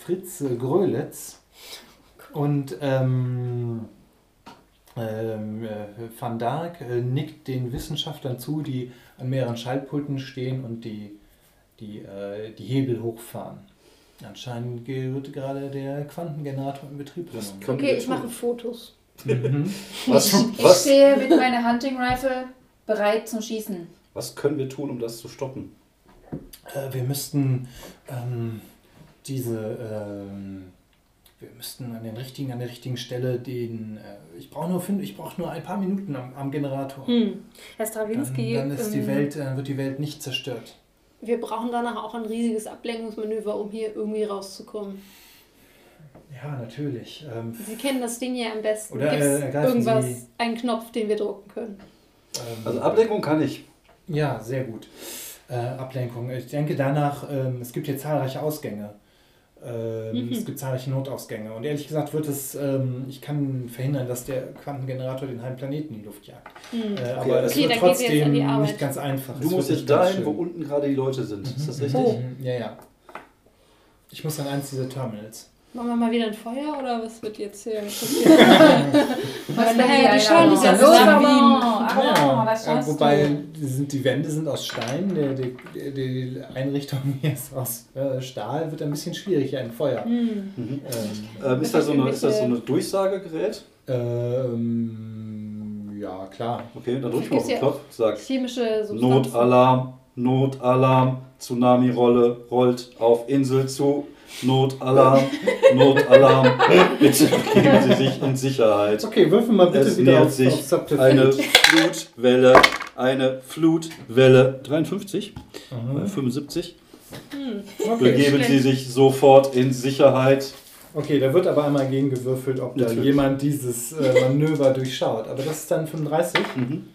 S2: Fritz Grölitz und ähm, ähm, äh, Van Dark äh, nickt den Wissenschaftlern zu, die an mehreren Schaltpulten stehen und die, die, äh, die Hebel hochfahren. Anscheinend wird gerade der Quantengenerator in Betrieb
S1: Das
S2: genommen.
S5: Okay, ich mache Fotos.
S2: Mhm.
S1: Was,
S4: Ich
S1: was,
S4: stehe mit meiner Hunting Rifle bereit zum Schießen.
S1: was können wir tun, um das zu stoppen?
S2: Äh, wir müssten ähm, diese, ähm, wir müssten an den richtigen, an der richtigen Stelle den, äh, ich brauche nur, fünf- ich brauche nur ein paar Minuten am, am Generator.
S5: Hm. Herr
S2: Dann,
S5: Stravinsky,
S2: dann ist die
S5: ähm,
S2: Welt, dann wird die Welt nicht zerstört.
S5: wir brauchen danach auch ein riesiges Ablenkungsmanöver, um hier irgendwie rauszukommen.
S2: Ja, natürlich. Ähm,
S5: Sie kennen das Ding ja am besten.
S2: Oder,
S5: Gibt es
S2: äh,
S5: irgendwas,
S2: Sie-
S5: einen Knopf, den wir drucken können?
S2: ähm,
S1: Also Ablenkung kann ich.
S2: Ja, sehr gut. Äh, Ablenkung. Ich denke danach, ähm, es gibt hier zahlreiche Ausgänge. Ähm,
S5: Mhm.
S2: Es gibt zahlreiche Notausgänge. Und ehrlich gesagt wird es, ähm, ich kann verhindern, dass der Quantengenerator den halben Planeten in die Luft jagt.
S5: Hm.
S2: Äh, aber es
S5: Okay,
S2: wird
S5: jetzt an
S2: trotzdem nicht ganz einfach.
S1: Du
S2: Es
S1: musst
S2: wird
S1: jetzt dahin, wo unten gerade die Leute sind. Ist das richtig?
S2: Mhm. Ja, ja. Ich muss an eins dieser Terminals.
S5: Machen wir mal wieder ein Feuer oder was wird jetzt hier passieren? <laughs>
S4: Was
S5: nachher die
S4: ja,
S5: Schau nicht
S4: ja, schaffst
S2: wobei sind, die Wände sind aus Stein, die, die, die Einrichtung <laughs> hier ist aus äh, Stahl, wird ein bisschen schwierig, hier ein Feuer.
S5: Hm.
S1: Mhm.
S2: Ähm,
S1: ist, das so eine, ist das so eine Durchsagegerät?
S2: ähm, ja, klar.
S1: Okay, dann drück ich mal auf den Knopf. Sag
S5: Chemische Substanzen.
S1: Notalarm, Notalarm, Tsunami-Rolle rollt auf Insel zu. Notalarm, Notalarm. Bitte begeben Sie sich in Sicherheit.
S2: Okay, würfel mal bitte
S1: Es
S2: wieder auf,
S1: sich
S2: auf.
S1: Eine Flutwelle, eine Flutwelle. 53,
S2: Aha.
S1: äh, 75.
S5: Hm.
S2: Okay.
S1: Begeben Sie sich sofort in Sicherheit.
S2: okay, da wird aber einmal gegengewürfelt, ob da
S1: Natürlich.
S2: jemand dieses äh, Manöver durchschaut. Aber das ist dann 35.
S1: Mhm.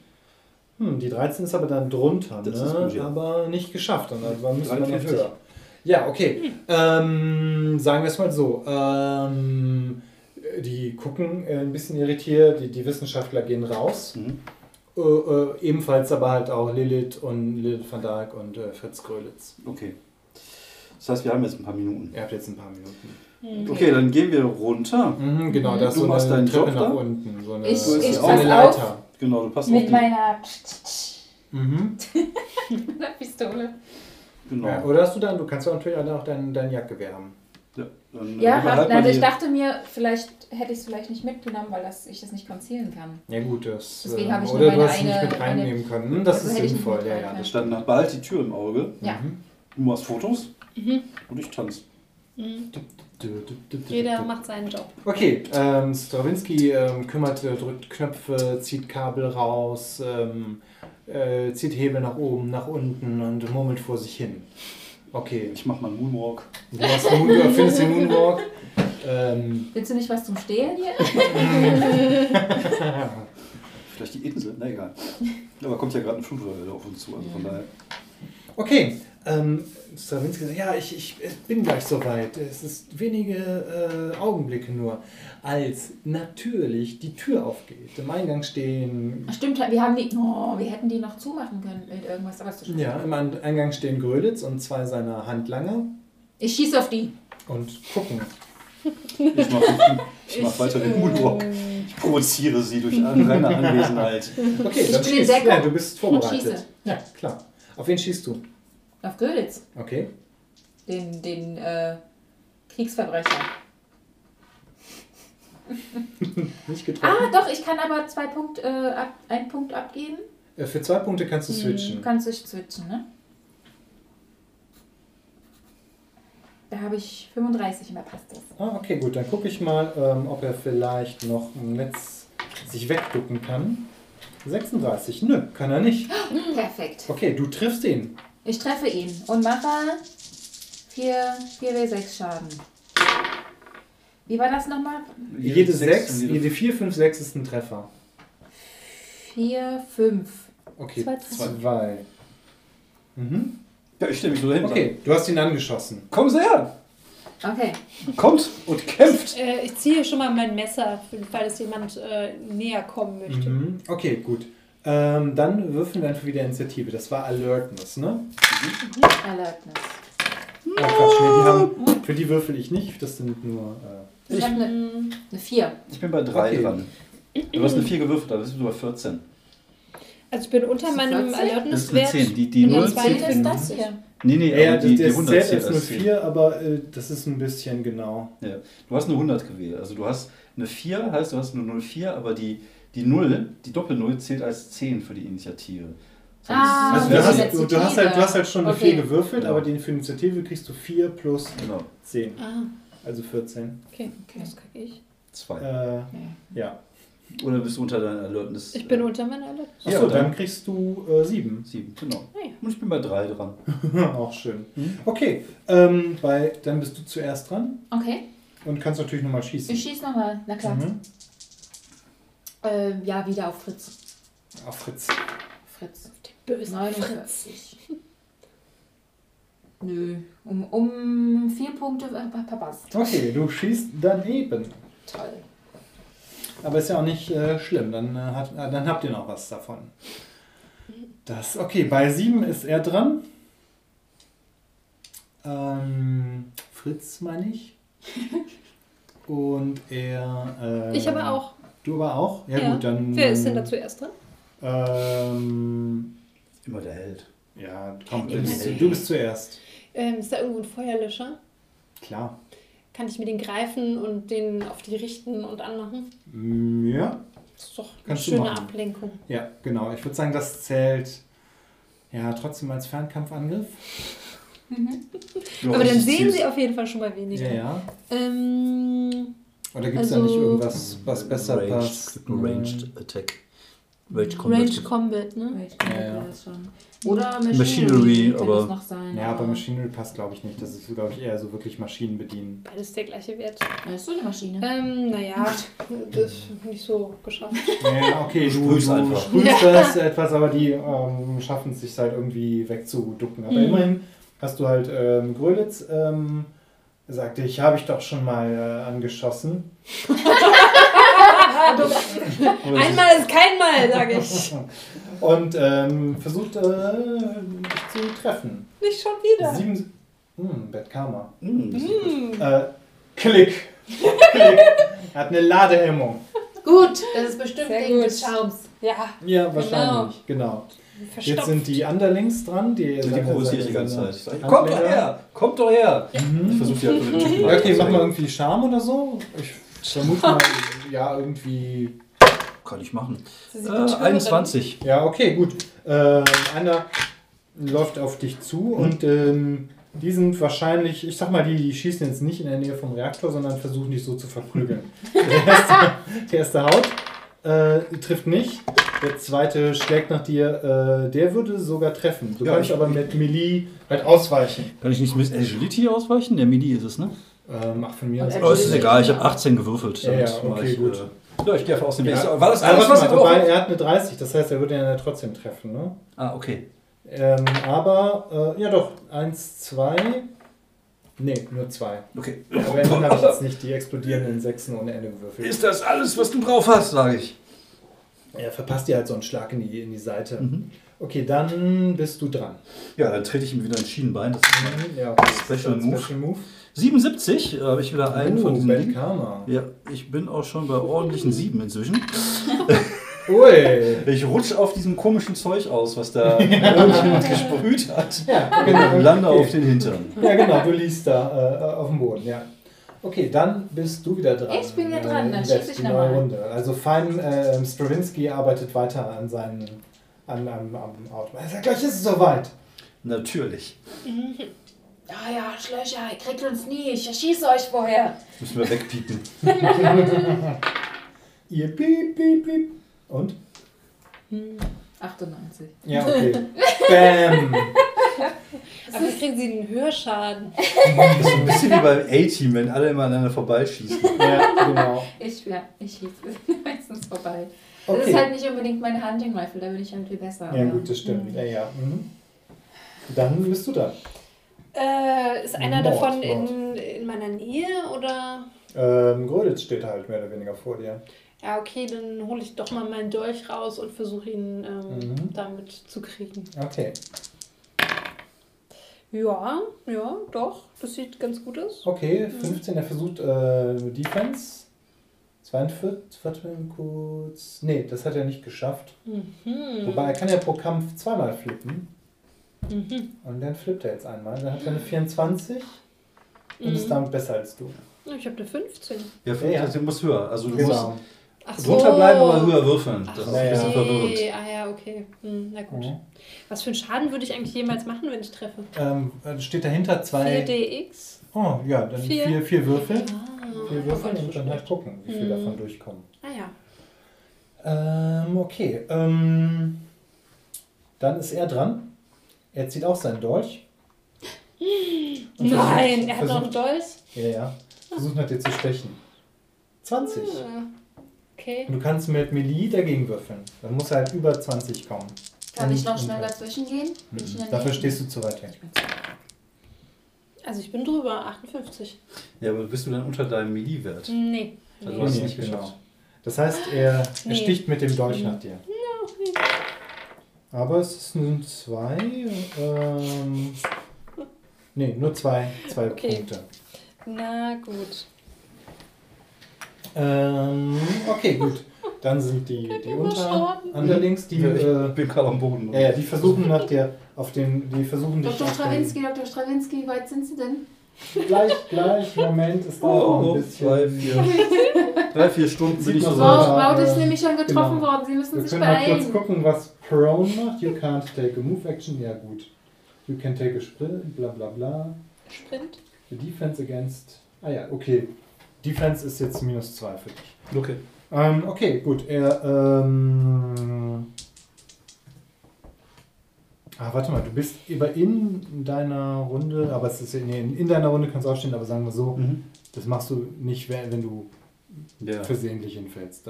S2: Hm, die 13 ist aber dann drunter,
S1: Das
S2: ne?
S1: ist gut, ja.
S2: aber nicht geschafft. Und dann müssen wir noch
S1: 53.
S2: höher. Ja, okay. Ähm, sagen wir es mal so. Ähm, die gucken äh, ein bisschen irritiert, die, die Wissenschaftler gehen raus.
S1: Mhm.
S2: Äh, äh, ebenfalls aber halt auch Lilith und Lilith van Dijk und äh, Fritz Grölitz.
S1: Okay. Das heißt, wir haben jetzt ein paar Minuten.
S2: Ihr habt jetzt ein paar Minuten.
S5: Hm.
S1: Okay, dann gehen wir runter.
S2: Mhm, genau, das ist
S1: Du
S2: so
S1: machst
S2: eine
S1: deinen
S2: Treppe
S1: Job
S2: nach
S1: da?
S2: unten. So eine,
S4: Ich-
S2: so
S1: ich
S2: eine
S1: pass
S2: Leiter.
S1: Genau, du passt auf
S4: Mit
S1: die.
S4: meiner
S2: Mhm. <laughs>
S4: Pistole.
S1: Genau.
S2: Ja, oder hast du dann, du kannst ja natürlich auch dein, dein Jagdgewehr haben.
S1: Ja, dann, äh,
S4: Ja,
S1: mal
S4: also ich dachte mir, vielleicht hätte ich es vielleicht nicht mitgenommen, weil das, ich das nicht konzielen kann.
S2: Ja gut, das.
S4: Deswegen
S2: ähm,
S4: habe ich nur
S2: oder du
S4: meine
S2: hast sie nicht
S4: eine-
S2: mit reinnehmen können. Hm, Das
S4: Also
S2: ist sinnvoll, ja, ja.
S4: können.
S2: Das
S1: Stand behalt die Tür im Auge.
S4: Ja.
S2: Mhm.
S1: Du machst Fotos
S5: Mhm.
S1: und ich tanze.
S5: Hm. Jeder macht seinen Job.
S2: Okay, ähm, Stravinsky ähm, kümmert, äh, drückt Knöpfe, zieht Kabel raus, ähm, äh, zieht Hebel nach oben, nach unten und murmelt vor sich hin. Okay,
S1: Ich mach mal einen Moonwalk.
S2: du, machst Moon, du findest den Moonwalk. Ähm,
S4: Willst du nicht was zum Stehlen hier? <laughs>
S1: Vielleicht die Insel, na egal. Aber kommt ja gerade eine Flutwelle auf uns zu, also von daher.
S2: okay, ähm, Stravinsky sagt, ja, ich, ich bin gleich soweit. Es ist wenige äh, Augenblicke nur, als natürlich die Tür aufgeht. Im Eingang stehen
S4: Ach, Stimmt, wir haben die. Oh, wir hätten die noch zumachen können mit irgendwas, aber ist zu spät.
S2: Ja, im An- Eingang stehen Gröditz und zwei seiner Handlanger
S4: Ich schieße auf die.
S2: und gucken.
S1: Ich mach, <laughs> ich mach weiter den Moonwalk. Ich provoziere sie durch reine Anwesenheit.
S2: Okay,
S4: Ich
S2: dann.
S4: Deckung
S2: Ja, du bist vorbereitet.
S4: schieße.
S2: Ja, klar. Auf wen schießt du?
S4: Auf Göditz.
S2: Okay.
S4: Den, den äh, Kriegsverbrecher. <laughs>
S2: Nicht getroffen.
S4: Ah, doch, ich kann aber zwei Punkt, äh, ab, einen Punkt abgeben.
S2: Äh, Für zwei Punkte kannst du
S4: Du
S2: switchen.
S4: kannst dich switchen, ne? Da habe ich 35 und da passt das.
S2: Ah, okay, gut. Dann gucke ich mal, ähm, ob er vielleicht noch im Netz sich wegducken kann. 36. Nö, kann er nicht. <gasps>
S4: Perfekt.
S2: Okay, du triffst ihn.
S4: Ich treffe ihn und mache 4, 4W6 Schaden. Wie war das nochmal?
S2: Jede 6,
S1: und jede-
S2: jede 4, 5, 6 ist ein Treffer.
S4: 4, 5.
S2: Okay,
S5: Zwei,
S2: zwei. Mhm.
S1: Ja, ich stelle mich so dahinter.
S2: Okay, du hast ihn angeschossen.
S1: Sie her!
S4: Okay.
S1: Kommt und kämpft!
S5: Äh, ich ziehe schon mal mein Messer, für den Fall, dass jemand äh, näher kommen möchte.
S2: Mhm. Okay, gut. Ähm, dann würfeln wir einfach wieder Initiative. Das war Alertness, ne?
S4: Alertness.
S2: Oh, Quatsch, nee, die haben, für die würfel ich nicht. Das sind nur. Äh,
S4: Ich habe eine,
S5: Hm.
S4: eine 4.
S1: Ich bin bei 3
S2: Okay.
S1: dran. Du hast eine 4 gewürfelt, aber das sind über 14.
S5: Also ich bin unter
S4: Ist
S5: meinem
S4: 14?
S1: Das ist eine
S5: Alertness-Wert.
S1: 10. Die, die
S5: Und
S1: 0
S5: die zwei
S1: zählt.
S4: ist das hier?
S1: Nee, nee,
S2: ja,
S1: die, die
S2: das
S1: 100
S2: zählt
S1: zählt
S2: als eine
S1: als 10.
S2: 4, aber äh, das ist ein bisschen genau.
S1: Ja. Du hast eine 100 gewählt. Also du hast eine 4, heißt du hast eine 04, aber die, die 0, die Doppel-0 zählt als 10 für die Initiative. Sonst-
S4: Ah,
S2: Also
S1: das
S2: du hast, du, du, hast halt, du hast halt schon eine
S4: Okay.
S2: 4 gewürfelt,
S1: Genau.
S2: aber die für Initiative kriegst du 4 plus
S1: Genau,
S2: 10.
S5: Ah,
S2: Also 14.
S5: okay.
S4: Okay.
S5: Das kriege ich.
S1: 2.
S2: Äh, ja.
S1: Oder bist du unter deiner Alertness?
S5: Ich bin
S1: äh,
S5: unter meiner Alertness.
S1: Ja,
S2: Achso,
S1: dann-
S2: dann kriegst du äh, 7.
S1: 7, genau.
S5: Ah, ja.
S1: Und ich bin bei 3 dran. <laughs>
S2: Auch schön.
S1: Mhm.
S2: Okay, ähm, bei, dann bist du zuerst dran.
S4: Okay.
S2: Und kannst natürlich nochmal schießen.
S4: Ich schieß nochmal, na klar.
S2: Mhm.
S4: Äh, ja, wieder auf Fritz.
S2: Auf Fritz.
S4: Fritz.
S3: Böse
S4: 49. Nö, um, um vier Punkte äh, verpasst.
S2: Okay, du schießt daneben.
S4: Toll.
S2: Aber ist ja auch nicht äh, schlimm, dann, äh, hat, äh, dann habt ihr noch was davon. Das, okay, bei sieben ist er dran. Ähm, Fritz meine ich. <laughs> Und er. ähm,
S3: Ich aber auch.
S2: Du aber auch? Ja,
S3: Ja.
S2: gut, dann.
S3: Wer ist denn da zuerst dran?
S2: Ähm,
S1: Immer der Held.
S2: ja, komm, du bist, du bist zuerst.
S3: Ähm, ist da irgendwo ein Feuerlöscher?
S2: Klar.
S3: Kann ich mir den greifen und den auf die richten und anmachen?
S2: Mm, Ja,
S3: Das ist doch eine
S2: Kannst
S3: schöne. Ablenkung.
S2: ja, genau. Ich würde sagen, das zählt ja trotzdem als Fernkampfangriff.
S3: Aber dann sehen sie auf jeden Fall schon mal weniger.
S2: Ja, ja.
S3: Ähm,
S2: Oder gibt es
S3: Also-
S2: da nicht irgendwas, was besser
S1: Ranged,
S2: passt?
S1: gibt Ranged Attack. Ranged Combat.
S3: Range Combat, ne?
S4: Wait,
S2: Ja, ja.
S4: das schon. Oder Machinery,
S1: Machinery,
S4: kann
S1: aber-
S4: das noch sein.
S2: Ja, aber Machinery passt, glaube ich, nicht. Das ist, glaube ich, eher so wirklich Maschinen bedienen.
S3: Beides der gleiche Wert.
S4: Ja, ist so eine Maschine.
S3: Ähm, naja, <laughs> das ist nicht so geschafft.
S2: Ja, okay, du,
S1: Sprüh's
S2: du
S1: einfach.
S2: sprühst <laughs> das etwas, aber die ähm, schaffen es sich halt irgendwie wegzuducken. Aber
S3: Mhm.
S2: immerhin hast du halt ähm, Grölitz ähm, sagte, ich habe ich doch schon mal äh, angeschossen. <laughs>
S3: Einmal ist kein Mal, sage ich. <laughs>
S2: Und ähm, versucht äh, dich zu treffen.
S3: Nicht schon wieder.
S2: Sieben. Hm, Bad Karma.
S1: Sieht gut.
S2: Äh, Klick. Klick. Er hat eine Ladehemmung.
S4: Gut, das ist bestimmt
S3: Sehr
S4: wegen
S3: gut.
S4: des Schaums.
S3: Ja,
S2: Ja, wahrscheinlich. Genau. Jetzt
S3: verstopft.
S2: sind die Underlings dran. Die,
S1: Die provoziert die ganze Zeit. Ich sag,
S2: Handländer.
S1: Kommt doch her! Kommt doch her! Ich
S2: Mhm.
S1: versuche die halt mit dem
S2: okay, mach mal irgendwie Charme oder so. Ich vermute mal, <laughs> ja, irgendwie.
S1: Kann ich machen.
S3: Sie sind
S1: Äh,
S3: betören.
S1: 21.
S2: Ja, okay, gut. Ähm, einer läuft auf dich zu und ähm, die sind wahrscheinlich, ich sag mal, die, die schießen jetzt nicht in der Nähe vom Reaktor, sondern versuchen dich so zu verprügeln. <laughs> Der erste, der erste haut, äh, trifft nicht. Der zweite schlägt nach dir, äh, der würde sogar treffen. Du
S1: Ja,
S2: kannst
S1: ich-
S2: aber mit Melee halt ausweichen.
S1: Kann ich nicht mit Agility ausweichen? Der Midi ist es, ne?
S2: Ähm, ach, von mir
S4: er-
S1: Aber es ist egal, ich habe 18 gewürfelt.
S2: Ja, ja,
S1: Damit mach
S2: okay,
S1: ich,
S2: gut.
S1: Äh, ja, ich gehe einfach aus dem
S2: Ja.
S1: Weg. War das alles, was
S2: mal, wobei er hat eine 30, das heißt, er würde ja trotzdem treffen, ne?
S1: Ah, okay.
S2: Ähm, aber, äh, ja doch, 1, 2. Nee, nur 2.
S1: Okay.
S2: Aber dann habe ich jetzt nicht die explodierenden Sechsen ohne Ende gewürfelt.
S1: Ist das alles, was du drauf hast, sage ich.
S2: Er verpasst dir halt so einen Schlag in die, in die Seite.
S1: Mhm.
S2: Okay, dann bist du dran.
S1: Ja, dann trete ich ihm wieder ins Schienbein. Das ist mein
S2: Ja, okay.
S1: Special Move.
S2: Special Move.
S1: 77 äh, habe ich wieder einen von
S2: Oh,
S1: diesen Dingen.
S2: Karma.
S1: Ja, ich bin auch schon bei ordentlichen sieben inzwischen. <laughs>
S2: Ui.
S1: Ich rutsche auf diesem komischen Zeug aus, was da <laughs> irgendjemand gesprüht hat.
S2: Ja, genau.
S1: Und lande
S2: okay.
S1: auf den Hintern.
S2: Ja, genau, du liegst da äh, auf dem Boden, ja. Okay, dann bist du wieder dran.
S4: Ich bin wieder dran, dann
S2: Äh,
S4: schieß ich
S2: die
S4: nochmal.
S2: neue Runde. Also Fein äh, Stravinsky arbeitet weiter an seinen an, am, am Auto. Er sagt, gleich ist es soweit.
S1: Natürlich.
S4: Ja, <laughs> ja, Schlöcher, ihr kriegt uns nie. Ich erschieße euch vorher.
S1: Müssen wir wegpiepen. <laughs>
S2: Ihr piep, piep, piep. Und?
S4: 98.
S2: Ja, okay. <laughs> Bam.
S3: Aber wie kriegen sie einen Hörschaden?
S1: Das ist ein bisschen wie beim A-Team, wenn alle immer aneinander vorbeischießen. <laughs>
S2: Ja, genau.
S4: Ich, ja, ich schieße <laughs> meistens vorbei. Das ist
S2: Okay.
S4: halt nicht unbedingt meine Hunting Rifle, da bin ich halt viel besser.
S2: Ja, gut, das stimmt. Ja, ja. Mhm. Dann bist du da.
S3: Äh, ist einer
S2: Mord,
S3: davon
S2: Mord.
S3: in, in meiner Nähe oder?
S2: Ähm, Gröditz steht halt mehr oder weniger vor dir.
S3: Ja, okay, dann hole ich doch mal meinen Dolch raus und versuche ihn ähm,
S2: Mhm.
S3: damit zu kriegen.
S2: Okay.
S3: Ja, ja, doch. Das sieht ganz gut aus.
S2: Okay, 15, er versucht äh, Defense. 42, warte mal kurz. Nee, das hat er nicht geschafft.
S3: Mhm.
S2: Wobei er kann ja pro Kampf zweimal flippen.
S3: Mhm.
S2: Und dann flippt er jetzt einmal. Dann hat er eine 24 und ist
S3: Mhm.
S2: damit besser als du.
S3: Ich habe eine 15.
S1: Ja,
S2: Ja, ja.
S1: du musst höher. Also du musst
S2: Genau.
S3: Ach
S1: drunter bleiben, aber höher würfeln. Das
S3: Ach,
S1: ist
S2: Ja,
S1: ein
S2: ja.
S1: bisschen verwirrend.
S3: Ah ja, okay. Hm, na gut.
S2: Mhm.
S3: Was für einen Schaden würde ich eigentlich jemals machen, wenn ich treffe?
S2: Ähm, äh, steht dahinter zwei.
S3: 4dx?
S2: Oh, ja, dann
S3: Vier.
S2: vier, vier Würfel.
S3: Ah,
S2: Vier Würfel
S3: voll
S2: und dann halt gucken, wie viel
S3: Mhm.
S2: davon durchkommen.
S3: Ah ja.
S2: Ähm, okay. Ähm, dann ist er dran. Er zieht auch seinen Dolch. <gasps> Und
S3: Nein,
S2: versucht-
S3: er hat noch einen
S2: versucht-
S3: Dolch.
S2: Ja, ja. Versucht nach dir zu stechen. 20.
S5: Ah, Okay.
S2: Und du kannst mit Melee dagegen würfeln. Dann muss er halt über 20 kommen.
S4: Kann ich noch
S2: Und-
S4: schnell
S2: und-
S4: dazwischen gehen? Bin ich in der
S2: Dafür
S4: Nähe?
S2: stehst du zu weit weg.
S5: Also ich bin drüber, 58.
S1: Ja, aber bist du dann unter deinem Melee-Wert?
S5: Nee.
S1: Also
S5: nee.
S1: du hast
S2: Nee,
S1: nicht
S2: genau.
S1: geschafft.
S2: Das heißt, er, er
S5: Nee.
S2: sticht mit dem Dolch
S5: Mhm.
S2: nach dir. Aber es sind zwei. Ähm, nee, nur zwei, zwei
S5: Okay.
S2: Punkte.
S5: Na gut.
S2: Ähm, okay, gut. Dann sind die, die unter. Underlings, die,
S1: Ja, ich
S2: äh,
S1: bin gerade am Boden.
S2: ja, ja, die versuchen nach dir auf den, die versuchen
S4: Dr. Strawinski, Dr. Strawinski, wie weit sind Sie denn?
S2: gleich, gleich, Moment, es dauert noch
S1: Oh,
S2: ein
S1: oh,
S2: bisschen.
S1: drei, vier, <laughs> drei, vier Stunden bin
S2: Sieht
S1: ich
S2: noch
S1: so
S4: Wow, Maud ist
S2: äh,
S4: nämlich schon getroffen
S2: genau.
S4: worden. Sie müssen
S2: Wir
S4: sich
S2: können mal kurz
S4: beeilen.
S2: gucken, was Prone macht. You can't take a move action. Ja, gut. You can take a sprint, bla bla bla.
S5: Sprint.
S2: The defense against. Ah ja, okay. Defense ist jetzt minus 2 für dich.
S1: Okay.
S2: Ähm, okay, gut. Er, ähm. Ah, warte mal, du bist über in deiner Runde, aber es ist nee, in, in deiner Runde kannst du aufstehen, aber sagen wir so,
S1: Mhm.
S2: das machst du nicht, wenn, du
S1: Ja.
S2: versehentlich hinfällst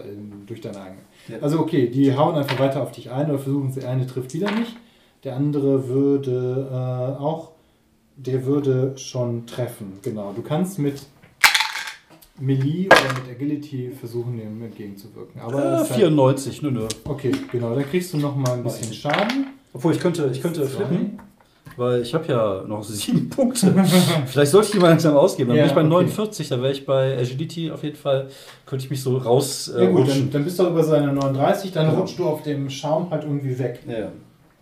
S2: durch deine eigene.
S1: Ja.
S2: Also okay, die hauen einfach weiter auf dich ein oder versuchen es. Der eine trifft wieder nicht, der andere würde äh, auch, der würde schon treffen. Genau, du kannst mit Melee oder mit Agility versuchen, dem entgegenzuwirken. Aber
S1: Äh,
S2: es ist halt,
S1: 94, nö, nö.
S2: okay, genau, dann kriegst du noch mal ein bisschen Schaden.
S1: Obwohl, ich könnte, ich könnte
S2: Zwei.
S1: flippen, weil ich habe ja noch <laughs> sieben Punkte. Vielleicht sollte ich die mal langsam ausgeben. Dann
S2: Ja,
S1: bin ich bei
S2: okay.
S1: 49, dann wäre ich bei Agility auf jeden Fall, könnte ich mich so raus äh,
S2: Ja gut, dann, dann bist du über seine 39, dann
S1: Genau.
S2: rutschst du auf dem Schaum halt irgendwie weg.
S1: Ja.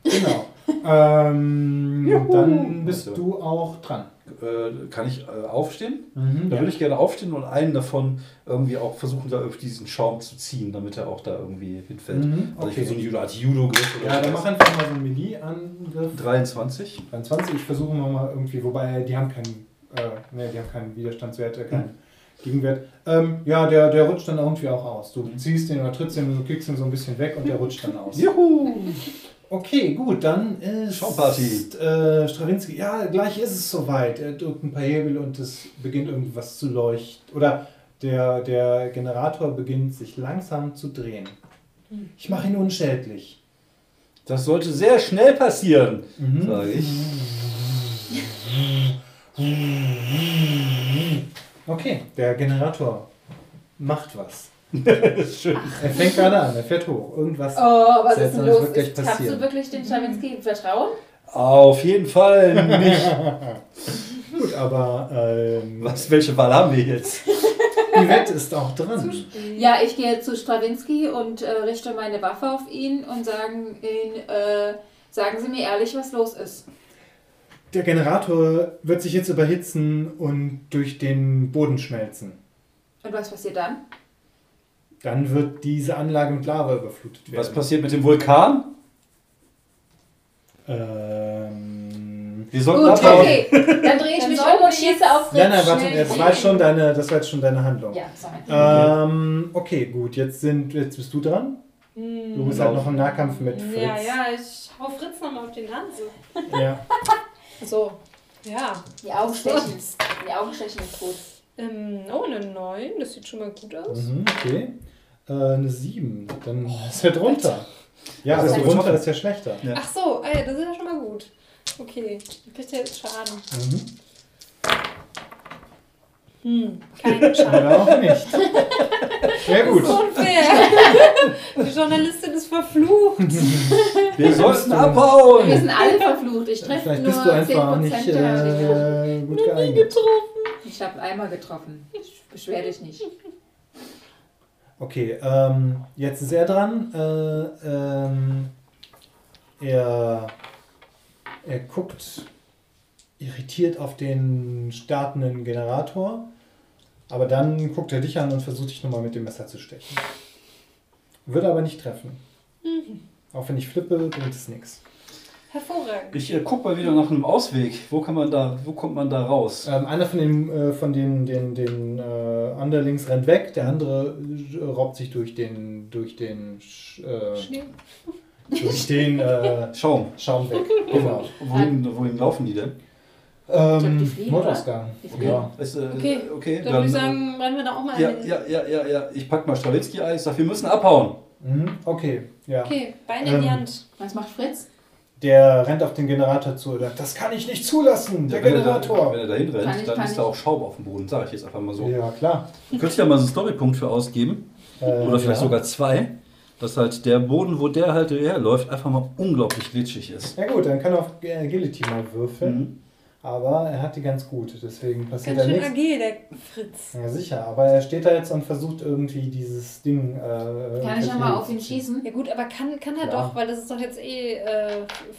S2: Genau. ähm, dann bist du auch dran.
S1: Äh, kann ich äh, aufstehen?
S2: Mhm,
S1: Da
S2: ja.
S1: würde ich gerne aufstehen und einen davon irgendwie auch versuchen, da auf diesen Schaum zu ziehen, damit er auch da irgendwie hinfällt.
S2: Mhm,
S1: Also ich
S2: okay.
S1: so eine Judo, Art Judo-Griff oder
S2: Ja, dann mach einfach mal so einen Melee-Angriff.
S1: 23.
S2: 23, ich versuche mal irgendwie, wobei die haben keinen, äh, ne, die haben keinen Widerstandswert, äh, keinen Gegenwert. Ähm, ja, der, der rutscht dann irgendwie auch aus. Du ziehst den oder trittst den, du kickst ihn so ein bisschen weg und der rutscht dann aus.
S1: Juhu!
S2: Okay, gut, dann ist
S1: Schaumparty.
S2: äh, Strawinski, ja, gleich ist es soweit. Er drückt ein paar Hebel und es beginnt irgendwas zu leuchten. Oder der, der Generator beginnt sich langsam zu drehen. Ich mache ihn unschädlich.
S1: Das sollte sehr schnell passieren,
S2: Mhm.
S1: sage ich.
S2: Okay, der Generator macht was.
S1: Schön.
S2: Er fängt gerade an, er fährt hoch. Irgendwas.
S4: Oh, was ist denn los? Ist, kannst
S2: passieren.
S4: du wirklich dem Strawinski vertrauen?
S1: Auf jeden Fall nicht. <laughs>
S2: Gut, aber ähm,
S1: Was, welche Wahl haben wir jetzt? <laughs>
S2: Yvette ist auch dran.
S4: Ja, ich gehe zu Strawinski und äh, richte meine Waffe auf ihn und sagen, ihn, äh, sagen Sie mir ehrlich, was los ist.
S2: Der Generator wird sich jetzt überhitzen und durch den Boden schmelzen.
S4: Und was passiert dann?
S2: Dann wird diese Anlage mit Lava überflutet werden.
S1: Was passiert mit dem Vulkan?
S2: Ähm,
S1: Wir sollten
S4: Gut, okay. Dann drehe ich
S5: Dann
S4: mich um und schieße auf Fritz.
S2: nein, nein, warte,
S4: schnell
S2: das war, jetzt schon deine, das war jetzt schon deine Handlung.
S4: Ja, sorry.
S2: Ähm, okay, gut, jetzt, sind, jetzt bist du dran. Du
S5: Hm.
S2: bist halt noch im Nahkampf mit Fritz.
S5: Ja, ja, ich hau Fritz nochmal auf die Nase.
S2: ja. <laughs>
S5: So. Ja.
S4: Die Augen stechen. Die Augen stechen ist gut.
S5: Ähm, oh, eine 9. Das sieht schon mal gut aus.
S2: Mhm, okay. Äh, eine 7. Dann ist er drunter. Ja,
S1: Das ist
S2: also
S1: gut.
S2: runter ist ja schlechter.
S1: Ja.
S5: Ach so, ey, das ist ja schon mal gut. Okay, er jetzt Schaden.
S2: Mhm.
S5: Hm, kein <laughs> Schaden.
S2: Oder auch nicht. Ja, gut.
S5: Unfair. <laughs> Die Journalistin ist verflucht.
S1: Wir sollten
S2: du-
S4: Wir
S1: abhauen.
S4: sind alle verflucht. Ich treffe
S2: Vielleicht
S4: nur
S2: bist du einfach auch
S4: 10%
S2: nicht äh, gut geeignet.
S4: Ich habe einmal getroffen. Ich beschwer dich nicht.
S2: Okay, ähm, jetzt ist er dran. Äh, ähm, er, er guckt irritiert auf den startenden Generator, aber dann guckt er dich an und versucht dich nochmal mit dem Messer zu stechen. Würde aber nicht treffen. Auch wenn ich flippe, bringt es nichts.
S5: Hervorragend.
S1: Ich äh, guck mal wieder nach einem Ausweg. Wo kann man da, wo kommt man da raus?
S2: Ähm, einer von den, äh, von den, den, den äh, Underlings rennt weg, der andere äh, robbt sich durch den, durch den, Sch- äh,
S5: Schnee.
S2: durch den äh, <laughs>
S1: Schaum.
S2: Schaum weg. <laughs> Genau.
S1: Wohin, wohin laufen die denn?
S4: die
S2: Ähm, Notausgang.
S4: Die.
S2: Ja.
S1: Ist, äh,
S3: Okay,
S1: okay
S3: Dann würde ich
S1: äh,
S3: sagen, rennen wir da auch mal
S1: Ja,
S3: hin.
S1: ja, ja, ja, ja. Ich pack mal Strawitzki ein. Ich sag, wir müssen abhauen.
S2: Mhm, okay, ja.
S3: Okay, Beine in die
S2: Ähm,
S3: Hand.
S4: Was macht Fritz?
S2: Der rennt auf den Generator zu. und sagt, Das kann ich nicht zulassen, der
S1: wenn, er da,
S2: Generator.
S1: wenn er dahin rennt,
S4: Kann ich,
S1: dann
S4: kann
S1: ist
S4: ich.
S1: da auch Schaum auf dem Boden. Sag ich jetzt einfach mal so.
S2: Ja, klar.
S1: Könnte ich da mal so einen Storypunkt für ausgeben.
S2: Äh,
S1: Oder vielleicht
S2: ja.
S1: sogar zwei. Dass halt der Boden, wo der halt herläuft, einfach mal unglaublich glitschig ist.
S2: Ja gut, dann kann er auf Agility mal würfeln.
S1: Mhm.
S2: Aber er hat die ganz gut, deswegen passiert
S3: Ganz
S2: da
S3: schön
S2: nichts.
S3: agil, der Fritz.
S2: Ja, sicher. Aber er steht da jetzt und versucht irgendwie dieses Ding. Äh,
S4: Kann ich ja mal auf ihn schießen?
S5: Ja gut, aber kann, kann er
S2: Ja.
S5: doch, weil das ist doch jetzt eh äh,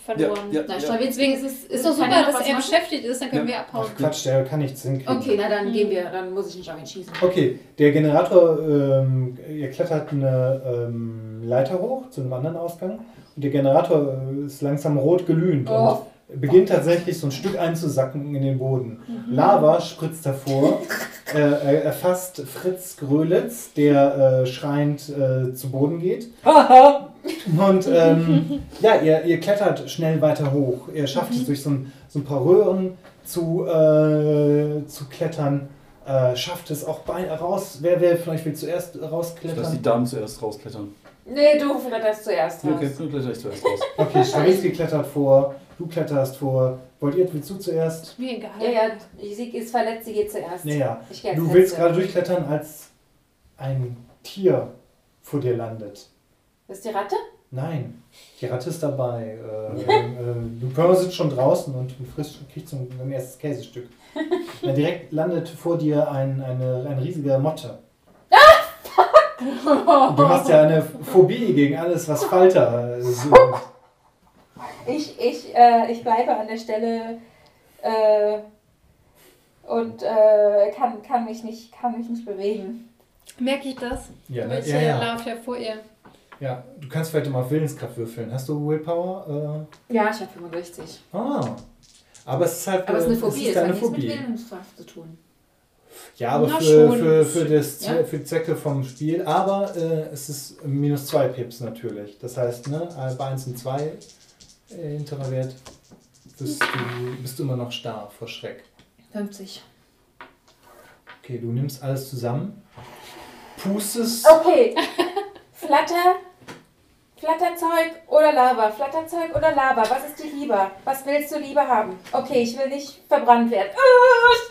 S5: verloren.
S1: Ja, ja,
S4: Na,
S1: ja.
S4: Stravinsky ist es.
S5: Ist doch super, dass er
S4: machen?
S5: beschäftigt ist, dann können
S1: Ja.
S5: wir abhauen.
S2: Ach Quatsch, der kann nichts hinkriegen.
S4: Okay, na dann
S5: Mhm.
S4: gehen wir, dann muss ich nicht auf ihn schießen.
S2: Okay, der Generator, ähm, ihr klettert eine ähm, Leiter hoch zu einem anderen Ausgang und der Generator äh, ist langsam rot glühend
S4: Oh.
S2: und beginnt tatsächlich so ein Stück einzusacken in den Boden. Lava spritzt hervor, äh, <laughs> er erfasst Fritz Grölitz, der äh, schreiend äh, zu Boden geht. Und ähm, <laughs> ja, ihr, ihr klettert schnell weiter hoch. Ihr schafft es durch so ein, so ein paar Röhren zu, äh, zu klettern. Äh, schafft es auch bei, raus. Wer, wer von euch will zuerst
S1: Ich lass die
S2: rausklettern?
S1: Damen zuerst rausklettern.
S4: Nee, du flatterst zuerst raus.
S1: Okay, dann kletter ich zuerst raus.
S2: Okay, Stravinsky klettert vor, du kletterst vor. Wollt ihr, willst du zuerst?
S5: Mir egal.
S4: Ja, ja, sie ist verletzt, sie geht zuerst.
S2: Ja, ja.
S4: Ich
S2: Du willst
S4: Letzte.
S2: gerade durchklettern, als ein Tier vor dir landet.
S4: Das ist die Ratte?
S2: Nein, die Ratte ist dabei. Äh, äh, Lupin sitzt schon draußen und frisst, kriegt so ein, ein erstes Käsestück. <laughs> Ja, direkt landet vor dir ein, eine, eine riesige Motte. Du hast ja eine Phobie gegen alles, was Falter <laughs> sind.
S4: Ich, ich, äh, ich bleibe an der Stelle äh, und äh, kann, kann, mich nicht, kann mich nicht bewegen.
S5: Merke ich das?
S2: Ja, ne?
S5: ich
S2: ja,
S5: äh,
S2: ja.
S5: laufe ja vor ihr.
S2: ja, du kannst vielleicht mal auf Willenskraft würfeln. Hast du Willpower?
S4: Ja, ich habe 65.
S2: Äh, ah. Aber es ist halt
S4: Aber es ist eine
S2: äh,
S4: Phobie,
S2: es
S4: hat
S2: eine
S4: nichts mit
S2: Phobie.
S4: Willenskraft zu tun.
S2: Ja, aber
S5: Na
S2: für,
S5: schon.
S2: für, für, das,
S4: Ja?
S2: für die Zwecke vom Spiel. Aber äh, es ist minus 2 Pips natürlich. Das heißt, ne, äh, bei 1 und 2 äh, hinterer Wert bist du, bist du immer noch starr vor Schreck.
S4: 50.
S2: Okay, du nimmst alles zusammen, pustest.
S4: Okay. Flatter, Flatterzeug oder Lava? Flatterzeug oder Lava? Was ist dir lieber? Was willst du lieber haben? Okay, ich will nicht verbrannt werden.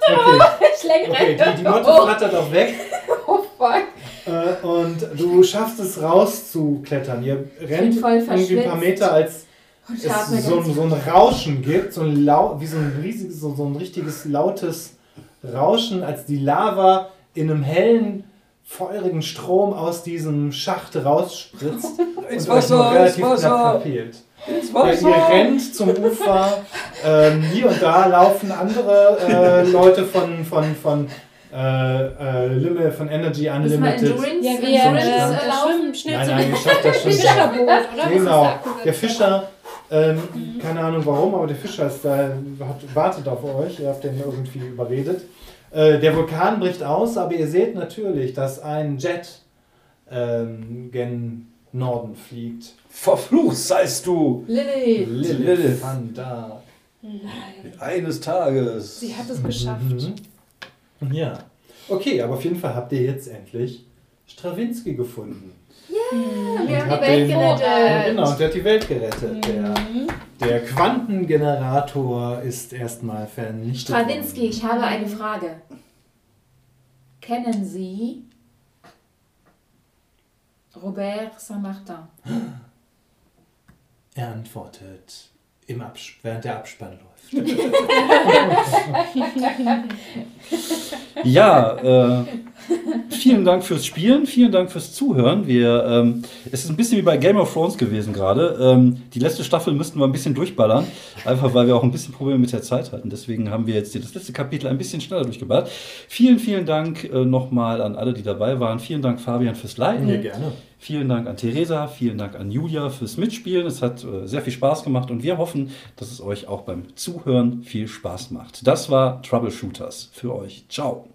S2: Okay,
S4: Ich lenke
S2: okay die, die Motte
S4: oh,
S2: flattert auch weg. <laughs>
S4: oh fuck.
S2: Äh, und du schaffst es rauszuklettern. Ihr rennt
S4: voll
S2: irgendwie ein paar. Meter, als
S4: Und
S2: es so, so ein <laughs> Rauschen gibt, so ein lau wie so ein riesiges, so, so ein richtiges lautes Rauschen, als die Lava in einem hellen, feurigen Strom aus diesem Schacht rausspritzt <laughs>
S1: Ins
S2: und euch nur
S1: Wasser,
S2: relativ
S1: ins
S2: knapp
S1: Wasser,
S2: verfehlt.
S1: ins
S2: Ja, ihr rennt zum Ufer. Ähm, hier und da laufen andere äh, <laughs> Leute von, von, von äh, äh, Limit, von Energy Unlimited.
S5: Ja, wir
S4: Endurance
S5: äh,
S4: laufen?
S5: schwimmen schnell
S2: Nein,
S5: zum
S2: nein, ihr schafft das.
S5: Fischerboot, oder?
S2: Genau, der Fischer, ähm, keine Ahnung warum, aber der Fischer ist da, hat, wartet auf euch, ihr habt den irgendwie überredet. Äh, der Vulkan bricht aus, aber ihr seht natürlich, dass ein Jet ähm, gen Norden fliegt.
S1: Verflucht seist du
S4: Lilly.
S2: Lilith
S1: Lilith.
S2: van da.
S5: Nein.
S1: eines Tages.
S5: Sie hat es geschafft.
S2: Mhm. Ja. Okay, aber auf jeden Fall habt ihr jetzt endlich Strawinski gefunden.
S4: Wir haben die Welt
S2: den-
S4: gerettet.
S2: Ja, genau, und der hat die Welt gerettet. Der, der Quantengenerator ist erstmal vernichtet.
S4: Stravinsky, ich habe eine Frage. Kennen Sie Robert Saint-Martin? <gasps>
S2: Er antwortet im Abs während der Abspann läuft. <laughs>
S1: Ja, äh, vielen Dank fürs Spielen, vielen Dank fürs Zuhören. Wir, ähm, es ist ein bisschen wie bei Game of Thrones gewesen gerade. Ähm, die letzte Staffel müssten wir ein bisschen durchballern, einfach weil wir auch ein bisschen Probleme mit der Zeit hatten. Deswegen haben wir jetzt das letzte Kapitel ein bisschen schneller durchgeballert. Vielen, vielen Dank äh, nochmal an alle, die dabei waren. Vielen Dank, Fabian, fürs Leiten.
S2: gerne.
S1: Vielen Dank an Theresa, vielen Dank an Julia fürs Mitspielen. Es hat äh, sehr viel Spaß gemacht und wir hoffen, dass es euch auch beim Zuhören viel Spaß macht. Das war Troubleshooters für euch. Ciao.